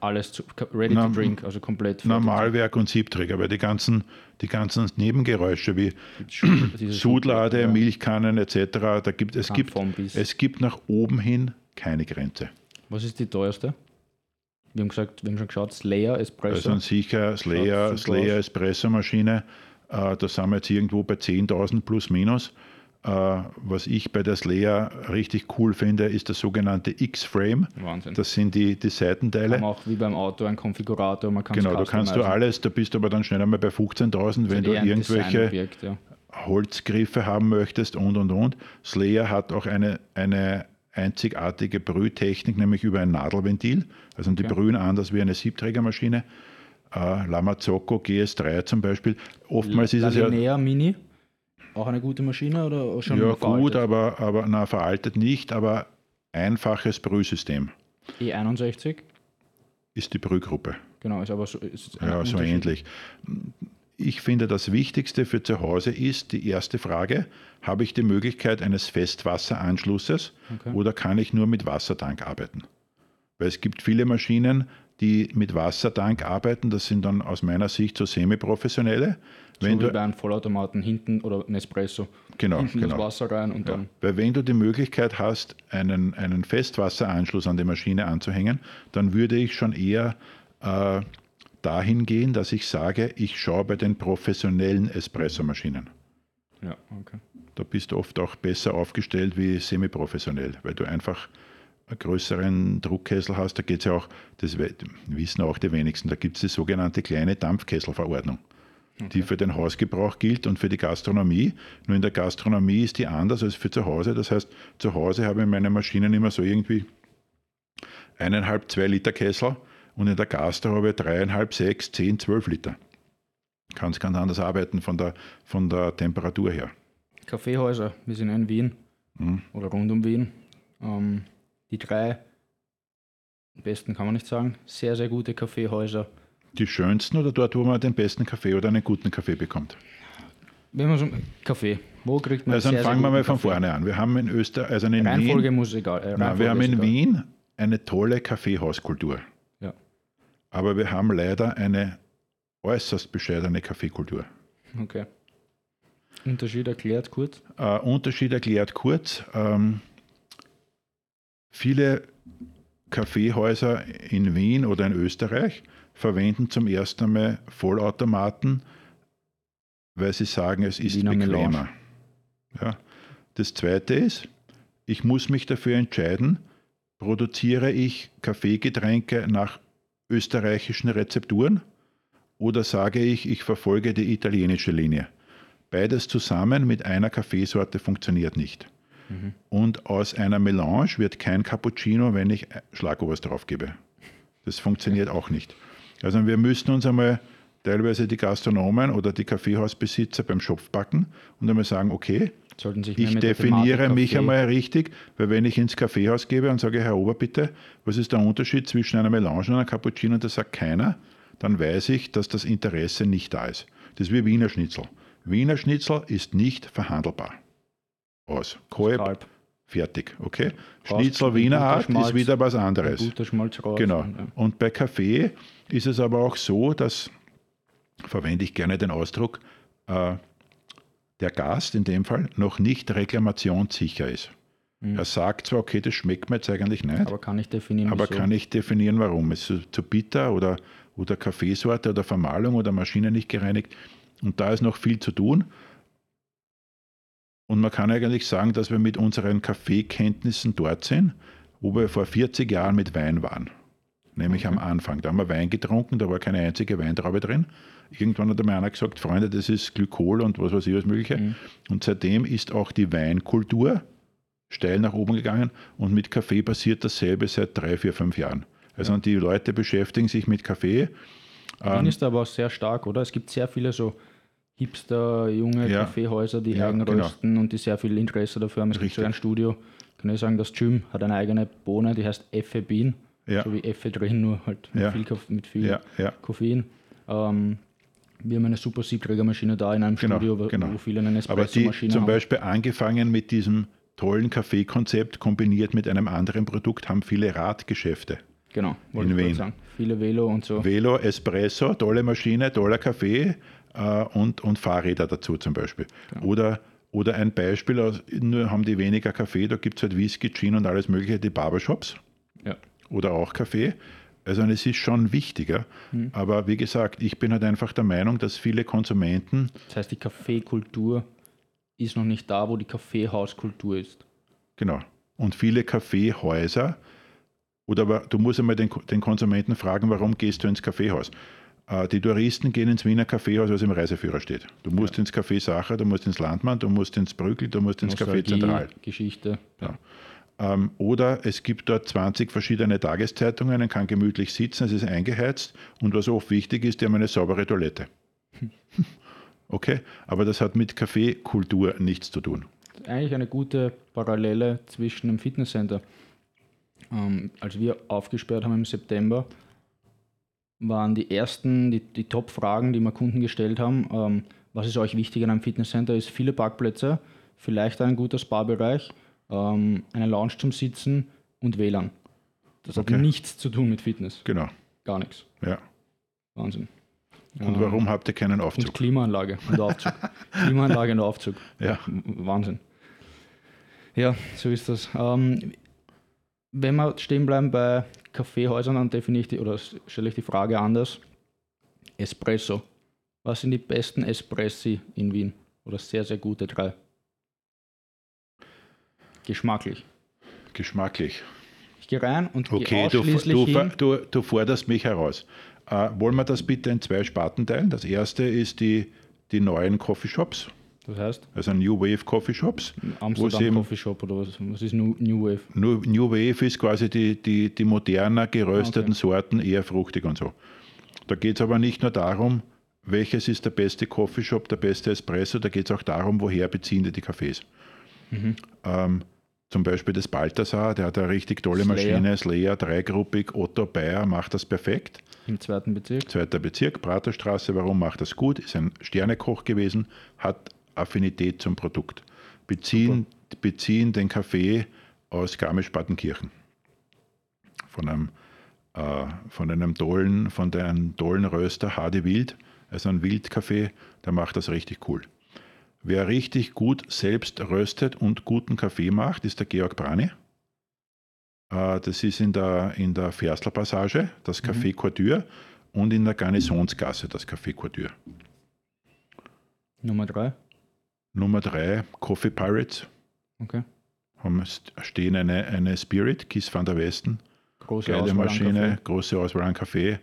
alles zu, ready Na, to drink, also komplett. Normalwerk und Siebträger, weil die ganzen, die ganzen Nebengeräusche wie Sudlade, ja. Milchkannen etc., da gibt, es, Kann gibt, es gibt nach oben hin keine Grenze. Was ist die teuerste? Wir haben gesagt, wir haben schon geschaut, Slayer, Espresso. Also sicher Slayer, Slayer aus. Espressomaschine, äh, da sind wir jetzt irgendwo bei 10.000 plus minus. Äh, was ich bei der Slayer richtig cool finde, ist der sogenannte X-Frame. Wahnsinn. Das sind die, die Seitenteile. haben auch wie beim Auto ein Konfigurator, man Genau, da kannst du alles, da bist du aber dann schnell einmal bei 15.000, wenn du irgendwelche Ja. Holzgriffe haben möchtest und und und. Slayer hat auch eine, eine einzigartige Brühtechnik, nämlich über ein Nadelventil. Also die Okay. brühen anders wie eine Siebträgermaschine. Äh, Lamazocco GS3 zum Beispiel. Oftmals ist es ja, Mini, auch eine gute Maschine oder schon ja veraltet? gut, aber, aber na, veraltet nicht, aber einfaches Brühsystem E61, ist die Brühgruppe. genau, ist aber so, ist Ja, so ähnlich. Ich finde, das Wichtigste für zu Hause ist die erste Frage, habe ich die Möglichkeit eines Festwasseranschlusses Okay. oder kann ich nur mit Wassertank arbeiten? Weil es gibt viele Maschinen, die mit Wassertank arbeiten. Das sind dann aus meiner Sicht so semi-professionelle. Wenn so du, bei einem Vollautomaten hinten oder ein Espresso. Genau, hinten genau. das Wasser rein und ja. dann. Weil wenn du die Möglichkeit hast, einen, einen Festwasseranschluss an die Maschine anzuhängen, dann würde ich schon eher äh, dahin gehen, dass ich sage, ich schaue bei den professionellen Espressomaschinen. Ja, okay. Da bist du oft auch besser aufgestellt wie semi-professionell, weil du einfach größeren Druckkessel hast. Da geht es ja auch, das wissen auch die wenigsten, da gibt es die sogenannte kleine Dampfkesselverordnung, okay. die für den Hausgebrauch gilt und für die Gastronomie. Nur in der Gastronomie ist die anders als für zu Hause. Das heißt, zu Hause habe ich meine Maschinen immer so irgendwie eineinhalb, zwei Liter Kessel und in der Gastro habe ich dreieinhalb, sechs, zehn, zwölf Liter. Kann es ganz anders arbeiten von der, von der Temperatur her. Kaffeehäuser, wir sind in Wien mhm. oder rund um Wien. Ähm, die drei besten kann man nicht sagen, sehr, sehr gute Kaffeehäuser. Die schönsten oder dort, wo man den besten Kaffee oder einen guten Kaffee bekommt? Wenn man so Kaffee, wo kriegt man Also sehr, fangen wir mal von Kaffee? vorne an. Wir haben in Österreich, also in Reihenfolge Wien, muss egal. Äh, nein, wir haben in Wien eine tolle Kaffeehauskultur. Ja. Aber wir haben leider eine äußerst bescheidene Kaffeekultur. Okay. Unterschied erklärt kurz? Äh, Unterschied erklärt kurz. Ähm, viele Kaffeehäuser in Wien oder in Österreich verwenden zum ersten Einmal Vollautomaten, weil sie sagen, es ist Wiener bequemer. Ja. Das zweite ist, ich muss mich dafür entscheiden, produziere ich Kaffeegetränke nach österreichischen Rezepturen oder sage ich, ich verfolge die italienische Linie. Beides zusammen mit einer Kaffeesorte funktioniert nicht. Mhm. Und aus einer Melange wird kein Cappuccino, wenn ich Schlagobers drauf gebe. Das funktioniert auch nicht. Also wir müssen uns einmal teilweise die Gastronomen oder die Kaffeehausbesitzer beim Schopf backen und einmal sagen, okay, ich definiere mich einmal richtig, weil wenn ich ins Kaffeehaus gebe und sage, Herr Ober, bitte, was ist der Unterschied zwischen einer Melange und einer Cappuccino? Und das sagt keiner, dann weiß ich, dass das Interesse nicht da ist. Das ist wie Wiener Schnitzel. Wiener Schnitzel ist nicht verhandelbar. Aus. Kalb, fertig. Okay? Schnitzel Wiener Art Butterschmalz, ist wieder was anderes. Guter Schmalz raus. Genau. Und, bei Kaffee ist es aber auch so, dass, verwende ich gerne den Ausdruck, äh, der Gast in dem Fall noch nicht reklamationssicher ist. Er sagt zwar, okay, das schmeckt mir jetzt eigentlich nicht, Aber kann ich definieren, aber wieso? kann ich definieren, warum. Es ist zu bitter oder, oder Kaffeesorte oder Vermahlung oder Maschine nicht gereinigt. Und da ist noch viel zu tun. Und man kann eigentlich sagen, dass wir mit unseren Kaffeekenntnissen dort sind, wo wir vor 40 Jahren mit Wein waren. Nämlich am Anfang. Da haben wir Wein getrunken, da war keine einzige Weintraube drin. Irgendwann hat mir einer gesagt, Freunde, das ist Glykol und was weiß ich, was Mögliche. Mhm. Und seitdem ist auch die Weinkultur steil nach oben gegangen und mit Kaffee passiert dasselbe seit drei, vier, fünf Jahren. Also die Leute beschäftigen sich mit Kaffee. Wien Ähm, ist aber auch sehr stark, oder? Es gibt sehr viele so Hipster, junge Ja. Kaffeehäuser, die Ja, eigen genau. rösten und die sehr viel Interesse dafür haben. Es gibt Richtig. sogar ein Studio, kann ich sagen, das Gym hat eine eigene Bohne, die heißt Effe Bean, Ja. so wie Effe drin, nur halt mit Ja. viel, Koff- mit viel. Koffein. Ähm, wir haben eine super Siebträgermaschine da in einem Genau, Studio, wo, genau. wo viele eine Aber die Espresso-Maschine zum haben. Beispiel angefangen mit diesem tollen Kaffeekonzept kombiniert mit einem anderen Produkt haben viele Radgeschäfte. Genau, in Wien. Viele Velo und so. Velo, Espresso, tolle Maschine, toller Kaffee äh, und, und Fahrräder dazu zum Beispiel. Oder, oder ein Beispiel, aus, nur haben die weniger Kaffee, da gibt es halt Whisky, Gin und alles mögliche, die Barbershops Ja. oder auch Kaffee. Also es ist schon wichtiger. Hm. Aber wie gesagt, ich bin halt einfach der Meinung, dass viele Konsumenten Das heißt, die Kaffeekultur ist noch nicht da, wo die Kaffeehauskultur ist. Genau. Und viele Kaffeehäuser, oder aber du musst einmal den, den Konsumenten fragen, warum gehst du ins Kaffeehaus? Äh, Die Touristen gehen ins Wiener Kaffeehaus, was im Reiseführer steht. Du musst ins Café Sacher, du musst ins Landmann, du musst ins Brügel, du musst ins Café Nostalgie, Zentral. Geschichte. Ja. Ähm, oder es gibt dort 20 verschiedene Tageszeitungen, man kann gemütlich sitzen, es ist eingeheizt und was oft wichtig ist, die haben eine saubere Toilette. Okay, aber das hat mit Kaffeekultur nichts zu tun. Eigentlich eine gute Parallele zwischen dem Fitnesscenter. Ähm, als wir aufgesperrt haben im September, waren die ersten, die, die Top-Fragen, die wir Kunden gestellt haben, ähm, was ist euch wichtig an einem Fitnesscenter, ist viele Parkplätze, vielleicht ein guter Spa-Bereich, ähm, eine Lounge zum Sitzen und WLAN. Das hat Okay. nichts zu tun mit Fitness. Genau. Gar nichts. Ja. Wahnsinn. Und Ähm, warum habt ihr keinen Und Aufzug? Klimaanlage und Aufzug. Klimaanlage und Aufzug. Ja. Wahnsinn. Ja, so ist das. Ähm, wenn wir stehen bleiben bei Kaffeehäusern, dann definiere ich die, oder stelle ich die Frage anders. Espresso. Was sind die besten Espressi in Wien? Oder sehr, sehr gute drei? Geschmacklich. Geschmacklich. Ich gehe rein und gehe Okay, du, ausschließlich du, hin. du, du forderst mich heraus. Äh, wollen wir das bitte in zwei Sparten teilen? Das erste ist die, die neuen Coffeeshops, Das heißt, also New Wave Coffeeshops. Amsterdam eben- Coffee Shop oder was? Was ist New, New Wave? New, New Wave ist quasi die, die, die moderner gerösteten Okay. Sorten, eher fruchtig und so. Da geht es aber nicht nur darum, welches ist der beste Coffeeshop, der beste Espresso, da geht es auch darum, woher beziehen die die Kaffees. Mhm. Ähm, zum Beispiel das Balthasar, der hat eine richtig tolle Slayer. Maschine, Slayer, dreigruppig, Otto Bayer macht das perfekt. Im zweiten Bezirk. Zweiter Bezirk, Praterstraße, warum macht das gut? Ist ein Sternekoch gewesen, hat Affinität zum Produkt. Beziehen, beziehen den Kaffee aus Garmisch-Partenkirchen. Von einem, äh, von einem tollen, von einem tollen Röster Hade Wild, also ein Wildkaffee, der macht das richtig cool. Wer richtig gut selbst röstet und guten Kaffee macht, ist der Georg Brani. Äh, Das ist in der, in der Ferstler Passage, das Café Couture und in der Garnisonsgasse, das Café Couture. Nummer drei. Nummer drei, Coffee Pirates, Okay. haben, stehen eine, eine Spirit, Kiss van der Westen, Große geile Auswahl an Maschine, Kaffee. große Auswahl an Kaffee.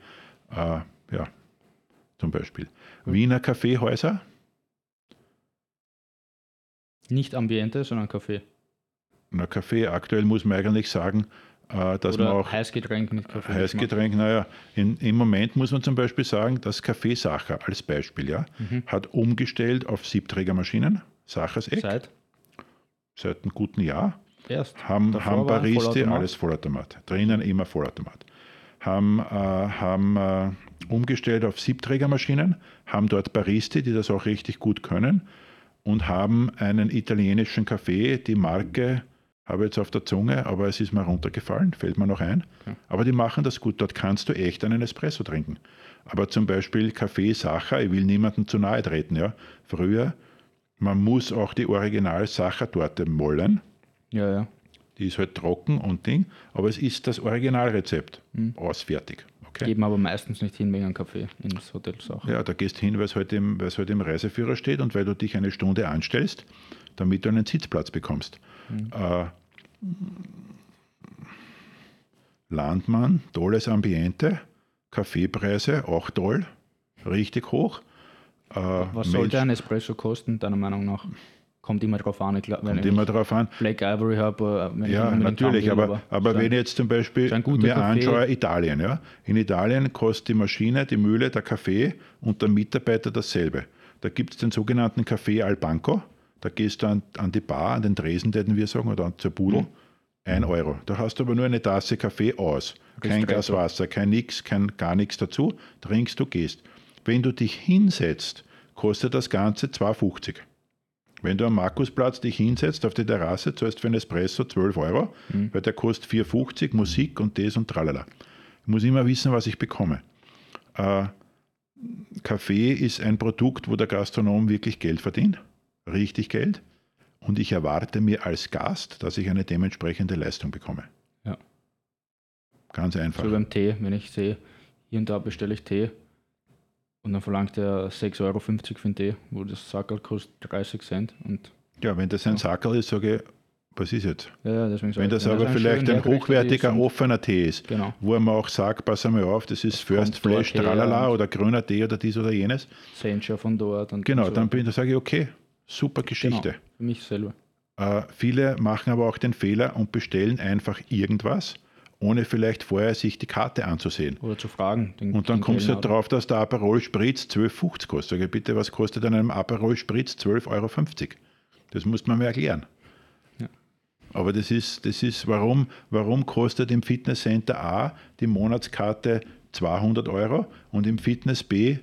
Äh, ja, zum Beispiel. Wiener Kaffeehäuser, Nicht Ambiente, sondern Kaffee. na Kaffee, aktuell muss man eigentlich sagen, äh, dass Oder man auch Heißgetränk mit Kaffee. Heißgetränk, naja, in, im Moment muss man zum Beispiel sagen, das Café Sacher als Beispiel, ja, Mhm. hat umgestellt auf Siebträgermaschinen, Sachers Eck, Seit seit einem guten Jahr. erst. haben, Davor haben Vollautomat. alles Vollautomat. Drinnen immer Vollautomat. Haben, äh, haben äh, umgestellt auf Siebträgermaschinen, haben dort Baristi, die das auch richtig gut können und haben einen italienischen Kaffee, die Marke habe ich jetzt auf der Zunge, aber es ist mir runtergefallen, fällt mir noch ein. Okay. Aber die machen das gut, dort kannst du echt einen Espresso trinken. Aber zum Beispiel Kaffee Sacher, ich will niemandem zu nahe treten, ja. Früher, man muss auch die Original-Sacher-Torte mollen. Ja, ja. Die ist halt trocken und Ding, aber es ist das Originalrezept. Mhm. Aus, fertig. Okay? Geben aber meistens nicht hin wegen einem Kaffee ins Hotel auch. Ja, da gehst hin, weil es halt, im, halt im Reiseführer steht und weil du dich eine Stunde anstellst, damit du einen Sitzplatz bekommst. Mhm. Äh, Landmann, tolles Ambiente, Kaffeepreise, auch toll, richtig hoch. Äh, Was sollte ein Espresso kosten, deiner Meinung nach? Kommt immer drauf an. Ich glaub, wenn Kommt ich immer drauf an. Black Ivory habe, äh, wenn Ja, natürlich, haben will, aber, aber wenn ich jetzt zum Beispiel mir Kaffee- anschaue, Italien, ja. In Italien kostet die Maschine, die Mühle, der Kaffee und der Mitarbeiter dasselbe. Da gibt es den sogenannten Café al Banco. Da gehst du an, an die Bar, an den Tresen, hätten wir sagen, oder zur Pudel. Mhm. Ein Euro. Da hast du aber nur eine Tasse Kaffee aus. Kein. Glas Wasser, kein nix, kein gar nichts dazu. Trinkst du, gehst. Wenn du dich hinsetzt, kostet das Ganze 2,50. Wenn du am Markusplatz dich hinsetzt auf die Terrasse, zahlst für einen Espresso 12 Euro, weil der kostet 4,50, Musik und das und tralala. Ich muss immer wissen, was ich bekomme. Äh, Kaffee ist ein Produkt, wo der Gastronom wirklich Geld verdient, richtig Geld. Und ich erwarte mir als Gast, dass ich eine dementsprechende Leistung bekomme. Ja. Ganz einfach. So beim Tee, wenn ich sehe, hier und da bestelle ich Tee und dann verlangt er 6,50 Euro für den Tee, wo das Sackerl kostet 30 Cent. Und Ja, wenn das ein Sackerl ist, sage ich, was ist jetzt? ja, ja, Wenn das aber ein vielleicht ein hochwertiger, offener Tee ist, Genau. wo man auch sagt, pass einmal auf, das ist First kommt Flash, tralala oder grüner Tee oder dies oder jenes. Sencha von dort. Und Genau, und so. dann, bin, dann sage ich, okay, super genau, Geschichte. für mich selber. Äh, viele machen aber auch den Fehler und bestellen einfach irgendwas, ohne vielleicht vorher sich die Karte anzusehen. Oder zu fragen. Den, Und dann kommst du Kellner, drauf, dass der Aperol Spritz 12,50 kostet. Sag bitte, was kostet an einem Aperol Spritz 12,50 Euro? Das muss man mir erklären. Ja. Aber das ist, das ist warum, warum kostet im Fitnesscenter A die Monatskarte 200 Euro und im Fitness B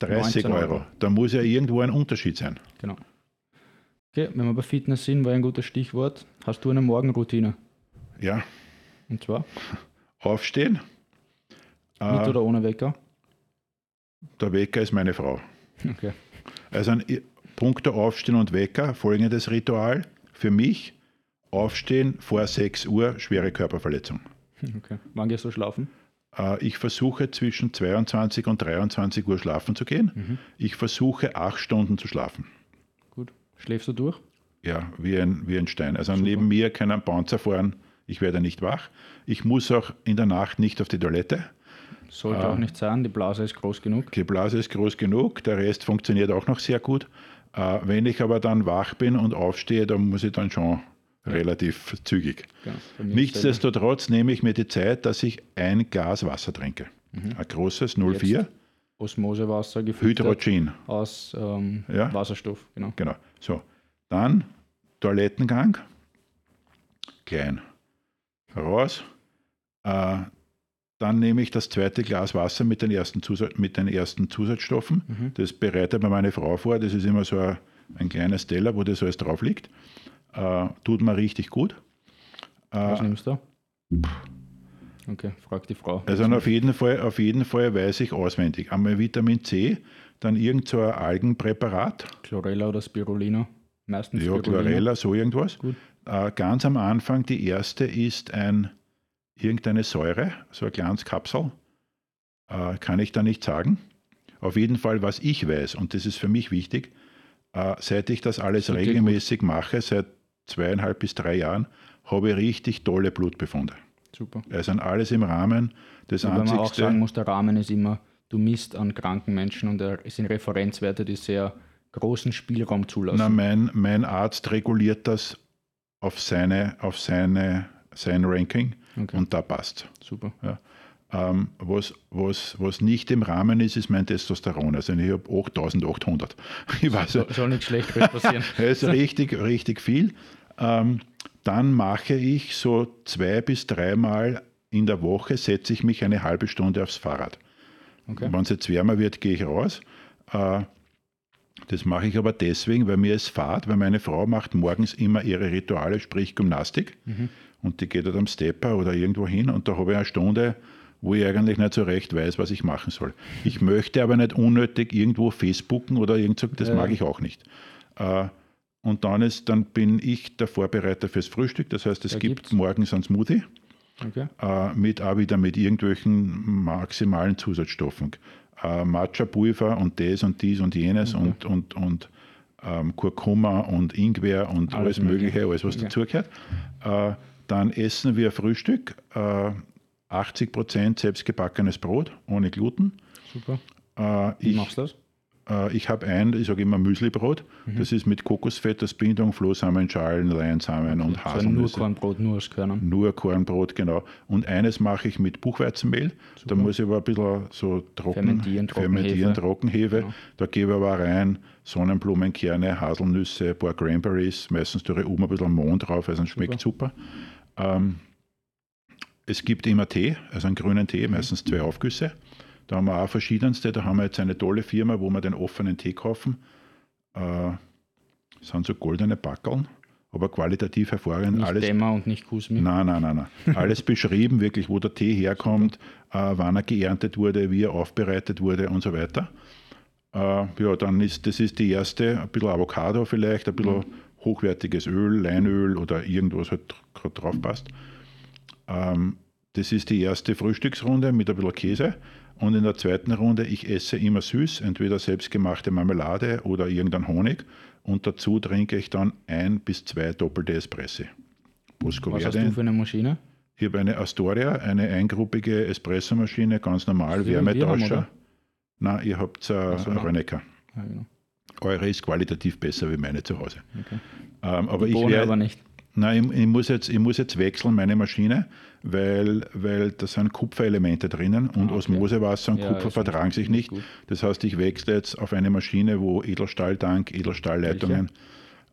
30 19 Euro. Euro. Da muss ja irgendwo ein Unterschied sein. Genau. Okay, wenn wir bei Fitness sind, war ein gutes Stichwort. Hast du eine Morgenroutine? Ja, Und zwar? Aufstehen. Mit Äh, oder ohne Wecker? der Wecker ist meine Frau. Okay. Also ein Punkte Aufstehen und Wecker, folgendes Ritual. Für mich, Aufstehen vor 6 Uhr, schwere Körperverletzung. okay. Wann gehst du schlafen? Äh, Ich versuche zwischen 22 und 23 Uhr schlafen zu gehen. Mhm. Ich versuche acht Stunden zu schlafen. Schläfst du durch? Ja, wie ein, wie ein Stein. Also neben mir kann ein Panzer fahren, ich werde nicht wach. Ich muss auch in der Nacht nicht auf die Toilette. Sollte Ah. auch nicht sein, die Blase ist groß genug. Die Blase ist groß genug, der Rest funktioniert auch noch sehr gut. Äh, Wenn ich aber dann wach bin und aufstehe, dann muss ich dann schon relativ zügig. Genau. Bei mir Nichtsdestotrotz nehme ich mir die Zeit, dass ich ein Glas Wasser trinke. Ein großes 04 Mhm. Jetzt Osmosewasser gefiltert Hydrogen. aus ähm, Ja. Wasserstoff. Genau. Genau. So, dann Toilettengang. Klein. Raus. Äh, dann nehme ich das zweite Glas Wasser mit den ersten, Zusatz, mit den ersten Zusatzstoffen. Mhm. Das bereitet mir meine Frau vor. Das ist immer so ein, ein kleines Teller, wo das alles drauf liegt. Äh, tut mir richtig gut. Was Äh, nimmst du? Okay, frag die Frau. also auf jeden, Fall, auf jeden Fall weiß ich auswendig. Einmal Vitamin C, dann irgend so ein Algenpräparat. Chlorella oder Spirulina? Meistens Ja, Chlorella, so irgendwas. Gut. Äh, ganz am Anfang, die erste ist ein, irgendeine Säure, so ein kleines Kapsel. Äh, kann ich da nicht sagen. Auf jeden Fall, was ich weiß, und das ist für mich wichtig, äh, seit ich das alles dir regelmäßig mache, seit zweieinhalb bis drei Jahren, habe ich richtig tolle Blutbefunde. Super. Also alles im Rahmen des Wobei man auch sagen muss, der Rahmen ist immer, du misst an kranken Menschen und es sind Referenzwerte, die sehr großen Spielraum zulassen. Na, mein, mein Arzt reguliert das auf, seine, auf seine, sein Ranking Okay. und da passt. Super. Ähm, was, was, was nicht im Rahmen ist, ist mein Testosteron. Also ich habe 8800. Ich weiß, So, soll nichts Schlechteres passieren. es ist richtig, richtig viel. Ähm, dann mache ich so zwei bis dreimal in der Woche, setze ich mich eine halbe Stunde aufs Fahrrad. Okay. Wenn es jetzt wärmer wird, gehe ich raus. Äh, das mache ich aber deswegen, weil mir es fahrt, weil meine Frau macht morgens immer ihre Rituale, sprich Gymnastik. Und die geht halt am Stepper oder irgendwo hin und da habe ich eine Stunde, wo ich eigentlich nicht so recht weiß, was ich machen soll. Ich möchte aber nicht unnötig irgendwo Facebooken oder irgend das Ja. mag ich auch nicht. Äh, und dann, ist, dann bin ich der Vorbereiter fürs Frühstück. Das heißt, es Da gibt gibt's- morgens einen Smoothie Okay. äh, mit auch wieder mit irgendwelchen maximalen Zusatzstoffen. Äh, Matcha-Pulver und das und dies und jenes und, und, und ähm, Kurkuma und Ingwer und alles, Alles Mögliche, Mögliche. alles was Okay. dazugehört. Äh, dann essen wir Frühstück, äh, 80% selbstgebackenes Brot ohne Gluten. Super. Äh, Wie ich machst du das? Äh, ich habe ein, ich sage immer Müslibrot. Mhm. Das ist mit Kokosfett als Bindung, Flohsamen, Schalen, Leinsamen und So ein Haselnüsse. Nurkornbrot, nur aus Körnern. Nur Kornbrot, genau. Und eines mache ich mit Buchweizenmehl. Da muss ich aber ein bisschen so trocken, Fermentieren, fermentieren Trockenhefe. Trockenhefe. Genau. Da gebe ich aber rein Sonnenblumenkerne, Haselnüsse, ein paar Cranberries. Meistens tue ich oben ein bisschen Mohn drauf, also es schmeckt super. Ähm, es gibt immer Tee, also einen grünen Tee, meistens zwei Aufgüsse. Da haben wir auch verschiedenste. Da haben wir jetzt eine tolle Firma, wo wir den offenen Tee kaufen. Äh, das sind so goldene Backeln, aber qualitativ hervorragend. Nicht Alles Dämmer und nicht Kusmi. Nein, nein, nein, nein. Alles beschrieben, wirklich, wo der Tee herkommt, äh, wann er geerntet wurde, wie er aufbereitet wurde und so weiter. Äh, ja, dann ist das ist die erste, ein bisschen Avocado vielleicht, ein bisschen hochwertiges Öl, Leinöl oder irgendwas halt gerade drauf passt. Ähm, das ist die erste Frühstücksrunde mit ein bisschen Käse. Und in der zweiten Runde, ich esse immer süß, entweder selbstgemachte Marmelade oder irgendein Honig. Und dazu trinke ich dann ein bis zwei doppelte Espressi. Bosco Was hast Verde. du für eine Maschine? Ich habe eine Astoria, eine eingruppige Espressomaschine, ganz normal, Wärmetauscher. Nein, ihr habt äh, so. Rönecker. Ja, genau. Eure ist qualitativ besser wie meine zu Hause. Okay. Ähm, aber Die ich, wär- aber nicht. Nein, ich, ich, muss jetzt, ich muss jetzt wechseln, meine Maschine, weil, weil da sind Kupferelemente drinnen und Ah, okay. Osmosewasser und Ja, Kupfer vertragen sich nicht gut. Das heißt, ich wechsle jetzt auf eine Maschine, wo Edelstahltank, Edelstahlleitungen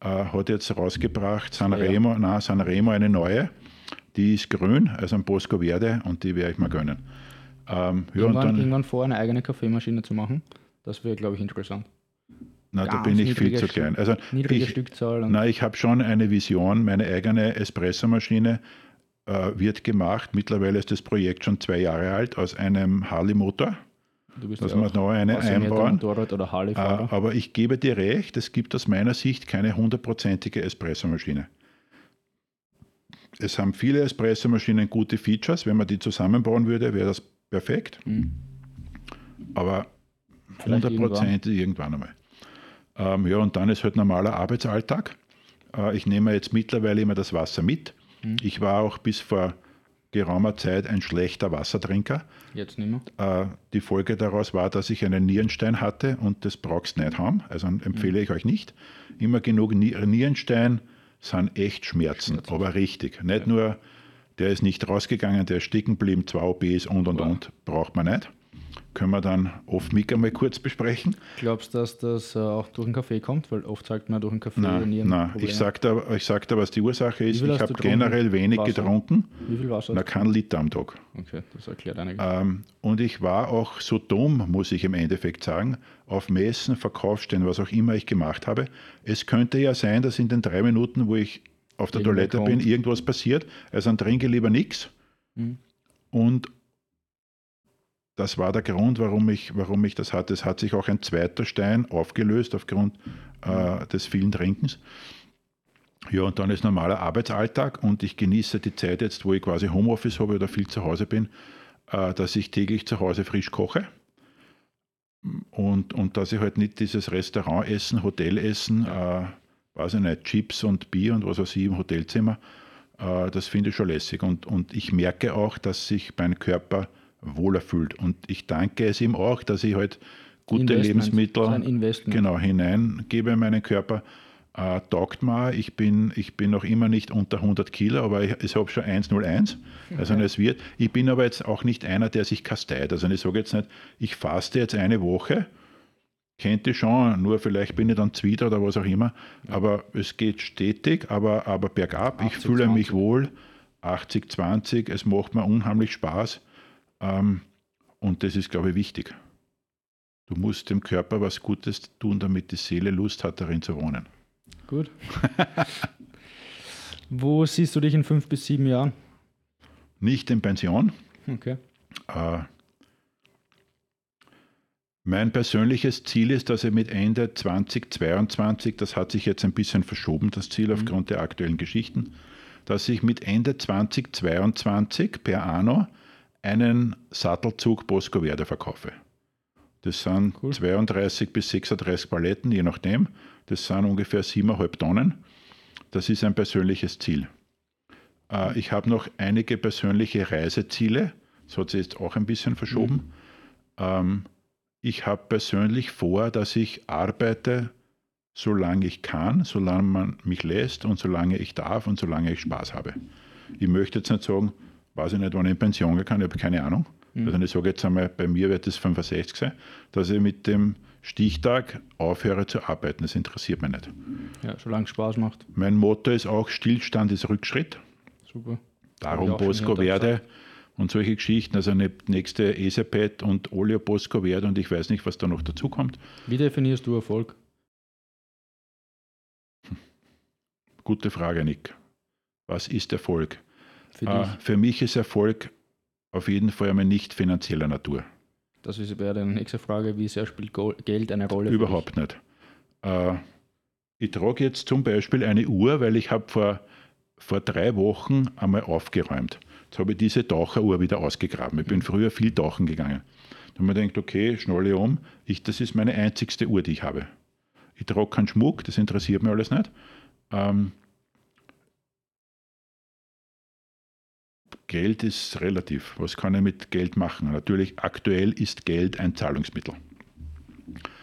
äh, hat jetzt rausgebracht, Sanremo, nein, Sanremo eine neue, die ist grün, also ein Bosco Verde und die werde ich mir gönnen. Ähm, ja, und Irgendwann, dann, irgendwann vor, eine eigene Kaffeemaschine zu machen. Das wäre, glaube ich, interessant. Na, da bin ich viel zu klein. Also Niedrige ich, Stückzahl. Na, ich habe schon eine Vision, meine eigene Espressomaschine äh, wird gemacht. Mittlerweile ist das Projekt schon zwei Jahre alt aus einem Harley-Motor. dass ja wir noch eine einbauen. Äh, aber ich gebe dir recht, es gibt aus meiner Sicht keine hundertprozentige Espressomaschine. Es haben viele Espressomaschinen gute Features. Wenn man die zusammenbauen würde, wäre das perfekt. Mhm. Aber hundertprozentig irgendwann. irgendwann einmal. Ähm, ja, und dann ist halt normaler Arbeitsalltag. Äh, ich nehme jetzt mittlerweile immer das Wasser mit. Mhm. Ich war auch bis vor geraumer Zeit ein schlechter Wassertrinker. Jetzt nicht mehr. Äh, die Folge daraus war, dass ich einen Nierenstein hatte und das brauchst du nicht haben. Also empfehle mhm. ich euch nicht. Immer genug Nierenstein sind echt Schmerzen, Schmerzen. aber richtig. Nicht ja. nur, der ist nicht rausgegangen, der ist stecken geblieben, zwei OBs und und wow. und, braucht man nicht können wir dann off-mic einmal kurz besprechen. Glaubst du, dass das äh, auch durch den Kaffee kommt? Weil oft sagt man durch den Kaffee nein, Nieren Nein, ich sage dir, ich sag dir, was die Ursache ist. Ich habe generell wenig Wasser? getrunken. Wie viel Wasser? Na, kein Liter am Tag. Okay, das erklärt einiges. Ähm, und ich war auch so dumm, muss ich im Endeffekt sagen, auf Messen, Verkaufsstellen, was auch immer ich gemacht habe. Es könnte ja sein, dass in den drei Minuten, wo ich auf der Toilette kommt. bin, irgendwas passiert. Also dann trinke lieber nichts. Mhm. Und das war der Grund, warum ich, warum ich das hatte. Es hat sich auch ein zweiter Stein aufgelöst aufgrund äh, des vielen Trinkens. Ja, und dann ist normaler Arbeitsalltag und ich genieße die Zeit jetzt, wo ich quasi Homeoffice habe oder viel zu Hause bin, äh, dass ich täglich zu Hause frisch koche. Und, und dass ich halt nicht dieses Restaurantessen, Hotelessen, äh, weiß ich nicht, Chips und Bier und was weiß ich im Hotelzimmer, äh, das finde ich schon lässig. Und, und ich merke auch, dass sich mein Körper wohler fühlt. Und ich danke es ihm auch, dass ich halt gute Lebensmittel genau, hineingebe in meinen Körper. Äh, taugt mir, ich bin, ich bin noch immer nicht unter 100 Kilo, aber ich, ich habe schon 101. Also okay. es wird. Ich bin aber jetzt auch nicht einer, der sich kasteit. Also ich sage jetzt nicht, ich faste jetzt eine Woche, kennt ihr schon, nur vielleicht bin ich dann Zwider oder was auch immer. Ja. Aber es geht stetig, aber, aber bergab. 80, ich fühle 20. mich wohl. 80, 20, es macht mir unheimlich Spaß. Ähm, und das ist, glaube ich, wichtig. Du musst dem Körper was Gutes tun, damit die Seele Lust hat, darin zu wohnen. Gut. Wo siehst du dich in fünf bis sieben Jahren? Nicht in Pension. Okay. Äh, mein persönliches Ziel ist, dass ich mit Ende 2022, das hat sich jetzt ein bisschen verschoben, das Ziel mhm. aufgrund der aktuellen Geschichten, dass ich mit Ende 2022 per Anno einen Sattelzug Bosco Verde verkaufe. Das sind cool. 32 bis 36 Paletten, je nachdem. Das sind ungefähr 7,5 Tonnen. Das ist ein persönliches Ziel. Äh, ich habe noch einige persönliche Reiseziele. Das hat sich jetzt auch ein bisschen verschoben. Mhm. Ähm, ich habe persönlich vor, dass ich arbeite, solange ich kann, solange man mich lässt und solange ich darf und solange ich Spaß habe. Ich möchte jetzt nicht sagen, weiß ich nicht, wann ich in Pension gehen kann, ich habe keine Ahnung. Mhm. Also ich sage jetzt einmal, bei mir wird es 65 sein, dass ich mit dem Stichtag aufhöre zu arbeiten. Das interessiert mich nicht. Ja, solange es Spaß macht. Mein Motto ist auch, Stillstand ist Rückschritt. Super. Darum Bosco werde und solche Geschichten, also eine nächste ESAPET und Olio Bosco werde und ich weiß nicht, was da noch dazu kommt. Wie definierst du Erfolg? Gute Frage, Nick. Was ist Erfolg? Für, äh, für mich ist Erfolg auf jeden Fall einmal nicht finanzieller Natur. Das wäre die nächste Frage, wie sehr spielt Geld eine Rolle? Überhaupt nicht. Äh, ich trage jetzt zum Beispiel eine Uhr, weil ich habe vor, vor drei Wochen einmal aufgeräumt. Jetzt habe ich diese Taucheruhr wieder ausgegraben. Ich bin früher viel tauchen gegangen. Da habe ich gedacht, okay, schnalle um, ich, das ist meine einzigste Uhr, die ich habe. Ich trage keinen Schmuck, das interessiert mich alles nicht. Ähm, Geld ist relativ. Was kann ich mit Geld machen? Natürlich, aktuell ist Geld ein Zahlungsmittel.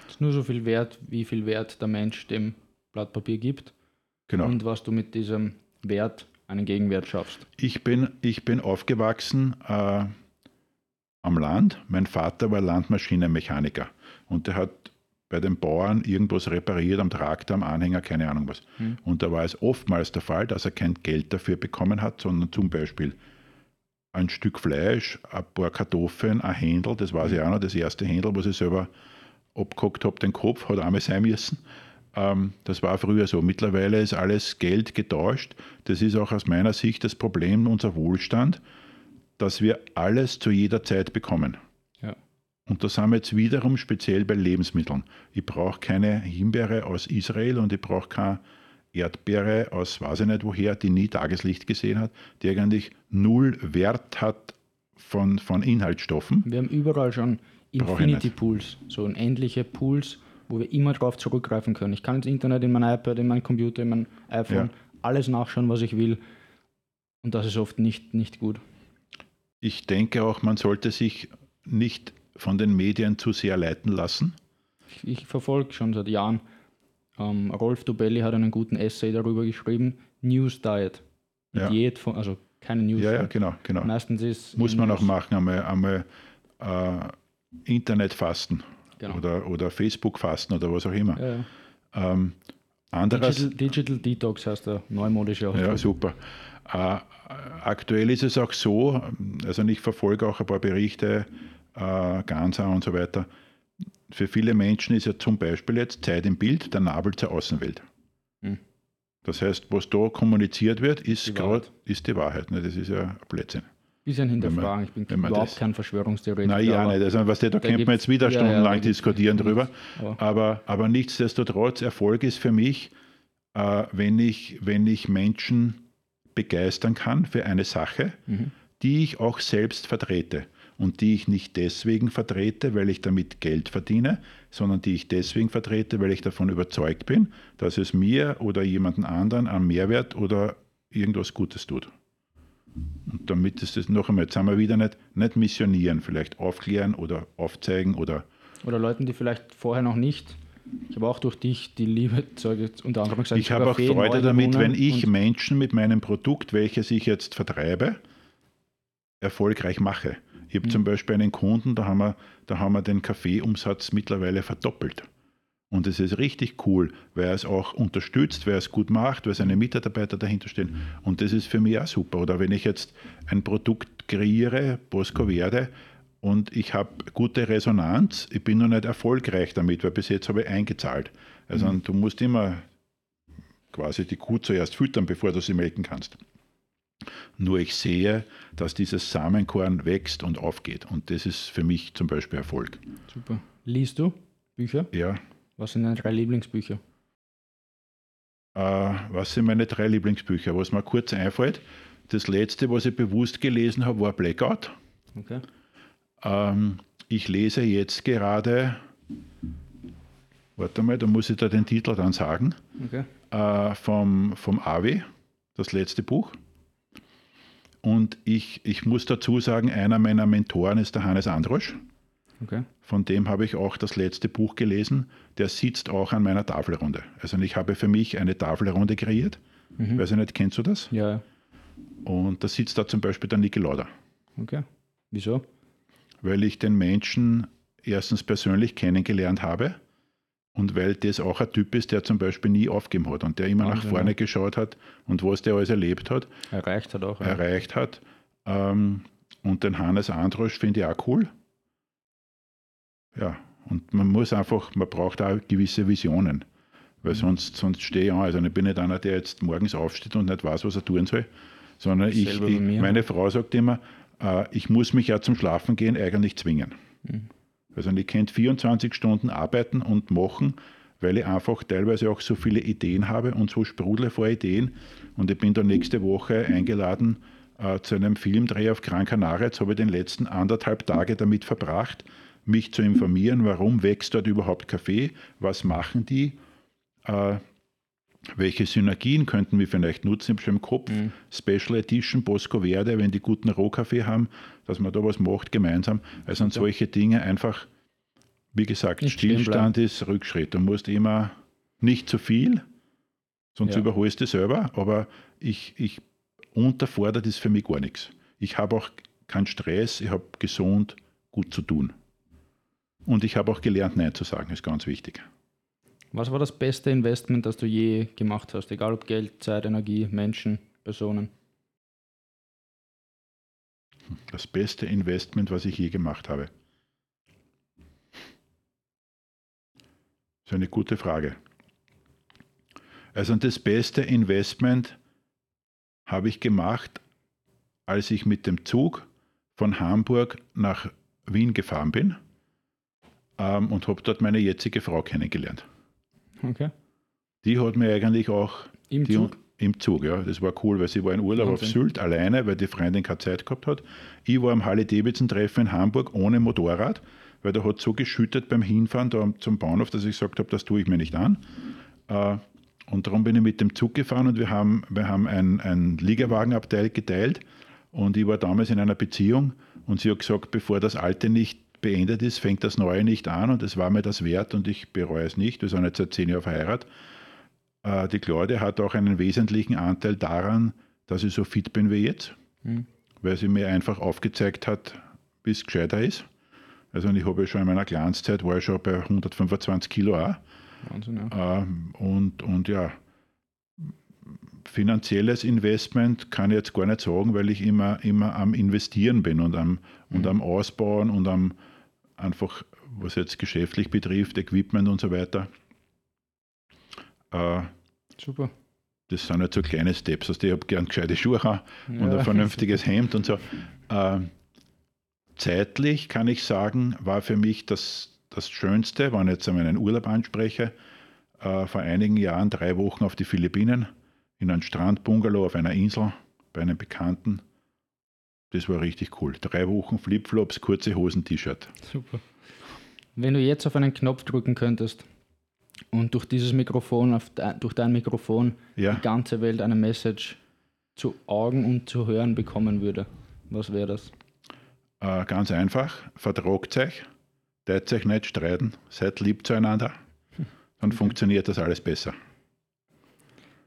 Es ist nur so viel wert, wie viel Wert der Mensch dem Blatt Papier gibt. Genau. Und was du mit diesem Wert einen Gegenwert schaffst. Ich bin, ich bin aufgewachsen äh, am Land. Mein Vater war Landmaschinenmechaniker und der hat bei den Bauern irgendwas repariert am Traktor, am Anhänger, keine Ahnung was. Hm. Und da war es oftmals der Fall, dass er kein Geld dafür bekommen hat, sondern zum Beispiel ein Stück Fleisch, ein paar Kartoffeln, ein Händel, das weiß ich auch noch, das erste Händel, was ich selber abgehockt habe, den Kopf, hat einmal sein müssen. Ähm, das war früher so. Mittlerweile ist alles Geld getauscht. Das ist auch aus meiner Sicht das Problem unser Wohlstand, dass wir alles zu jeder Zeit bekommen. Ja. Und da sind wir jetzt wiederum speziell bei Lebensmitteln. Ich brauche keine Himbeere aus Israel und ich brauche keine Erdbeere aus weiß ich nicht woher, die nie Tageslicht gesehen hat, die eigentlich null Wert hat von, von Inhaltsstoffen. Wir haben überall schon Infinity Pools, so unendliche Pools, wo wir immer darauf zurückgreifen können. Ich kann ins Internet, in mein iPad, in meinen Computer, in mein iPhone, ja. alles nachschauen, was ich will. Und das ist oft nicht, nicht gut. Ich denke auch, man sollte sich nicht von den Medien zu sehr leiten lassen. Ich, ich verfolge schon seit Jahren. Ähm, Rolf Dobelli hat einen guten Essay darüber geschrieben, News Diet. Ja. Diät von, also keine News. Ja, ja, genau, genau. Meistens ist. Muss man News. auch machen, einmal, einmal äh, Internetfasten genau. oder, oder Facebook-Fasten oder was auch immer. Ja, ja. Ähm, anderes, Digital, Digital, Detox heißt der neumodische Ausdruck. Ja, super. Äh, aktuell ist es auch so, also ich verfolge auch ein paar Berichte, äh, Gansa und so weiter. Für viele Menschen ist ja zum Beispiel jetzt Zeit im Bild der Nabel zur Außenwelt. Hm. Das heißt, was da kommuniziert wird, ist, gerade ist die Wahrheit. Ne? Das ist ja ein Blödsinn. Bisschen hinterfragen. Ich bin überhaupt das, kein Verschwörungstheoretiker. Nein, ja nicht. Also, was da, da könnte man jetzt wieder stundenlang ja, diskutieren drüber. Aber, aber, aber nichtsdestotrotz, Erfolg ist für mich, äh, wenn, ich, wenn ich Menschen begeistern kann für eine Sache, mhm. die ich auch selbst vertrete und die ich nicht deswegen vertrete, weil ich damit Geld verdiene, sondern die ich deswegen vertrete, weil ich davon überzeugt bin, dass es mir oder jemanden anderen einen Mehrwert oder irgendwas Gutes tut. Und damit ist es noch einmal, jetzt haben wir wieder nicht, nicht missionieren, vielleicht aufklären oder aufzeigen oder. Oder Leuten, die vielleicht vorher noch nicht. Ich habe auch durch dich die Liebe unter anderem gesagt. Ich habe auch Freude damit, wenn ich Menschen mit meinem Produkt, welches ich jetzt vertreibe, erfolgreich mache. Ich habe mhm. zum Beispiel einen Kunden, da haben wir, da haben wir den Kaffeeumsatz mittlerweile verdoppelt. Und es ist richtig cool, weil er es auch unterstützt, weil er es gut macht, weil seine Mitarbeiter dahinter stehen. Und das ist für mich auch super. Oder wenn ich jetzt ein Produkt kreiere, Bosco Verde, und ich habe gute Resonanz, ich bin noch nicht erfolgreich damit, weil bis jetzt habe ich eingezahlt. Also mhm. du musst immer quasi die Kuh zuerst füttern, bevor du sie melken kannst. Nur ich sehe, dass dieses Samenkorn wächst und aufgeht. Und das ist für mich zum Beispiel Erfolg. Super. Liest du Bücher? Ja. Was sind deine drei Lieblingsbücher? Äh, was sind meine drei Lieblingsbücher? Was mir kurz einfällt, das letzte, was ich bewusst gelesen habe, war Blackout. Okay. Ähm, ich lese jetzt gerade, warte mal, da muss ich da den Titel dann sagen, okay. äh, vom, vom Avi, das letzte Buch. Und ich, ich muss dazu sagen, einer meiner Mentoren ist der Hannes Androsch. Okay. Von dem habe ich auch das letzte Buch gelesen. Der sitzt auch an meiner Tafelrunde. Also ich habe für mich eine Tafelrunde kreiert. Mhm. Weiß ich nicht, kennst du das? Ja. Und da sitzt da zum Beispiel der Niki Lauder. Okay. Wieso? Weil ich den Menschen erstens persönlich kennengelernt habe und weil das auch ein Typ ist, der zum Beispiel nie aufgegeben hat und der immer Wahnsinn, nach vorne ja. geschaut hat und was der alles erlebt hat. Erreicht hat auch. Ja. Erreicht hat. Ähm, und den Hannes Androsch finde ich auch cool. Ja, und man muss einfach, man braucht auch gewisse Visionen. Weil mhm. sonst, sonst stehe ich an. Also ich bin nicht einer, der jetzt morgens aufsteht und nicht weiß, was er tun soll. Sondern ich, ich meine Frau sagt immer, äh, ich muss mich ja zum Schlafen gehen eigentlich zwingen. Mhm. Also ich könnte 24 Stunden arbeiten und machen, weil ich einfach teilweise auch so viele Ideen habe und so sprudle vor Ideen. Und ich bin da nächste Woche eingeladen äh, zu einem Filmdreh auf Gran Canaria. Jetzt habe ich den letzten anderthalb Tage damit verbracht, mich zu informieren, warum wächst dort überhaupt Kaffee, was machen die, äh, welche Synergien könnten wir vielleicht nutzen? Ich habe schon im Kopf mhm. Special Edition Bosco Verde, wenn die guten Rohkaffee haben, dass man da was macht gemeinsam. Also an solche Dinge einfach, wie gesagt, nicht Stillstand ist Rückschritt. Du musst immer nicht zu viel, sonst ja. überholst du selber, aber ich, ich unterfordert ist für mich gar nichts. Ich habe auch keinen Stress, ich habe gesund gut zu tun. Und ich habe auch gelernt, Nein zu sagen, ist ganz wichtig. Was war das beste Investment, das du je gemacht hast? Egal ob Geld, Zeit, Energie, Menschen, Personen. Das beste Investment, was ich je gemacht habe. Das ist eine gute Frage. Also das beste Investment habe ich gemacht, als ich mit dem Zug von Hamburg nach Wien gefahren bin ähm, und habe dort meine jetzige Frau kennengelernt. Okay. Die hat mir eigentlich auch Im Zug? Im Zug, ja. Das war cool, weil sie war in Urlaub Wahnsinn. auf Sylt alleine, weil die Freundin keine Zeit gehabt hat. Ich war am Harley-Davidson-Treffen in Hamburg ohne Motorrad, weil da hat so geschüttet beim Hinfahren da zum Bahnhof, dass ich gesagt habe, das tue ich mir nicht an. Äh, und darum bin ich mit dem Zug gefahren und wir haben, wir haben ein, ein Liegewagenabteil geteilt. Und ich war damals in einer Beziehung und sie hat gesagt, bevor das Alte nicht beendet ist, fängt das Neue nicht an und es war mir das wert und ich bereue es nicht. Wir sind jetzt seit zehn Jahren verheiratet. Äh, die Claudia hat auch einen wesentlichen Anteil daran, dass ich so fit bin wie jetzt, Mhm. weil sie mir einfach aufgezeigt hat, wie es gescheiter ist. Also ich habe ja schon in meiner Glanzzeit, war ich schon bei 125 Kilo auch. Wahnsinn, ja. Ähm, und, und ja, finanzielles Investment kann ich jetzt gar nicht sagen, weil ich immer, immer am Investieren bin und am, und am Ausbauen und am einfach, was jetzt geschäftlich betrifft, Equipment und so weiter. Äh, Super. das sind halt so kleine Steps. Also ich habe gern gescheite Schuhe haben und Ja. ein vernünftiges Hemd und so. Äh, zeitlich kann ich sagen, war für mich das, das Schönste, wenn ich jetzt einmal einen Urlaub anspreche, äh, vor einigen Jahren drei Wochen auf die Philippinen in einem Strandbungalow auf einer Insel bei einem Bekannten. Das war richtig cool. Drei Wochen Flipflops, kurze Hosen, T-Shirt. Super. Wenn du jetzt auf einen Knopf drücken könntest und durch dieses Mikrofon, de, durch dein Mikrofon, Ja. die ganze Welt eine Message zu Augen und zu hören bekommen würde, was wäre das? Äh, ganz einfach, vertragt euch, teilt euch nicht streiten, seid lieb zueinander, dann funktioniert das alles besser.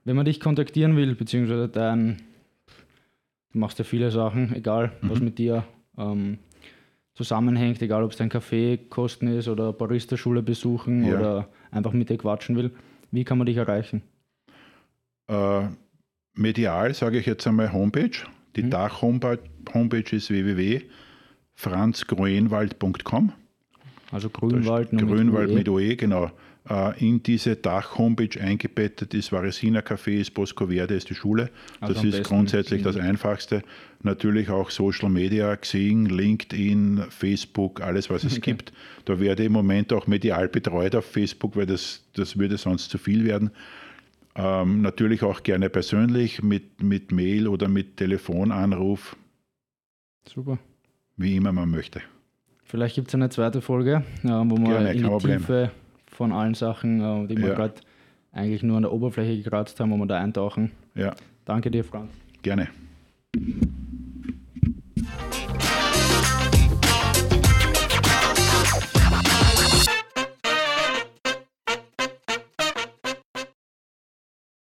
Wenn man dich kontaktieren will, beziehungsweise dein, du machst ja viele Sachen, egal was mit dir ähm, zusammenhängt, egal ob es dein Kaffeekosten ist oder Barista-Schule besuchen Ja. oder einfach mit dir quatschen will, wie kann man dich erreichen? Äh, medial sage ich jetzt einmal Homepage. Die Mhm. Dach-Homepage Homepage ist www.franzgrünwald.com. Also Grünwald, nur Grünwald UE. mit OE, genau. Äh, in diese Dach-Homepage eingebettet ist Varesina Café, ist Bosco Verde, ist die Schule. Also das ist grundsätzlich das in- Einfachste. Natürlich auch Social Media, Xing, LinkedIn, Facebook, alles, was es Okay. gibt. Da werde ich im Moment auch medial betreut auf Facebook, weil das, das würde sonst zu viel werden. Ähm, natürlich auch gerne persönlich mit, mit Mail oder mit Telefonanruf, Super. wie immer man möchte. Vielleicht gibt es eine zweite Folge, wo wir Gerne, in die. Tiefe von allen Sachen, äh, die wir Ja. gerade eigentlich nur an der Oberfläche gekratzt haben, wo wir da eintauchen. Ja, Danke dir, Frank. gerne.